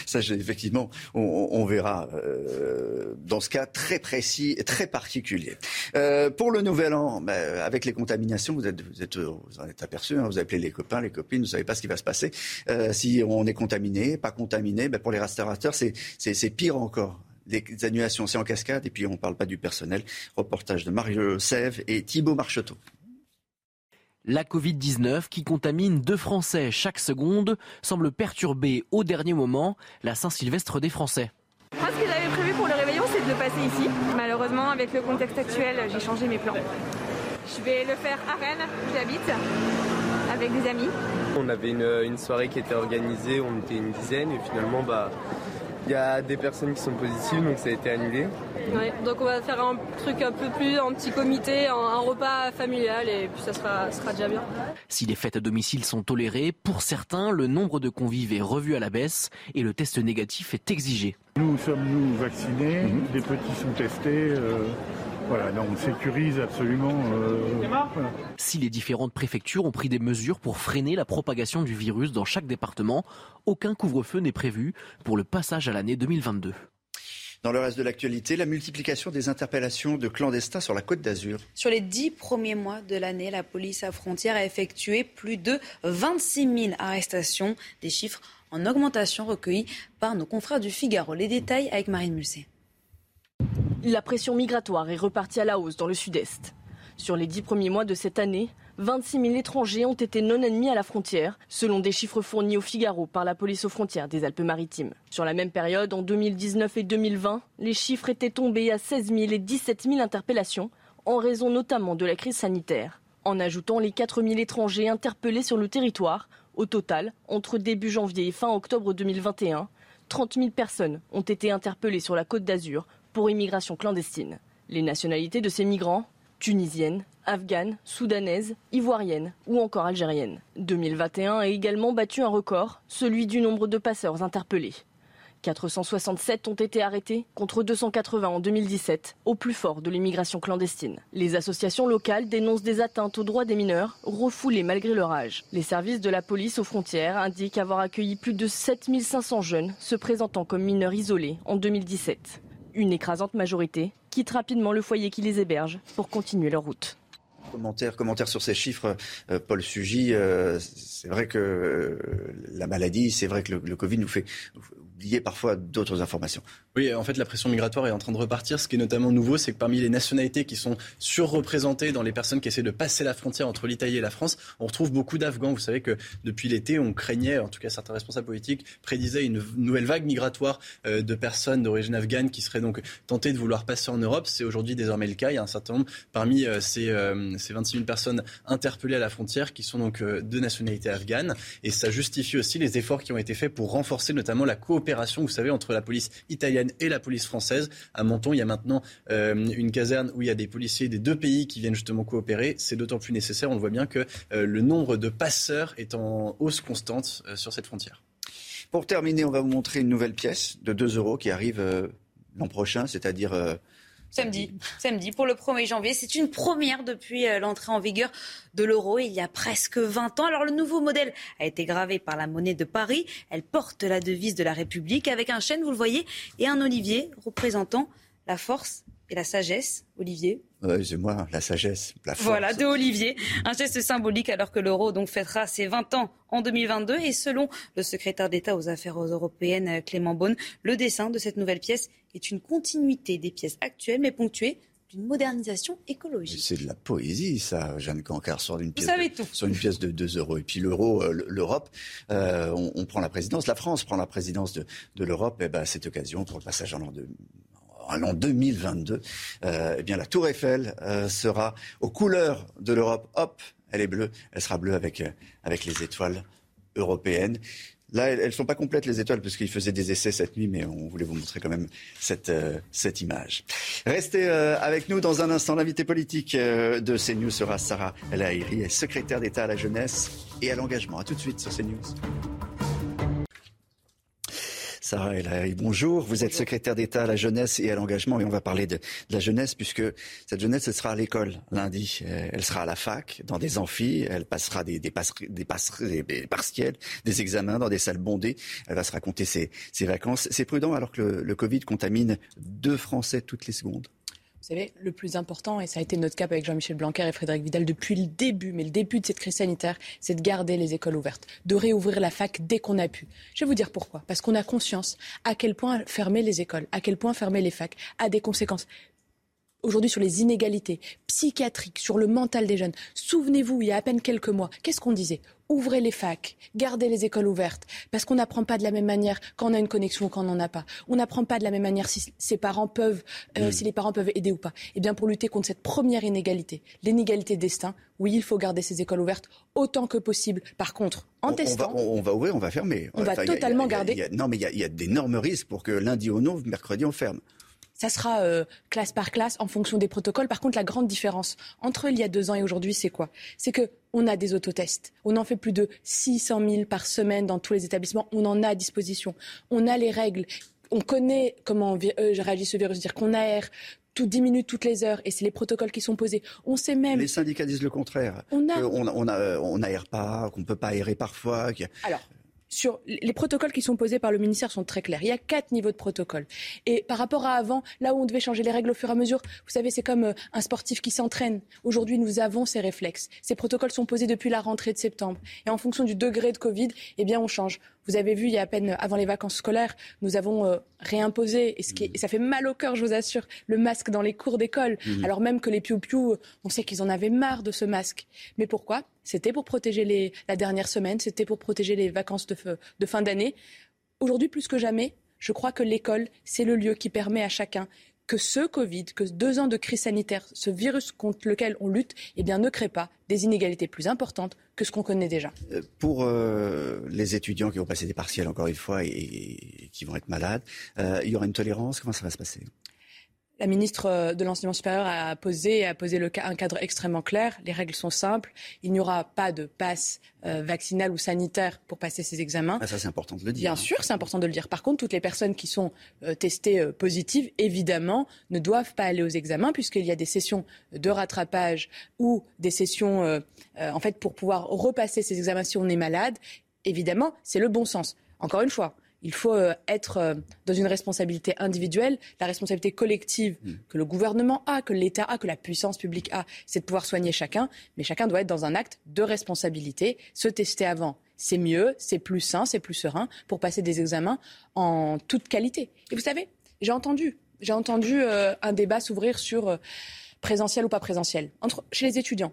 Ça, effectivement, on, verra euh, dans ce cas très précis et très particulier. Euh, pour le nouvel an, ben, avec les contaminations, vous êtes, vous êtes, vous en êtes aperçu, hein, vous appelez les copains, les copines, vous savez pas ce qui va se passer. Euh, si on est contaminé, pas contaminé, ben, pour les restaurateurs, c'est pire encore les annulations, c'est en cascade. Et puis, on ne parle pas du personnel. Reportage de Mario Sèvres et Thibault Marcheteau. La Covid-19, qui contamine deux Français chaque seconde, semble perturber au dernier moment la Saint-Sylvestre des Français. Moi, ce que j'avais le passer ici. Malheureusement, avec le contexte actuel, j'ai changé mes plans. Je vais le faire à Rennes, où j'habite, avec des amis. On avait une, une, soirée qui était organisée, on était une dizaine et finalement bah il y a des personnes qui sont positives donc ça a été annulé. Ouais, donc on va faire un truc un peu plus en petit comité, un, un repas familial et puis ça sera, sera déjà bien. Si les fêtes à domicile sont tolérées, pour certains, le nombre de convives est revu à la baisse et le test négatif est exigé. Nous sommes nous vaccinés, Mhm. les petits sont testés. euh, voilà, là, on sécurise absolument. euh, voilà. Si les différentes préfectures ont pris des mesures pour freiner la propagation du virus dans chaque département, aucun couvre-feu n'est prévu pour le passage à l'année 2022. Dans le reste de l'actualité, la multiplication des interpellations de clandestins sur la côte d'Azur. Sur les dix premiers mois de l'année, la police à frontières a effectué plus de 26 000 arrestations, des chiffres en augmentation recueillis par nos confrères du Figaro. Les détails avec Marine Musset. La pression migratoire est repartie à la hausse dans le sud-est. Sur les dix premiers mois de cette année, 26 000 étrangers ont été non admis à la frontière, selon des chiffres fournis au Figaro par la police aux frontières des Alpes-Maritimes. Sur la même période, en 2019 et 2020, les chiffres étaient tombés à 16 000 et 17 000 interpellations, en raison notamment de la crise sanitaire. En ajoutant les 4 000 étrangers interpellés sur le territoire, au total, entre début janvier et fin octobre 2021, 30 000 personnes ont été interpellées sur la côte d'Azur pour immigration clandestine. Les nationalités de ces migrants tunisiennes, afghanes, soudanaises, ivoiriennes ou encore algériennes. 2021 a également battu un record, celui du nombre de passeurs interpellés. 467 ont été arrêtés contre 280 en 2017, au plus fort de l'immigration clandestine. Les associations locales dénoncent des atteintes aux droits des mineurs, refoulés malgré leur âge. Les services de la police aux frontières indiquent avoir accueilli plus de 7500 jeunes se présentant comme mineurs isolés en 2017. Une écrasante majorité quitte rapidement le foyer qui les héberge pour continuer leur route. Commentaire, sur ces chiffres, euh, Paul Sugy. euh, c'est vrai que euh, la maladie, c'est vrai que le Covid nous fait oublier parfois d'autres informations. Oui, en fait, la pression migratoire est en train de repartir. Ce qui est notamment nouveau, c'est que parmi les nationalités qui sont surreprésentées dans les personnes qui essaient de passer la frontière entre l'Italie et la France, on retrouve beaucoup d'Afghans. Vous savez que depuis l'été, on craignait, en tout cas certains responsables politiques prédisaient une nouvelle vague migratoire euh, de personnes d'origine afghane qui seraient donc tentées de vouloir passer en Europe. C'est aujourd'hui désormais le cas. Il y a un certain nombre parmi euh, ces, euh, ces 26 000 personnes interpellées à la frontière qui sont donc euh, de nationalité afghane. Et ça justifie aussi les efforts qui ont été faits pour renforcer notamment la coopération, vous savez, entre la police italienne et la police française. À Menton, il y a maintenant euh, une caserne où il y a des policiers des deux pays qui viennent justement coopérer. C'est d'autant plus nécessaire. On le voit bien que euh, le nombre de passeurs est en hausse constante euh, sur cette frontière. Pour terminer, on va vous montrer une nouvelle pièce de 2 euros qui arrive l'an prochain, c'est-à-dire Samedi, [laughs] samedi pour le 1er janvier. C'est une première depuis euh, l'entrée en vigueur de l'euro il y a presque 20 ans. Alors le nouveau modèle a été gravé par la monnaie de Paris. Elle porte la devise de la République avec un chêne, vous le voyez, et un olivier représentant la force et la sagesse. Olivier, euh, c'est moi, la sagesse, la force. voilà, de Olivier. Un geste symbolique alors que l'euro donc fêtera ses 20 ans en 2022. Et selon le secrétaire d'État aux affaires européennes, Clément Beaune, le dessin de cette nouvelle pièce est une continuité des pièces actuelles, mais ponctuée d'une modernisation écologique. C'est de la poésie, ça, Jeanne Cancard, sur une pièce, savez de, tout. sur une pièce de 2 euros. Et puis l'euro, euh, l'Europe, euh, on, on, prend la présidence, la France prend la présidence de, de l'Europe, et ben cette occasion pour le passage en l'an de en l'an 2022, euh, eh bien la Tour Eiffel euh, sera aux couleurs de l'Europe. Hop, elle est bleue, elle sera bleue avec euh, avec les étoiles européennes. Là, elles ne sont pas complètes les étoiles parce qu'ils faisaient des essais cette nuit, mais on voulait vous montrer quand même cette cette image. Restez avec nous dans un instant. L'invité politique de CNews sera Sarah est secrétaire d'État à la jeunesse et à l'engagement. À tout de suite sur CNews. Sarah El Haïry, bonjour. Vous êtes secrétaire d'État à la jeunesse et à l'engagement et on va parler de, de, la jeunesse puisque cette jeunesse, elle sera à l'école lundi. Elle sera à la fac, dans des amphis. Elle passera des, des, passe, des, passe, des partiels, des examens dans des salles bondées. Elle va se raconter ses, ses vacances. C'est prudent alors que le, le Covid contamine deux Français toutes les secondes. Vous savez, le plus important, et ça a été notre cap avec Jean-Michel Blanquer et Frédéric Vidal depuis le début, mais le début de cette crise sanitaire, c'est de garder les écoles ouvertes, de réouvrir la fac dès qu'on a pu. Je vais vous dire pourquoi. Parce qu'on a conscience à quel point fermer les écoles, à quel point fermer les facs a des conséquences aujourd'hui sur les inégalités psychiatriques, sur le mental des jeunes. Souvenez-vous, il y a à peine quelques mois, qu'est-ce qu'on disait? Ouvrez les facs, gardez les écoles ouvertes, parce qu'on n'apprend pas de la même manière quand on a une connexion ou quand on n'en a pas. On n'apprend pas de la même manière si ses parents peuvent, euh, si les parents peuvent aider ou pas. Eh bien, pour lutter contre cette première inégalité, l'inégalité de destin, oui, il faut garder ces écoles ouvertes autant que possible. Par contre, en on, testant, on va, on va ouvrir, on va fermer. On va Enfin, totalement a- garder. il y a- non, mais il y a, il y a d'énormes risques pour que lundi ou non, mercredi, on ferme. Ça sera euh, classe par classe en fonction des protocoles. Par contre, la grande différence entre il y a deux ans et aujourd'hui, c'est quoi? C'est que on a des autotests. On en fait plus de 600 000 par semaine dans tous les établissements. On en a à disposition. On a les règles. On connaît comment euh, réagit ce virus. Dire qu'on aère toutes 10 minutes, toutes les heures, et c'est les protocoles qui sont posés. On sait même. Les syndicats disent le contraire. On a- Qu'on- on, a- euh, on aère pas, qu'on peut pas aérer parfois. a- Alors, sur les protocoles qui sont posés par le ministère sont très clairs. Il y a quatre niveaux de protocole. Et par rapport à avant, là où on devait changer les règles au fur et à mesure, vous savez, c'est comme euh, un sportif qui s'entraîne. Aujourd'hui, nous avons ces réflexes. Ces protocoles sont posés depuis la rentrée de septembre. Et en fonction du degré de Covid, eh bien, on change. Vous avez vu, il y a à peine avant les vacances scolaires, nous avons euh, réimposé, et, ce qui est- et ça fait mal au cœur, je vous assure, le masque dans les cours d'école. Mhm. Alors même que les piou-piou, euh, on sait qu'ils en avaient marre de ce masque. Mais pourquoi? C'était pour protéger les, la dernière semaine, c'était pour protéger les vacances de fin d'année. Aujourd'hui, plus que jamais, je crois que l'école, c'est le lieu qui permet à chacun que ce Covid, que deux ans de crise sanitaire, ce virus contre lequel on lutte, eh bien, ne crée pas des inégalités plus importantes que ce qu'on connaît déjà. Euh, Pour euh, les étudiants qui vont passer des partiels, encore une fois, et, qui vont être malades, euh, il y aura une tolérance. Comment ça va se passer? La ministre euh, de l'enseignement supérieur a posé, a posé le ca- un cadre extrêmement clair. Les règles sont simples. Il n'y aura pas de passe euh, vaccinal ou sanitaire pour passer ces examens. Ah, Ça, c'est important de le dire. Bien sûr, c'est important de le dire. Par contre, toutes les personnes qui sont euh, testées euh, positives, évidemment, ne doivent pas aller aux examens puisqu'il y a des sessions de rattrapage ou des sessions, en fait, pour pouvoir repasser ces examens si on est malade. Évidemment, c'est le bon sens. Encore une fois. Il faut euh, être euh, dans une responsabilité individuelle, la responsabilité collective que le gouvernement a, que l'État a, que la puissance publique a, c'est de pouvoir soigner chacun, mais chacun doit être dans un acte de responsabilité. Se tester avant, c'est mieux, c'est plus sain, c'est plus serein pour passer des examens en toute qualité. Et vous savez, j'ai entendu, j'ai entendu euh, un débat s'ouvrir sur présentiel ou pas présentiel entre chez les étudiants.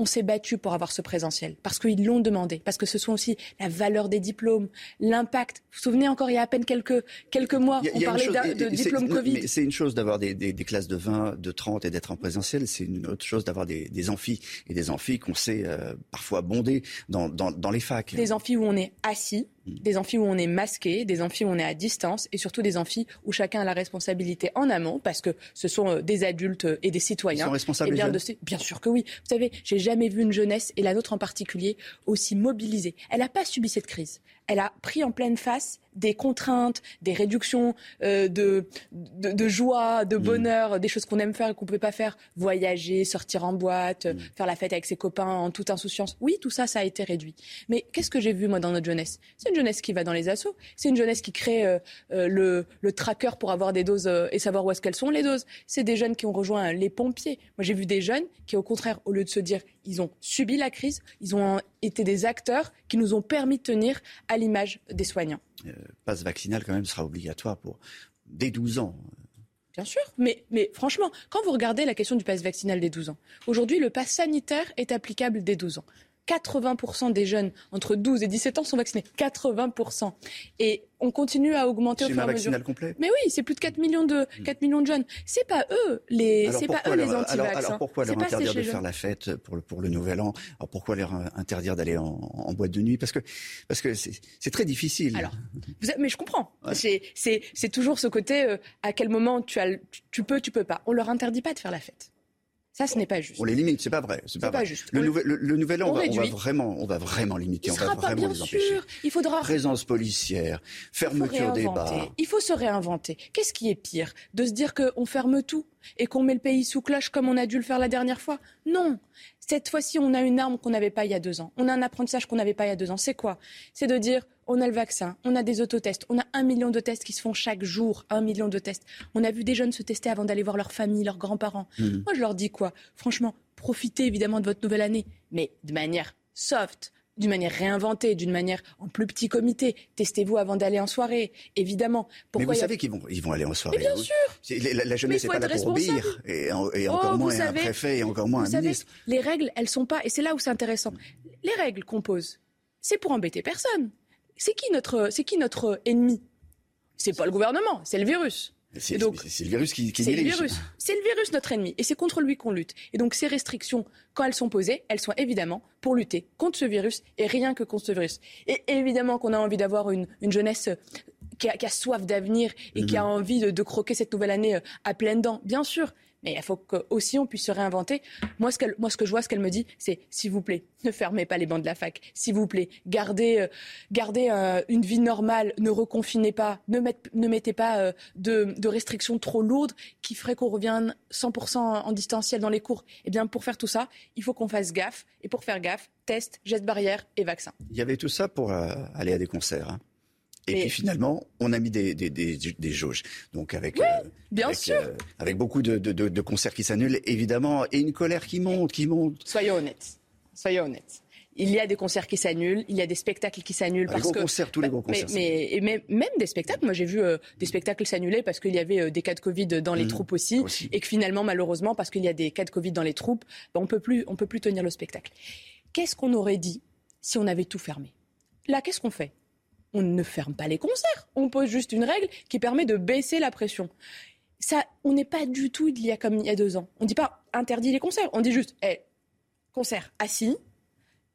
On s'est battu pour avoir ce présentiel parce qu'ils l'ont demandé, parce que ce sont aussi la valeur des diplômes, l'impact. Vous vous souvenez encore il y a à peine quelques quelques mois, a- on parlait chose- de diplôme Covid. C'est une chose d'avoir des, des- des classes de 20, de 30 et d'être en présentiel. C'est une autre chose d'avoir des, des amphis. Et des amphis qu'on sait euh, parfois bondés dans, dans, dans les facs. Des amphis où on est assis. Des amphis où on est masqué, des amphis où on est à distance et surtout des amphis où chacun a la responsabilité en amont parce que ce sont euh, des adultes euh, et des citoyens. Ils sont responsables, Eh bien, de ces- bien sûr que oui. Vous savez, j'ai jamais vu une jeunesse et la nôtre en particulier aussi mobilisée. Elle n'a pas subi cette crise. Elle a pris en pleine face des contraintes, des réductions euh, de, de, de joie, Mm. de bonheur, des choses qu'on aime faire et qu'on ne peut pas faire. Voyager, sortir en boîte, Mm. faire la fête avec ses copains en toute insouciance. Oui, tout ça, ça a été réduit. Mais qu'est-ce que j'ai vu, moi, dans notre jeunesse? C'est une jeunesse qui va dans les assos. C'est une jeunesse qui crée euh, euh, le, le tracker pour avoir des doses euh, et savoir où est-ce qu'elles sont, les doses. C'est des jeunes qui ont rejoint les pompiers. Moi, j'ai vu des jeunes qui, au contraire, au lieu de se dire ils ont subi la crise, ils ont été des acteurs qui nous ont permis de tenir à l'image des soignants. Euh, passe vaccinal, quand même, sera obligatoire pour dès 12 ans. Bien sûr, mais, mais franchement, quand vous regardez la question du pass vaccinal des 12 ans, aujourd'hui, le pass sanitaire est applicable dès 12 ans. 80% des jeunes entre 12 et 17 ans sont vaccinés. 80%. Et on continue à augmenter au fur et à mesure. vaccinal complet. Mais oui, c'est plus de 4 millions de, 4 millions de jeunes. C'est pas eux les, c'est pas eux les anti-vax. alors, alors hein. pourquoi leur interdire de jeunes. faire la fête pour le, pour le nouvel an? Alors pourquoi leur interdire d'aller en, en boîte de nuit? Parce que parce que c'est très difficile. Alors, Vous avez- mais je comprends. C'est, c'est, c'est toujours ce côté euh, à quel moment tu, as, tu peux, tu peux pas. On leur interdit pas de faire la fête. Ça, ce n'est pas juste. on les limite, c'est pas vrai. C'est pas, pas juste. Le, nouvel, le, le nouvel an, on on va, on va réduit. vraiment, on va vraiment limiter, Il on sera va pas vraiment bien les empêcher. sûr. Il faudra Présence policière, fermeture des bars. Il faut se réinventer. Qu'est-ce qui est pire De se dire qu'on ferme tout et qu'on met le pays sous cloche comme on a dû le faire la dernière fois? Non. Cette fois-ci, on a une arme qu'on n'avait pas il y a deux ans. On a un apprentissage qu'on n'avait pas il y a deux ans. C'est quoi? C'est de dire on a le vaccin, on a des autotests, on a un million de tests qui se font chaque jour, un million de tests. On a vu des jeunes se tester avant d'aller voir leur famille, leurs grands-parents. Mhm. Moi, je leur dis quoi? Franchement, profitez évidemment de votre nouvelle année, mais de manière soft, d'une manière réinventée, d'une manière en plus petit comité. Testez-vous avant d'aller en soirée, évidemment. mais vous savez qu'ils vont, ils vont aller en soirée. Mais bien sûr. La, la jeunesse n'est pas là pour obéir, et, et Oh, encore vous moins un savez- préfet, et encore moins vous un savez, ministre. les règles, elles sont pas, et c'est là où c'est intéressant. Les règles qu'on pose, c'est pour embêter personne. C'est qui notre, c'est qui notre ennemi? C'est pas le gouvernement, c'est le virus. C'est le virus qui, qui c'est le dirige. virus. C'est le virus notre ennemi. Et c'est contre lui qu'on lutte. Et donc ces restrictions, quand elles sont posées, elles sont évidemment pour lutter contre ce virus et rien que contre ce virus. Et évidemment qu'on a envie d'avoir une, une jeunesse euh, qui a, qui a soif d'avenir et qui a envie de, de croquer cette nouvelle année euh, à pleines dents, bien sûr. Mais il faut que, aussi on puisse se réinventer. Moi, ce, que je vois, ce qu'elle me dit, c'est s'il vous plaît, ne fermez pas les bancs de la fac. S'il vous plaît, gardez, euh, euh, une vie normale. Ne reconfinez pas. Ne, mette- ne mettez pas euh, de, restrictions trop lourdes qui feraient qu'on revienne 100% en distanciel dans les cours. Eh bien, pour faire tout ça, il faut qu'on fasse gaffe. Et pour faire gaffe, test, gestes barrières et vaccins. Il y avait tout ça pour aller à des concerts. hein. Et Mais- puis finalement, on a mis des, des, des, des jauges. Donc avec, Oui, euh, bien avec, sûr. euh, avec beaucoup de, de, de- de concerts qui s'annulent, évidemment, et une colère qui monte, qui monte. Soyons honnêtes. Soyons honnêtes. Il y a des concerts qui s'annulent, il y a des spectacles qui s'annulent Ah, les parce gros que concerts, tous les Bah, gros concerts, Mais, même, des spectacles. Moi, j'ai vu euh, des spectacles s'annuler parce qu'il y avait euh, des cas de Covid dans les Mhm. troupes aussi, et que finalement, malheureusement, parce qu'il y a des cas de Covid dans les troupes, bah, on peut plus, on peut plus tenir le spectacle. Qu'est-ce qu'on aurait dit si on avait tout fermé? Là, qu'est-ce qu'on fait? On ne ferme pas les concerts. On pose juste une règle qui permet de baisser la pression. Ça, on n'est pas du tout il y a comme il y a deux ans. On dit pas interdit les concerts. On dit juste, eh, concert assis,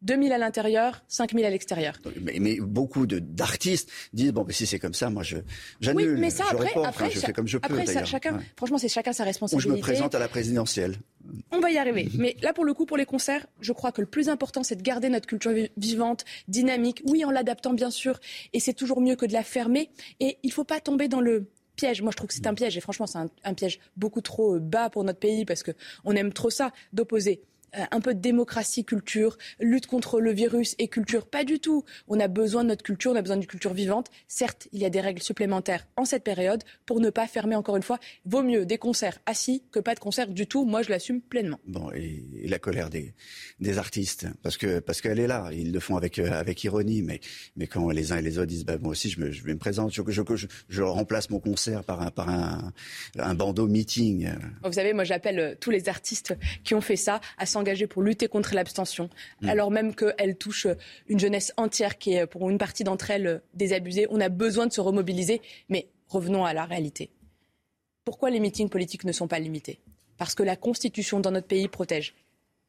2000 à l'intérieur, 5000 à l'extérieur. Mais, mais beaucoup d'artistes disent bon, mais si c'est comme ça, moi je Oui, j'annule, mais ça je après, reporte, après, hein, je fais comme je peux après, ça, chacun, Ouais. franchement, c'est chacun sa Ou responsabilité. je me présente à la présidentielle. On va y arriver. Mais là, pour le coup, pour les concerts, je crois que le plus important, c'est de garder notre culture vi- vivante, dynamique. Oui, en l'adaptant, bien sûr. Et c'est toujours mieux que de la fermer. Et il ne faut pas tomber dans le piège. Moi, je trouve que c'est un piège. Et franchement, c'est un, un piège beaucoup trop euh, bas pour notre pays parce qu'on aime trop ça, d'opposer un peu de démocratie, culture, lutte contre le virus et culture. Pas du tout. On a besoin de notre culture, on a besoin d'une culture vivante. Certes, il y a des règles supplémentaires en cette période pour ne pas fermer encore une fois. Vaut mieux des concerts assis que pas de concerts du tout. Moi, je l'assume pleinement. Bon, et, et la colère des, des artistes, parce que parce qu'elle est là. Ils le font avec euh, avec ironie, mais mais quand les uns et les autres disent bah moi aussi je me je me présente, je je, je, je remplace mon concert par un par un un bandeau meeting. euh, Vous savez, moi j'appelle euh, tous les artistes qui ont fait ça à s'engager pour lutter contre l'abstention, Mm. alors même qu'elle touche une jeunesse entière qui est pour une partie d'entre elles euh, désabusée. On a besoin de se remobiliser, mais revenons à la réalité. Pourquoi les meetings politiques ne sont pas limités? Parce que la Constitution dans notre pays protège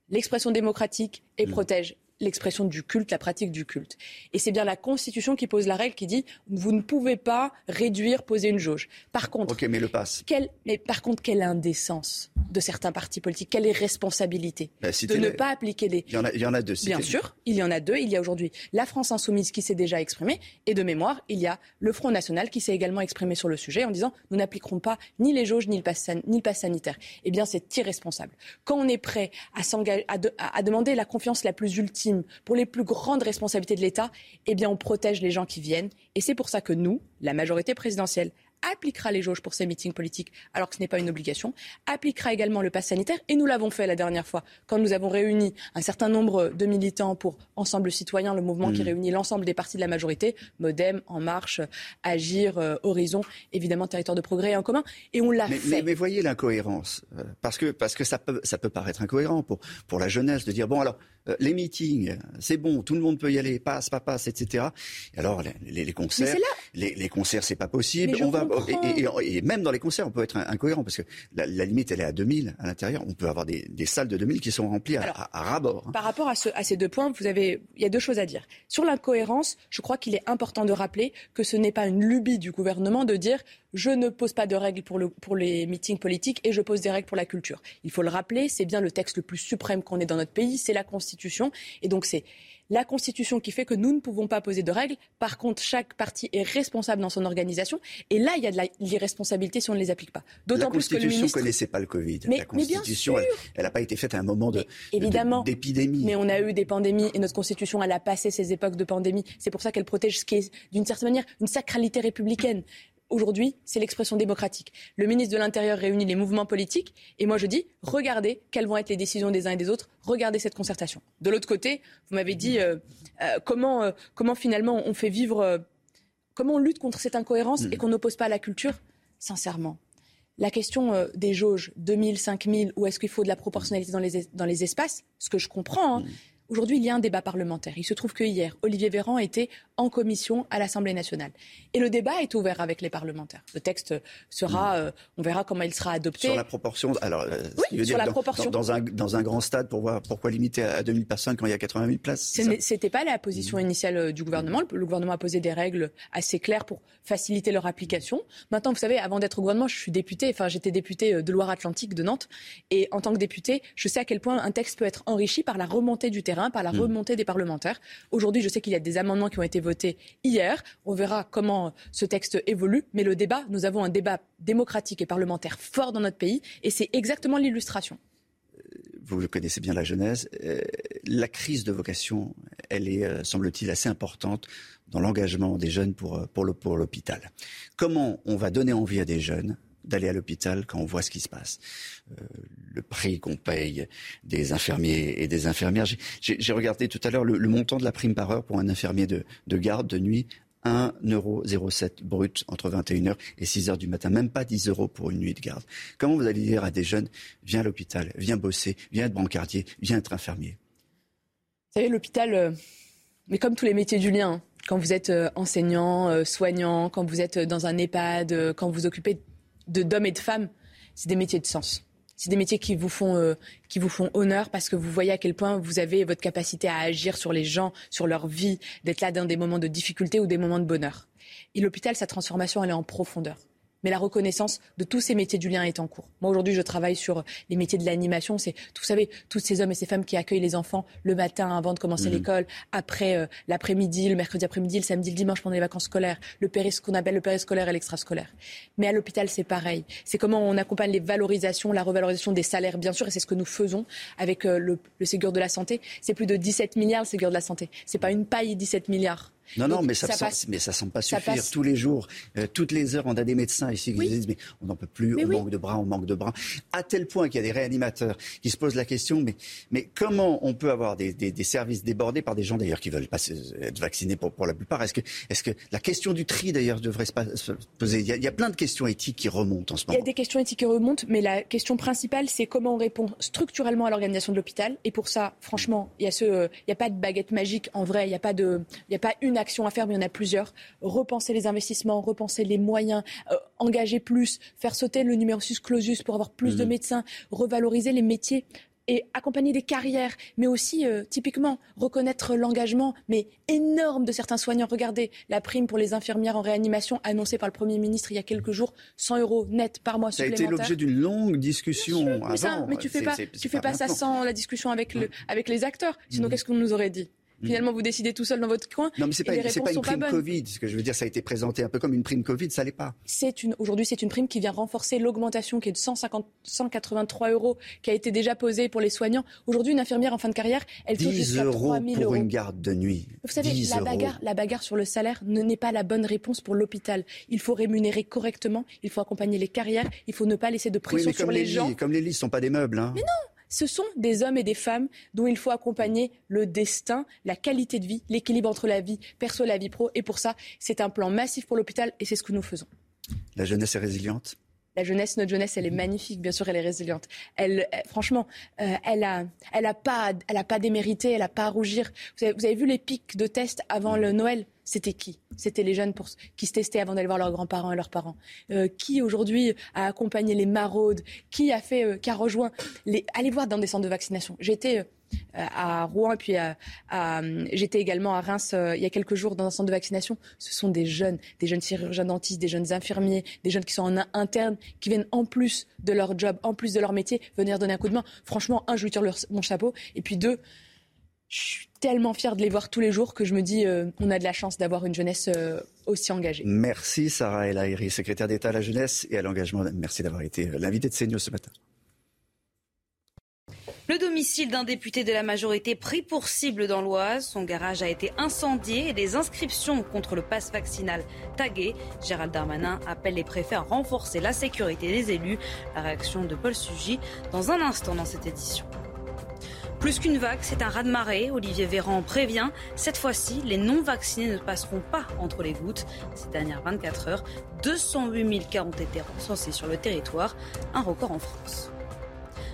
l'expression démocratique Mm. et protège l'expression du culte, la pratique du culte. Et c'est bien la Constitution qui pose la règle qui dit vous ne pouvez pas réduire, poser une jauge. Par contre, Ok, mais le passe. quelle, mais par contre, quelle indécence de certains partis politiques, quelle irresponsabilité Bah, de ne pas appliquer les. Il y en a il y en a deux. Bien sûr, il y en a deux. Il y a aujourd'hui la France insoumise qui s'est déjà exprimée, et de mémoire, il y a le Front national qui s'est également exprimé sur le sujet en disant nous n'appliquerons pas ni les jauges ni le pass, san- ni le pass sanitaire. Eh bien, c'est irresponsable. Quand on est prêt à, s'engager, à, de- à- à demander la confiance la plus ultime pour les plus grandes responsabilités de l'État, eh bien, on protège les gens qui viennent. Et c'est pour ça que nous, la majorité présidentielle, appliquera les jauges pour ces meetings politiques, alors que ce n'est pas une obligation, appliquera également le pass sanitaire, et nous l'avons fait la dernière fois, quand nous avons réuni un certain nombre de militants pour Ensemble Citoyen, le mouvement qui Mhm. réunit l'ensemble des partis de la majorité, Modem, En Marche, Agir, euh, Horizon, évidemment Territoire de Progrès et En Commun, et on l'a fait. mais, mais voyez l'incohérence, euh, parce que parce que ça peut ça peut paraître incohérent pour pour la jeunesse de dire bon alors euh, les meetings c'est bon tout le monde peut y aller passe pas passe etc. Et alors les, les- concerts là- les, les concerts c'est pas possible on va. Et, et- et même dans les concerts on peut être incohérent parce que la, la limite elle est à 2000 à l'intérieur on peut avoir des, des salles de 2000 qui sont remplies à, Alors, à, à ras bord. hein. Par rapport à, ce- à ces deux points, vous avez, il y a deux choses à dire. Sur l'incohérence, je crois qu'il est important de rappeler que ce n'est pas une lubie du gouvernement de dire je ne pose pas de règles pour, le- pour les meetings politiques et je pose des règles pour la culture. Il faut le rappeler, c'est bien le texte le plus suprême qu'on ait dans notre pays, c'est la Constitution. Et donc c'est la Constitution qui fait que nous ne pouvons pas poser de règles. Par contre, chaque parti est responsable dans son organisation. Et là, il y a de l'irresponsabilité si on ne les applique pas. D'autant plus que le ministre... connaissait pas le Covid. Mais- la mais bien Constitution, elle n'a pas été faite à un moment de de- Évidemment. d'épidémie. Mais on a eu des pandémies et notre constitution, elle a passé ces époques de pandémie. C'est pour ça qu'elle protège ce qui est, d'une certaine manière, une sacralité républicaine. Aujourd'hui, c'est l'expression démocratique. Le ministre de l'Intérieur réunit les mouvements politiques et moi je dis, regardez quelles vont être les décisions des uns et des autres, regardez cette concertation. De l'autre côté, vous m'avez dit euh, euh, comment, euh, comment finalement on fait vivre, comment on lutte contre cette incohérence et qu'on n'oppose pas à la culture? Sincèrement, la question des jauges, 2000, 5000, ou est-ce qu'il faut de la proportionnalité dans les, dans les espaces, ce que je comprends, hein, Aujourd'hui, il y a un débat parlementaire. Il se trouve que hier, Olivier Véran était en commission à l'Assemblée nationale. Et le débat est ouvert avec les parlementaires. Le texte sera, euh, on verra comment il sera adopté. Sur la proportion, alors, euh, oui, sur la proportion. Dans, un, dans un grand stade, pour voir pourquoi limiter à 2000 personnes quand il y a 80 000 places C'était pas la position initiale euh, du gouvernement. Le, gouvernement a posé des règles assez claires pour faciliter leur application. Maintenant, vous savez, avant d'être au gouvernement, je suis député. Enfin, j'étais député de Loire-Atlantique, de Nantes. Et en tant que député, je sais à quel point un texte peut être enrichi par la remontée du terrain par la hmm. remontée des parlementaires. Aujourd'hui, je sais qu'il y a des amendements qui ont été votés hier. On verra comment ce texte évolue. Mais le débat, nous avons un débat démocratique et parlementaire fort dans notre pays. Et c'est exactement l'illustration vous le connaissez bien la Genèse, euh, la crise de vocation, elle est, euh, semble-t-il, assez importante dans l'engagement des jeunes pour, euh, pour l'hôpital. Comment on va donner envie à des jeunes d'aller à l'hôpital quand on voit ce qui se passe. Euh, le prix qu'on paye des infirmiers et des infirmières. J'ai regardé tout à l'heure le, montant de la prime par heure pour un infirmier de, garde de nuit. 1,07€ brut entre 21h et 6h du matin, même pas 10 euros pour une nuit de garde. Comment vous allez dire à des jeunes, viens à l'hôpital, viens bosser, viens être brancardier, viens être infirmier? Vous savez, l'hôpital, euh, mais comme tous les métiers du lien, hein, quand vous êtes euh, enseignant, soignant, quand vous êtes dans un EHPAD, quand vous occupez d'hommes et de femmes, c'est des métiers de sens. C'est des métiers qui vous font euh, qui vous font honneur parce que vous voyez à quel point vous avez votre capacité à agir sur les gens, sur leur vie, d'être là dans des moments de difficulté ou des moments de bonheur. Et l'hôpital, sa transformation, elle est en profondeur mais la reconnaissance de tous ces métiers du lien est en cours. Moi, aujourd'hui, je travaille sur les métiers de l'animation. C'est, vous savez, tous ces hommes et ces femmes qui accueillent les enfants le matin avant de commencer mhm. l'école, après euh, l'après-midi, le mercredi après-midi, le samedi, le dimanche pendant les vacances scolaires, le ce qu'on appelle le périscolaire et l'extrascolaire. Mais à l'hôpital, c'est pareil. C'est comment on accompagne les valorisations, la revalorisation des salaires, bien sûr, et c'est ce que nous faisons avec euh, le, le Ségur de la santé. C'est plus de 17 milliards le Ségur de la santé. C'est pas une paille 17 milliards. Non, non, mais ça, mais ça semble pas suffire. Tous les jours, euh, toutes les heures, on a des médecins ici qui disent mais on n'en peut plus, on manque de bras, on manque de bras. À tel point qu'il y a des réanimateurs qui se posent la question mais, mais comment on peut avoir des, des, services débordés par des gens d'ailleurs qui veulent pas être vaccinés pour, pour la plupart? Est-ce que, est que la question du tri d'ailleurs devrait se poser? Il y, a, il y, a, plein de questions éthiques qui remontent en ce moment. Il y a des questions éthiques qui remontent, mais la question principale, c'est comment on répond structurellement à l'organisation de l'hôpital. Et pour ça, franchement, il y a ce, il y a pas de baguette magique en vrai. Il n'y a pas de, il y a pas une action à faire, mais il y en a plusieurs. Repenser les investissements, repenser les moyens, euh, engager plus, faire sauter le numerus clausus pour avoir plus de mhm. médecins, revaloriser les métiers et accompagner des carrières, mais aussi euh, typiquement reconnaître l'engagement, mais énorme de certains soignants. Regardez la prime pour les infirmières en réanimation annoncée par le Premier ministre il y a quelques jours, 100 euros net par mois. Ça a été l'objet d'une longue discussion avant. Mais, tu fais pas, tu fais pas ça sans la discussion avec, le, avec les acteurs. Sinon, mhm. qu'est-ce qu'on nous aurait dit? Mm. Finalement, vous décidez tout seul dans votre coin. Non, mais c'est pas, pas une prime Covid. Ce que je veux dire, ça a été présenté un peu comme une prime Covid, ça l'est pas. C'est une, aujourd'hui, c'est une prime qui vient renforcer l'augmentation qui est de 150, 183 euros qui a été déjà posée pour les soignants. Aujourd'hui, une infirmière en fin de carrière, elle touche jusqu'à 3 000 euros. pour une garde de nuit. Vous savez, la bagarre, la bagarre sur le salaire n'est pas la bonne réponse pour l'hôpital. Il faut rémunérer correctement, il faut accompagner les carrières, il faut ne pas laisser de pression sur les, gens. Comme les lits ne sont pas des meubles. Hein. Mais non ce sont des hommes et des femmes dont il faut accompagner le destin, la qualité de vie, l'équilibre entre la vie perso et la vie pro. Et pour ça, c'est un plan massif pour l'hôpital et c'est ce que nous faisons. La jeunesse est résiliente? La jeunesse, notre jeunesse, elle est magnifique. Bien sûr, elle est résiliente. Elle, franchement, euh, elle a, elle a pas, elle a pas démérité, elle a pas à rougir. Vous avez, vous avez vu les pics de tests avant le Noël? C'était qui? C'était les jeunes qui se testaient avant d'aller voir leurs grands-parents et leurs parents. Euh, qui aujourd'hui a accompagné les maraudes? Qui a fait, euh, qui a rejoint les Allez voir dans des centres de vaccination. J'étais euh, à Rouen et puis j'étais également à Reims il y a quelques jours dans un centre de vaccination. Ce sont des jeunes, des jeunes chirurgiens dentistes, des jeunes infirmiers, des jeunes qui sont en interne, qui viennent en plus de leur job, en plus de leur métier, venir donner un coup de main. Franchement, un, je lui tire mon chapeau, et puis deux, je suis tellement fière de les voir tous les jours que je me dis euh, on a de la chance d'avoir une jeunesse euh, aussi engagée. Merci Sarah El Haïry, secrétaire d'État à la jeunesse et à l'engagement. Merci d'avoir été euh, l'invité de CNews ce matin. Le domicile d'un député de la majorité pris pour cible dans l'Oise. Son garage a été incendié et des inscriptions contre le pass vaccinal taguées. Gérald Darmanin appelle les préfets à renforcer la sécurité des élus. La réaction de Paul Sugy dans un instant dans cette édition. Plus qu'une vague, c'est un raz-de-marée. Olivier Véran prévient. Cette fois-ci, les non-vaccinés ne passeront pas entre les gouttes. Ces dernières 24 heures, 208 000 cas ont été recensés sur le territoire, un record en France.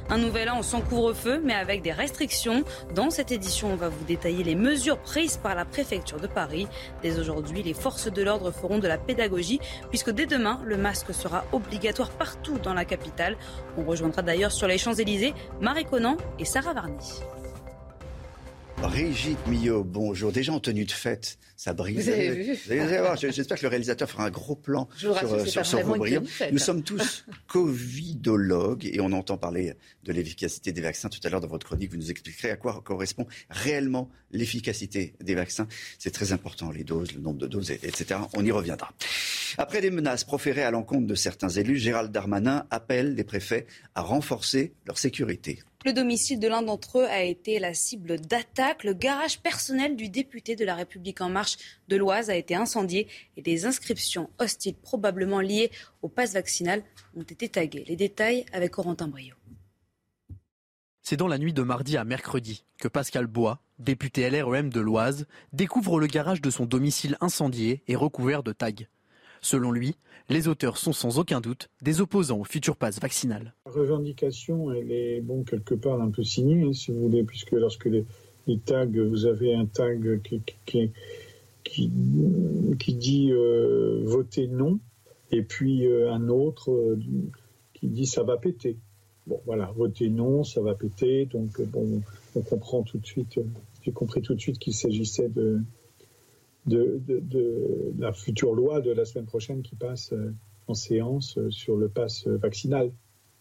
Un nouvel an sans couvre-feu, mais avec des restrictions. Dans cette édition, on va vous détailler les mesures prises par la préfecture de Paris. Dès aujourd'hui, les forces de l'ordre feront de la pédagogie, puisque dès demain, le masque sera obligatoire partout dans la capitale. On rejoindra d'ailleurs sur les Champs-Élysées Marie Conan et Sarah Varny. Brigitte Millot, bonjour. Déjà en tenue de fête, ça brille. Vous avez vu Vous allez voir, j'espère que le réalisateur fera un gros plan rassure, sur, pas ce brillant. Nous sommes tous [laughs] covidologues et on entend parler de l'efficacité des vaccins. Tout à l'heure, dans votre chronique, vous nous expliquerez à quoi correspond réellement l'efficacité des vaccins. C'est très important, les doses, le nombre de doses, etc. On y reviendra. Après des menaces proférées à l'encontre de certains élus, Gérald Darmanin appelle les préfets à renforcer leur sécurité. Le domicile de l'un d'entre eux a été la cible d'attaque. Le garage personnel du député de la République en marche de l'Oise a été incendié et des inscriptions hostiles probablement liées au pass vaccinal ont été taguées. Les détails avec Corentin Brio. C'est dans la nuit de mardi à mercredi que Pascal Bois, député LREM de l'Oise, découvre le garage de son domicile incendié et recouvert de tags. Selon lui, les auteurs sont sans aucun doute des opposants au futur pass vaccinal. La revendication, elle est bon quelque part un peu signée, hein, si vous voulez, puisque lorsque les, les tags, vous avez un tag qui, qui, qui, qui dit euh, votez non, et puis euh, un autre euh, qui dit ça va péter. Bon, voilà, votez non, ça va péter, donc euh, bon, on comprend tout de suite, euh, j'ai compris tout de suite qu'il s'agissait de, de, de, de la future loi de la semaine prochaine qui passe euh, en séance euh, sur le pass euh, vaccinal.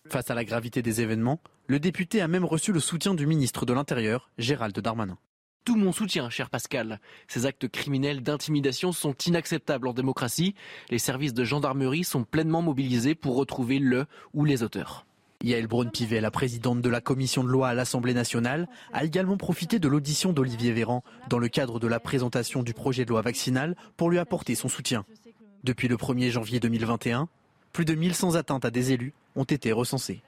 Face à la gravité des événements, le député a même reçu le soutien du ministre de l'Intérieur, Gérald Darmanin. Tout mon soutien, cher Pascal. Ces actes criminels d'intimidation sont inacceptables en démocratie. Les services de gendarmerie sont pleinement mobilisés pour retrouver le ou les auteurs. Yael Braun-Pivet, la présidente de la commission de loi à l'Assemblée nationale, a également profité de l'audition d'Olivier Véran dans le cadre de la présentation du projet de loi vaccinal pour lui apporter son soutien. Depuis le 1er janvier 2021, plus de 1100 atteintes à des élus ont été recensées.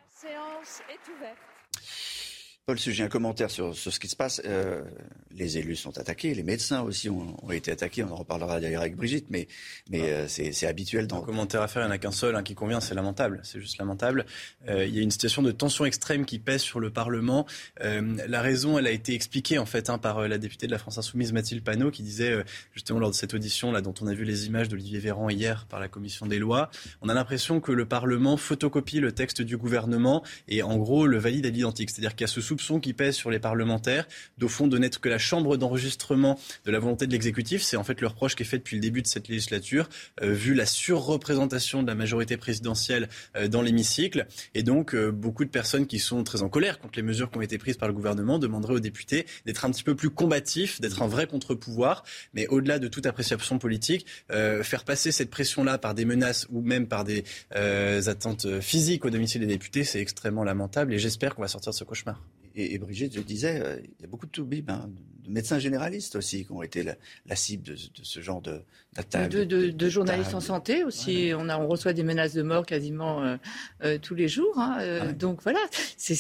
Paul Sujet, un commentaire sur, sur ce qui se passe. Euh, les élus sont attaqués, les médecins aussi ont, ont été attaqués. On en reparlera d'ailleurs avec Brigitte, mais, mais euh, c'est c'est habituel dans. Un commentaire à faire, il n'y en a qu'un seul hein, qui convient, c'est lamentable. C'est juste lamentable. Euh, il y a une situation de tension extrême qui pèse sur le Parlement. Euh, la raison, elle a été expliquée en fait hein, par euh, la députée de la France Insoumise, Mathilde Panot, qui disait euh, justement lors de cette audition là dont on a vu les images d'Olivier Véran hier par la commission des lois, on a l'impression que le Parlement photocopie le texte du gouvernement et en gros le valide à l'identique. C'est-à-dire qu'il y a ce qui pèse sur les parlementaires, d'au fond de n'être que la chambre d'enregistrement de la volonté de l'exécutif. C'est en fait le reproche qui est fait depuis le début de cette législature, euh, vu la surreprésentation de la majorité présidentielle euh, dans l'hémicycle. Et donc, euh, beaucoup de personnes qui sont très en colère contre les mesures qui ont été prises par le gouvernement demanderaient aux députés d'être un petit peu plus combatifs, d'être un vrai contre-pouvoir. Mais au-delà de toute appréciation politique, faire passer cette pression-là par des menaces ou même par des attentes physiques au domicile des députés, c'est extrêmement lamentable. Et j'espère qu'on va sortir de ce cauchemar. Et, et Brigitte, je disais, euh, il y a beaucoup de toubibs, hein, de médecins généralistes aussi, qui ont été la, la cible de, de ce genre d'attaque. De, de- de journalistes en santé aussi. On, a, on reçoit des menaces de mort quasiment euh, euh, tous les jours. hein. Euh, Donc voilà, c'est-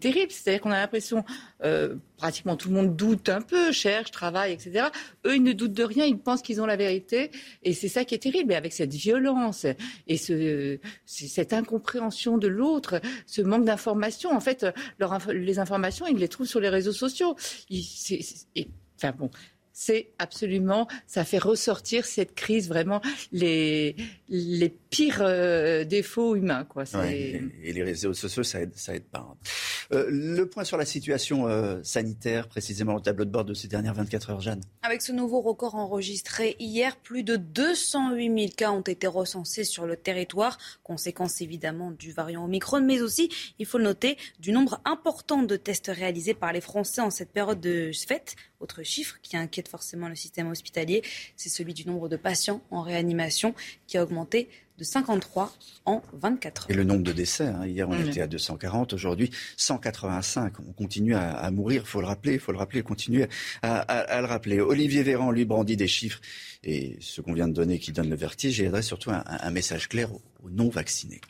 terrible. C'est-à-dire qu'on a l'impression, pratiquement tout le monde doute un peu, cherche, travaille, etc. Eux, ils ne doutent de rien, ils pensent qu'ils ont la vérité. Et c'est ça qui est terrible. Et avec cette violence et ce, cette incompréhension de l'autre, ce manque d'information, en fait, leur les informations, ils les trouvent sur les réseaux sociaux. Et- enfin bon, c'est absolument, ça fait ressortir cette crise vraiment les les pires euh, défauts humains quoi. Ouais, et, et les réseaux sociaux, ça aide, ça aide pas. hein. Euh, le point sur la situation euh, sanitaire, précisément le tableau de bord de ces dernières 24 heures, Jeanne. Avec ce nouveau record enregistré hier, plus de 208 000 cas ont été recensés sur le territoire, conséquence évidemment du variant Omicron, mais aussi, il faut le noter, du nombre important de tests réalisés par les Français en cette période de fête. Autre chiffre qui inquiète forcément le système hospitalier, c'est celui du nombre de patients en réanimation qui a augmenté de 53 en 24 heures. Et le nombre de décès, hein, hier on Mmh. était à 240, aujourd'hui 185. On continue à, à mourir, faut le rappeler, faut le rappeler, continuer à, à- à le rappeler. Olivier Véran lui brandit des chiffres et ce qu'on vient de donner qui donne le vertige et adresse surtout un, un message clair aux, aux non-vaccinés.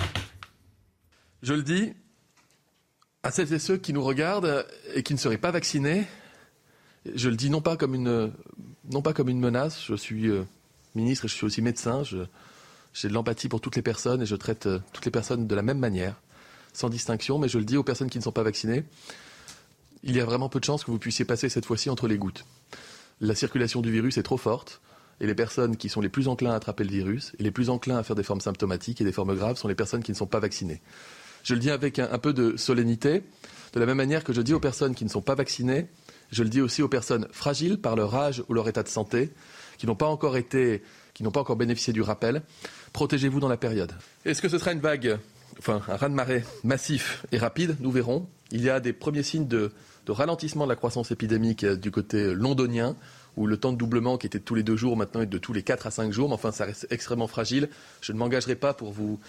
Je le dis à celles et ceux qui nous regardent et qui ne seraient pas vaccinés. Je le dis non pas comme une, non pas comme une menace. Je suis euh, ministre et je suis aussi médecin. J'ai de l'empathie pour toutes les personnes et je traite euh, toutes les personnes de la même manière, sans distinction. Mais je le dis aux personnes qui ne sont pas vaccinées. Il y a vraiment peu de chances que vous puissiez passer cette fois-ci entre les gouttes. La circulation du virus est trop forte. Et les personnes qui sont les plus enclins à attraper le virus et les plus enclins à faire des formes symptomatiques et des formes graves sont les personnes qui ne sont pas vaccinées. Je le dis avec un, un peu de solennité, de la même manière que je dis aux personnes qui ne sont pas vaccinées, je le dis aussi aux personnes fragiles par leur âge ou leur état de santé, qui n'ont pas encore été, qui n'ont pas encore bénéficié du rappel. Protégez-vous dans la période. Est-ce que ce sera une vague, enfin un raz-de-marée massif et rapide? Nous verrons. Il y a des premiers signes de, ralentissement de la croissance épidémique euh, du côté londonien, où le temps de doublement qui était de tous les deux jours maintenant est de tous les quatre à cinq jours, mais enfin ça reste extrêmement fragile. Je ne m'engagerai pas pour vous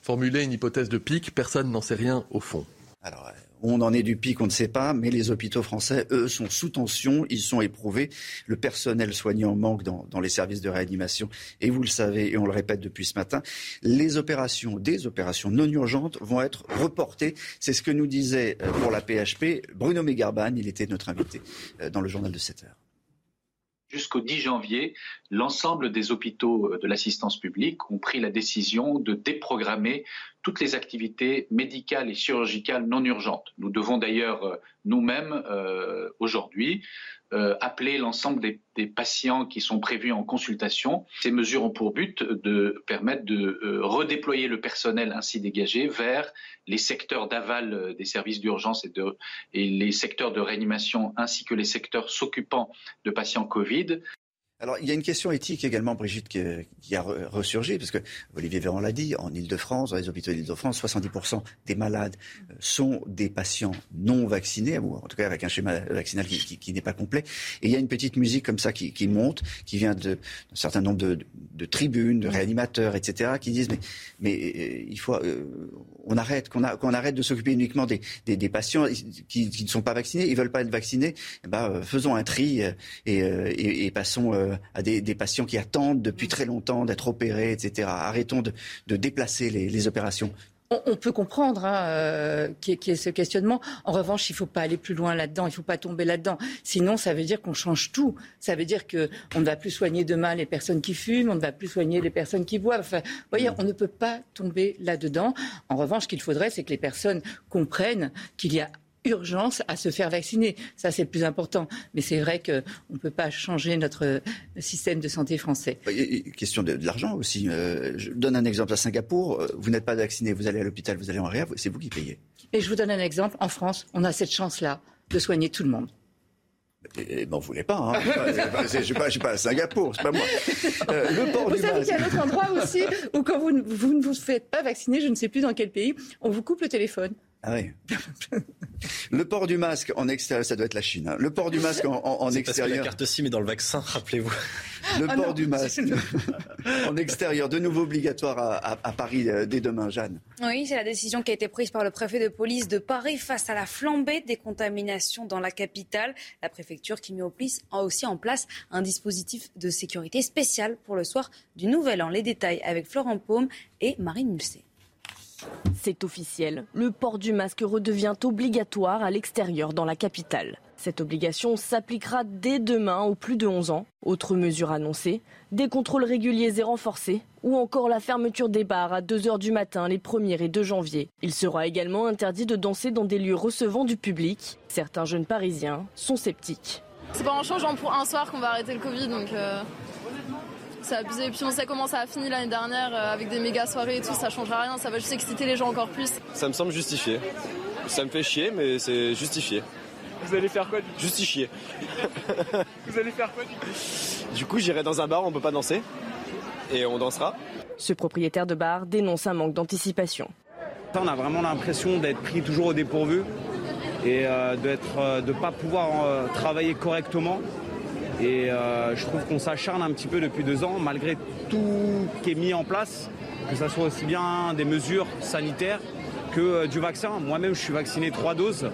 formuler une hypothèse de pic, personne n'en sait rien au fond. Alors, on en est du pic, on ne sait pas, mais les hôpitaux français, eux, sont sous tension, ils sont éprouvés. Le personnel soignant manque dans, les services de réanimation, et vous le savez, et on le répète depuis ce matin, les opérations, des opérations non urgentes vont être reportées. C'est ce que nous disait euh, pour la PHP Bruno Mégarban, il était notre invité euh, dans le journal de 7 heures. Jusqu'au 10 janvier, l'ensemble des hôpitaux euh, de l'assistance publique ont pris la décision de déprogrammer toutes les activités médicales et chirurgicales non urgentes. Nous devons d'ailleurs euh, nous-mêmes, euh, aujourd'hui, euh, appeler l'ensemble des, patients qui sont prévus en consultation. Ces mesures ont pour but de permettre de redéployer le personnel ainsi dégagé vers les secteurs d'aval des services d'urgence et, de- et les secteurs de réanimation ainsi que les secteurs s'occupant de patients Covid. Alors, il y a une question éthique également, Brigitte, qui, a re- ressurgi, parce que Olivier Véran l'a dit, en Ile-de-France, dans les hôpitaux d'Ile-de-France, 70% des malades euh, sont des patients non vaccinés, ou en tout cas avec un schéma vaccinal qui, n'est pas complet. Et il y a une petite musique comme ça qui, monte, qui vient de- d'un certain nombre de, de tribunes, de réanimateurs, etc., qui disent, mais, mais euh, il faut, euh, on arrête, qu'on arrête de s'occuper uniquement des, des- patients qui, ne sont pas vaccinés, ils veulent pas être vaccinés, eh ben, faisons un tri et, passons à des, patients qui attendent depuis très longtemps d'être opérés, etc. Arrêtons de, déplacer les, opérations. On, peut comprendre hein, euh, qu'il ce questionnement. En revanche, il ne faut pas aller plus loin là-dedans, il ne faut pas tomber là-dedans. Sinon, ça veut dire qu'on change tout. Ça veut dire qu'on ne va plus soigner demain les personnes qui fument, on ne va plus soigner les personnes qui boivent. Enfin, vous voyez, on ne peut pas tomber là-dedans. En revanche, ce qu'il faudrait, c'est que les personnes comprennent qu'il y a urgence à se faire vacciner. Ça, c'est le plus important. Mais c'est vrai qu'on ne peut pas changer notre système de santé français. Question de, de l'argent aussi. Euh, je donne un exemple à Singapour. euh, Vous n'êtes pas vacciné, vous allez à l'hôpital, vous allez en réa, c'est vous qui payez. Et je vous donne un exemple. En France, on a cette chance-là de soigner tout le monde. Et, vous voulez pas. Hein. Je ne suis pas, à Singapour, c'est pas moi. Euh, le port Vous du savez qu'il y a un autre endroit aussi où quand vous ne vous faites pas vacciner, je ne sais plus dans quel pays, on vous coupe le téléphone. Ah oui. [laughs] Le port du masque en extérieur, ça doit être la Chine. hein. Le port du masque en, en- en C'est parce que la extérieur. carte SIM est dans le vaccin, [laughs] rappelez-vous. Le Ah port non, du masque [laughs] en extérieur, de nouveau obligatoire à, à- à Paris euh, dès demain, Jeanne. Oui, c'est la décision qui a été prise par le préfet de police de Paris face à la flambée des contaminations dans la capitale. La préfecture qui met au a aussi en place un dispositif de sécurité spécial pour le soir du Nouvel An. Les détails avec Florent Paume et Marine Mulset. C'est officiel, le port du masque redevient obligatoire à l'extérieur dans la capitale. Cette obligation s'appliquera dès demain aux plus de 11 ans. Autre mesure annoncée, des contrôles réguliers et renforcés, ou encore la fermeture des bars à 2h du matin les 1er et 2 janvier. Il sera également interdit de danser dans des lieux recevant du public. Certains jeunes parisiens sont sceptiques. C'est pas en changeant pour un soir qu'on va arrêter le Covid, donc euh, c'est abusé. Puis on sait comment ça a fini l'année dernière euh, avec des méga soirées et tout, ça changera rien, ça va juste exciter les gens encore plus. Ça me semble justifié. Ça me fait chier, mais c'est justifié. Vous allez faire quoi du Justifié. [laughs] Vous allez faire quoi du coup? Du coup, j'irai dans un bar, on peut pas danser. Et on dansera. Ce propriétaire de bar dénonce un manque d'anticipation. On a vraiment l'impression d'être pris toujours au dépourvu et euh, de ne pas pouvoir euh, travailler correctement. Et euh, je trouve qu'on s'acharne un petit peu depuis deux ans, malgré tout qui est mis en place, que ce soit aussi bien des mesures sanitaires que euh, du vaccin. Moi-même, je suis vacciné trois doses.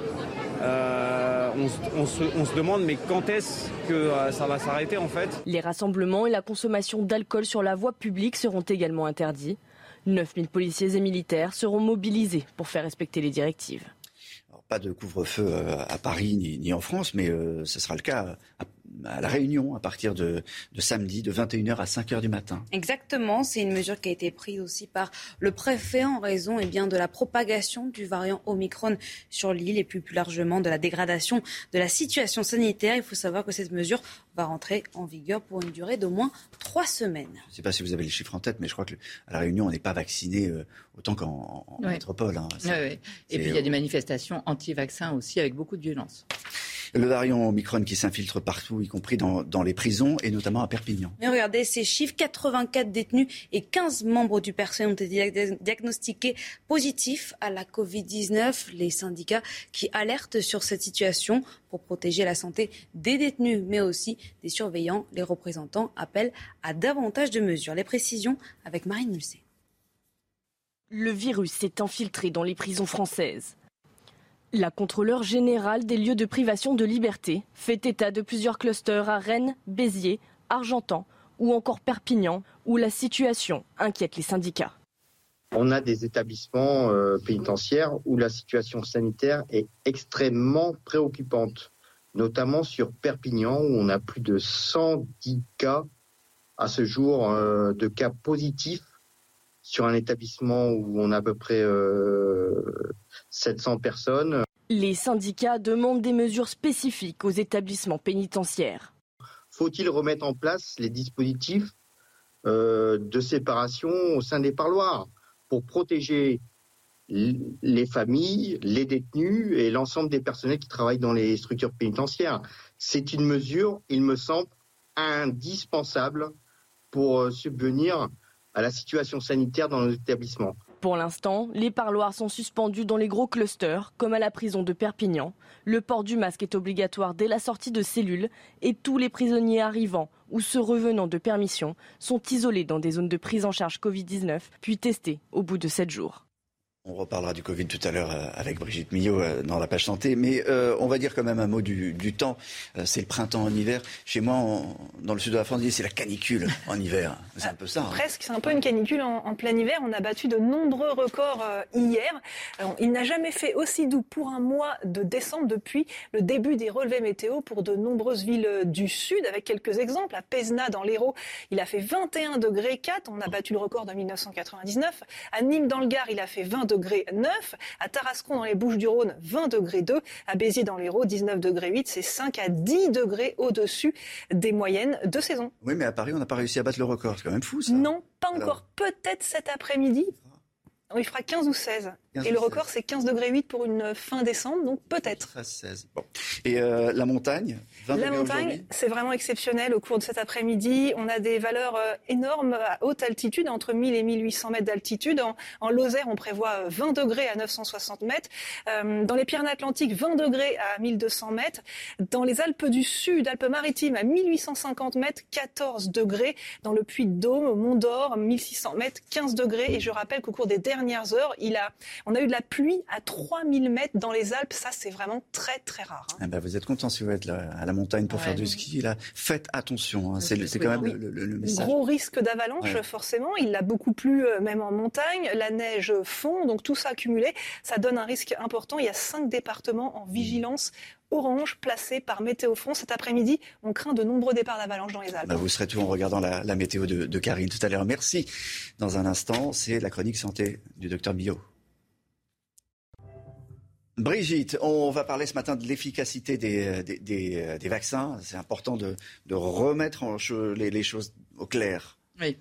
Euh, on, se, demande mais quand est-ce que euh, ça va s'arrêter en fait? Les rassemblements et la consommation d'alcool sur la voie publique seront également interdits. 9000 policiers et militaires seront mobilisés pour faire respecter les directives. pas de couvre-feu à Paris ni, en France, mais ce sera le cas à la Réunion à partir de, samedi de 21h à 5h du matin. Exactement, c'est une mesure qui a été prise aussi par le préfet en raison eh bien, de la propagation du variant Omicron sur l'île et plus largement de la dégradation de la situation sanitaire. Il faut savoir que cette mesure va rentrer en vigueur pour une durée d'au moins trois semaines. Je ne sais pas si vous avez les chiffres en tête, mais je crois qu'à la Réunion, on n'est pas vacciné euh, autant qu'en métropole. Hein. Et puis il y a des manifestations anti-vaccins aussi avec beaucoup de violence. Le variant Omicron qui s'infiltre partout, y compris dans, les prisons et notamment à Perpignan. Mais regardez ces chiffres 84 détenus et 15 membres du personnel ont été diagnostiqués positifs à la Covid-19. Les syndicats qui alertent sur cette situation pour protéger la santé des détenus, mais aussi des surveillants. Les représentants appellent à davantage de mesures. Les précisions avec Marine Mulset. Le virus s'est infiltré dans les prisons françaises. La contrôleur générale des lieux de privation de liberté fait état de plusieurs clusters à Rennes, Béziers, Argentan ou encore Perpignan, où la situation inquiète les syndicats. On a des établissements euh, pénitentiaires où la situation sanitaire est extrêmement préoccupante, notamment sur Perpignan, où on a plus de 110 cas à ce jour euh, de cas positifs sur un établissement où on a à peu près 700 euh, personnes. Les syndicats demandent des mesures spécifiques aux établissements pénitentiaires. Faut-il remettre en place les dispositifs euh, de séparation au sein des parloirs pour protéger les familles, les détenus et l'ensemble des personnels qui travaillent dans les structures pénitentiaires. C'est une mesure, il me semble, indispensable pour euh, subvenir à la situation sanitaire dans nos établissements. Pour l'instant, les parloirs sont suspendus dans les gros clusters, comme à la prison de Perpignan. Le port du masque est obligatoire dès la sortie de cellules et tous les prisonniers arrivant ou se revenant de permission sont isolés dans des zones de prise en charge Covid-19, puis testés au bout de 7 jours. On reparlera du Covid tout à l'heure euh, avec Brigitte Millot euh, dans la page santé, mais euh, on va dire quand même un mot du, temps. c'est le printemps en hiver. Chez moi, dans le sud de la France, c'est la canicule en [laughs] hiver. C'est un peu ça. Hein. Presque, c'est un peu une canicule en, plein hiver. On a battu de nombreux records hier. il n'a jamais fait aussi doux pour un mois de décembre depuis le début des relevés météo pour de nombreuses villes du sud, avec quelques exemples. À Pézna, dans l'Hérault, il a fait 21 degrés 4. On a battu le record de 1999. À Nîmes, dans le Gard, il a fait 20 degrés 9. À Tarascon, dans les Bouches-du-Rhône, 20 degrés 2. À Béziers, dans l'Hérault, 19 degrés 8. C'est 5 à 10 degrés au-dessus des moyennes de saison. Oui, mais à Paris, on n'a pas réussi à battre le record. C'est quand même fou, ça. Non, pas encore. Peut-être cet après-midi. Il fera 15 ou 16. Et le record, c'est 15 degrés 8 pour une fin décembre, donc peut-être. 16. Bon. Et euh, la montagne La montagne, c'est vraiment exceptionnel. Au cours de cet après-midi, on a des valeurs euh, énormes à haute altitude, entre 1000 et 1800 mètres d'altitude. En, Lozère, on prévoit 20 euh, degrés à 960 mètres. dans les Pyrénées-Atlantiques, 20 degrés à 1200 mètres. Dans les Alpes du Sud, Alpes-Maritimes, à 1850 mètres, 14 degrés. Dans le Puy-de-Dôme, au Mont d'Or, 1600 mètres, 15 degrés. Et je rappelle qu'au cours des dernières heures, il a on a eu de la pluie à 3000 mètres dans les Alpes. Ça, c'est vraiment très, très rare. Hein. Ah bah, vous êtes content si vous êtes à la montagne pour faire du ski. Là. Faites attention. Hein. C'est quand même le, message. Gros risque d'avalanche, forcément. Il a beaucoup plu, euh, même en montagne. La neige fond. Donc, tout ça accumulé, ça donne un risque important. Il y a cinq départements en vigilance orange placés par Météo France. Cet après-midi, on craint de nombreux départs d'avalanche dans les Alpes. Bah, vous serez tout en regardant la, météo de, de, Karine tout à l'heure. Merci. Dans un instant, c'est la chronique santé du docteur Billot. Brigitte, on va parler ce matin de l'efficacité des, euh, euh, vaccins. C'est important de, remettre les, choses au clair. Oui.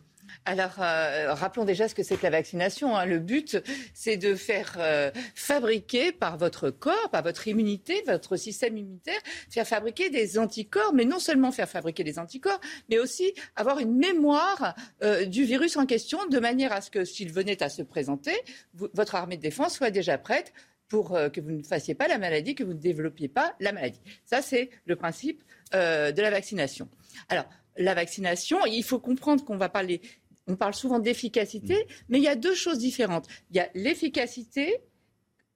Alors, euh, rappelons déjà ce que c'est que la vaccination. Hein. Le but, c'est de faire fabriquer par votre corps, par votre immunité, votre système immunitaire, faire fabriquer des anticorps, mais non seulement faire fabriquer des anticorps, mais aussi avoir une mémoire du virus en question, de manière à ce que s'il venait à se présenter, votre armée de défense soit déjà prête pour euh, que vous ne fassiez pas la maladie, que vous ne développiez pas la maladie. Ça, c'est le principe euh, de la vaccination. Alors, la vaccination, il faut comprendre qu'on va parler, on parle souvent d'efficacité, mm. mais il y a deux choses différentes. Il y a l'efficacité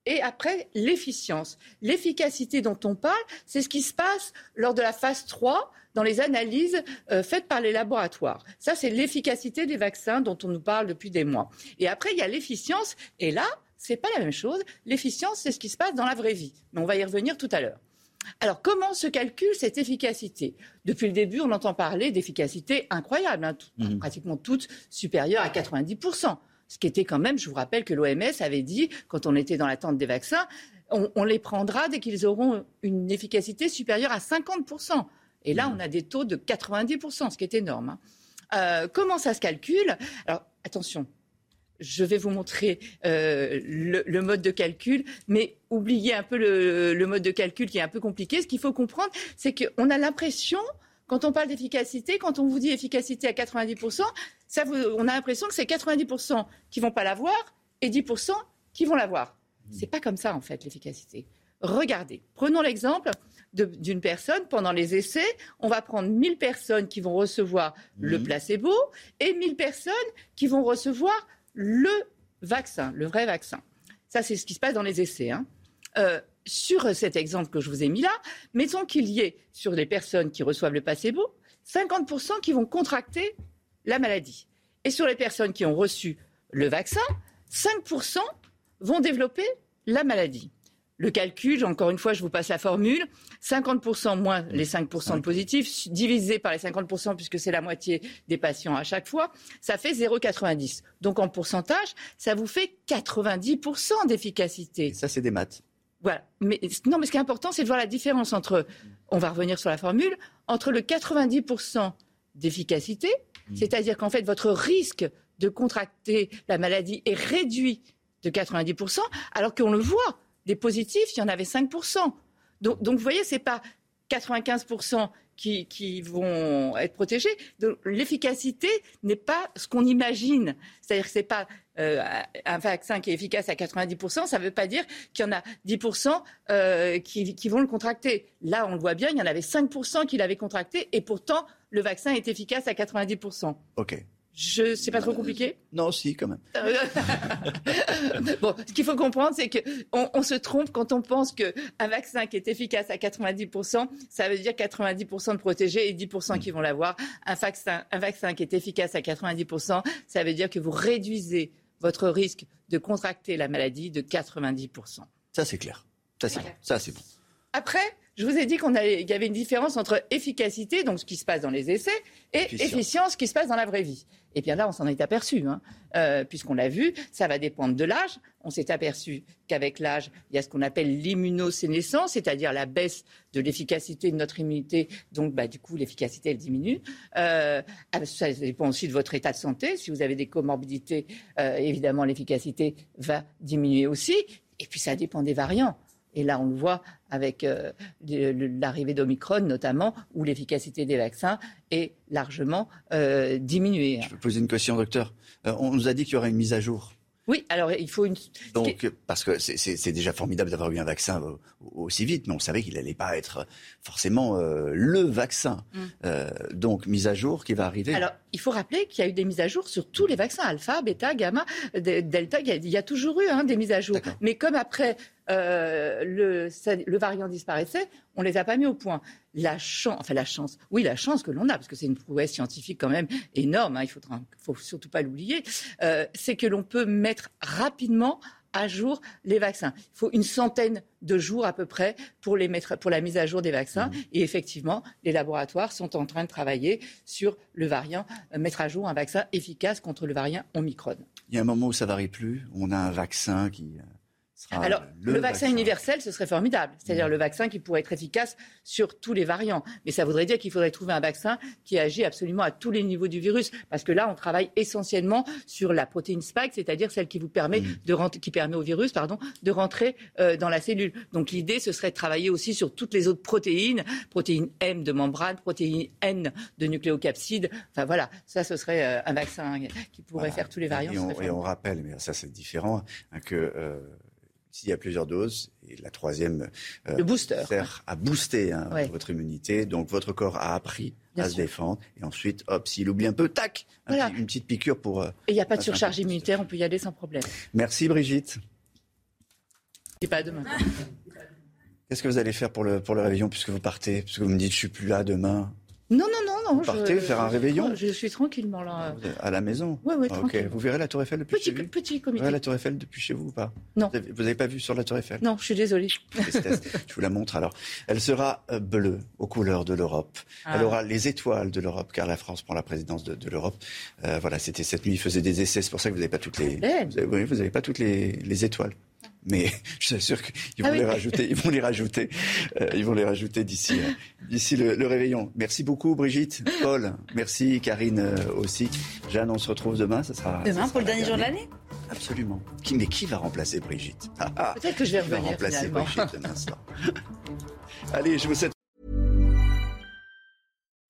et après l'efficience. L'efficacité dont on parle, c'est ce qui se passe lors de la phase 3 dans les analyses euh, faites par les laboratoires. Ça, c'est l'efficacité des vaccins dont on nous parle depuis des mois. Et après, il y a l'efficience. Et là, c'est pas la même chose. L'efficience, c'est ce qui se passe dans la vraie vie. Mais on va y revenir tout à l'heure. Alors, comment se calcule cette efficacité? Depuis le début, on entend parler d'efficacité incroyable, hein, mmh. pratiquement toute supérieure à 90%. Ce qui était quand même, je vous rappelle que l'OMS avait dit, quand on était dans l'attente des vaccins, on, les prendra dès qu'ils auront une efficacité supérieure à 50%. Et là, mmh. on a des taux de 90%, ce qui est énorme. Hein. Euh, comment ça se calcule? Alors, attention, je vais vous montrer euh, le, mode de calcul, mais oubliez un peu le, mode de calcul qui est un peu compliqué. Ce qu'il faut comprendre, c'est qu'on a l'impression, quand on parle d'efficacité, quand on vous dit efficacité à 90%, ça on a l'impression que c'est 90% qui vont pas l'avoir et 10% qui vont l'avoir. Ce n'est pas comme ça, en fait, l'efficacité. Regardez, prenons l'exemple d'une personne. Pendant les essais, on va prendre 1000 personnes qui vont recevoir le placebo et 1000 personnes qui vont recevoir le vaccin, le vrai vaccin. Ça, c'est ce qui se passe dans les essais. Hein. Euh, sur cet exemple que je vous ai mis là, mettons qu'il y ait sur les personnes qui reçoivent le placebo, 50% qui vont contracter la maladie. Et sur les personnes qui ont reçu le vaccin, 5% vont développer la maladie. Le calcul, encore une fois, je vous passe la formule, 50% moins les 5% de positifs, divisé par les 50%, puisque c'est la moitié des patients à chaque fois, ça fait 0,90. Donc en pourcentage, ça vous fait 90% d'efficacité. Ça, c'est des maths. Voilà. Mais, non, mais ce qui est important, c'est de voir la différence entre, on va revenir sur la formule, entre le 90% d'efficacité, mmh. c'est-à-dire qu'en fait, votre risque de contracter la maladie est réduit de 90%, alors qu'on le voit des positifs, il y en avait 5%. Donc, vous voyez, ce n'est pas 95% qui, vont être protégés. L'efficacité n'est pas ce qu'on imagine. C'est-à-dire que ce n'est pas euh, un vaccin qui est efficace à 90%, ça ne veut pas dire qu'il y en a 10% euh, qui, vont le contracter. Là, on le voit bien, il y en avait 5% qui l'avaient contracté et pourtant, le vaccin est efficace à 90%. OK. Je, c'est pas trop compliqué? Non, si, quand même. [laughs] bon, ce qu'il faut comprendre, c'est qu'on on se trompe quand on pense qu'un vaccin qui est efficace à 90%, ça veut dire 90% de protégés et 10% qui vont l'avoir. Un vaccin, un vaccin qui est efficace à 90%, ça veut dire que vous réduisez votre risque de contracter la maladie de 90%. Ça, c'est clair. Ça, c'est bon. Ça, c'est bon. Après, je vous ai dit qu'il y avait une différence entre efficacité, donc ce qui se passe dans les essais, et efficience, ce qui se passe dans la vraie vie. Et bien là, on s'en est aperçu, hein. euh, puisqu'on l'a vu, ça va dépendre de l'âge. On s'est aperçu qu'avec l'âge, il y a ce qu'on appelle l'immunosénescence, c'est-à-dire la baisse de l'efficacité de notre immunité. Donc, bah, du coup, l'efficacité, elle diminue. Euh, ah, ça dépend aussi de votre état de santé. Si vous avez des comorbidités, euh, évidemment, l'efficacité va diminuer aussi. Et puis, ça dépend des variants. Et là, on le voit avec euh, l'arrivée d'Omicron notamment, où l'efficacité des vaccins est largement euh, diminuée. Je peux poser une question, docteur. Euh, on nous a dit qu'il y aurait une mise à jour oui, alors il faut une. Donc, parce que c'est déjà formidable d'avoir eu un vaccin aussi vite, mais on savait qu'il n'allait pas être forcément euh, le vaccin. Mm. Euh, donc, mise à jour qui va arriver. Alors, il faut rappeler qu'il y a eu des mises à jour sur tous les vaccins, alpha, bêta, gamma, delta. Il y a, toujours eu hein, des mises à jour. Mais comme après euh, le, le, variant disparaissait, on les a pas mis au point. La chance, enfin la chance, oui la chance que l'on a, parce que c'est une prouesse scientifique quand même énorme, hein, il faudra, faut surtout pas l'oublier, euh, c'est que l'on peut mettre rapidement à jour les vaccins. Il faut une centaine de jours à peu près pour, les mettre, pour la mise à jour des vaccins. Mmh. Et effectivement, les laboratoires sont en train de travailler sur le variant, euh, mettre à jour un vaccin efficace contre le variant Omicron. Il y a un moment où ça varie plus. On a un vaccin qui alors, le, vaccin, universel, ce serait formidable. C'est-à-dire mmh. le vaccin qui pourrait être efficace sur tous les variants. Mais ça voudrait dire qu'il faudrait trouver un vaccin qui agit absolument à tous les niveaux du virus. Parce que là, on travaille essentiellement sur la protéine spike, c'est-à-dire celle qui vous permet mmh. de rentrer, qui permet au virus, pardon, de rentrer euh, dans la cellule. Donc l'idée, ce serait de travailler aussi sur toutes les autres protéines, protéine M de membrane, protéine N de nucléocapside. Enfin voilà, ça, ce serait euh, un vaccin qui pourrait faire tous les variants. Et on, rappelle, mais ça c'est différent, hein, que euh, s'il y a plusieurs doses. Et la troisième euh, le booster, sert à booster hein, votre immunité. Donc votre corps a appris à se défendre. Et ensuite, hop, s'il oublie un peu, tac, une petite piqûre pour... Euh, et il n'y a pas de surcharge immunitaire, on peut y aller sans problème. Merci Brigitte. Et pas demain. Qu'est-ce que vous allez faire pour le, pour le réveillon puisque vous partez Puisque vous me dites je suis plus là demain? Non, non, non, non. Partez faire un réveillon Je suis tranquillement là. À la maison Oui, oui, tranquille. Vous verrez la Tour Eiffel depuis petit, chez vous Petit comité. Vous verrez la Tour Eiffel depuis chez vous ou pas Non. Vous n'avez pas vu sur la Tour Eiffel Non, je suis désolée. [laughs] je vous la montre alors. Elle sera euh, bleue aux couleurs de l'Europe. Elle ah. aura les étoiles de l'Europe car la France prend la présidence de, l'Europe. Euh, voilà, c'était cette nuit. Il faisait des essais. C'est pour ça que vous n'avez pas toutes les. Vous avez, pas toutes les étoiles mais [laughs] je suis sûr qu'ils vont, ah les rajouter. Ils vont les rajouter. Euh, ils vont les rajouter d'ici euh, d'ici le, réveillon. Merci beaucoup, Brigitte, Paul. Merci, Karine euh, aussi. Jeanne, on se retrouve demain. Ça sera demain pour le dernier jour de l'année. Absolument. Qui, mais qui va remplacer Brigitte? Ah, [laughs] ah. Peut-être que je vais revenir. remplacer Brigitte demain soir. [laughs] Allez, je vous souhaite.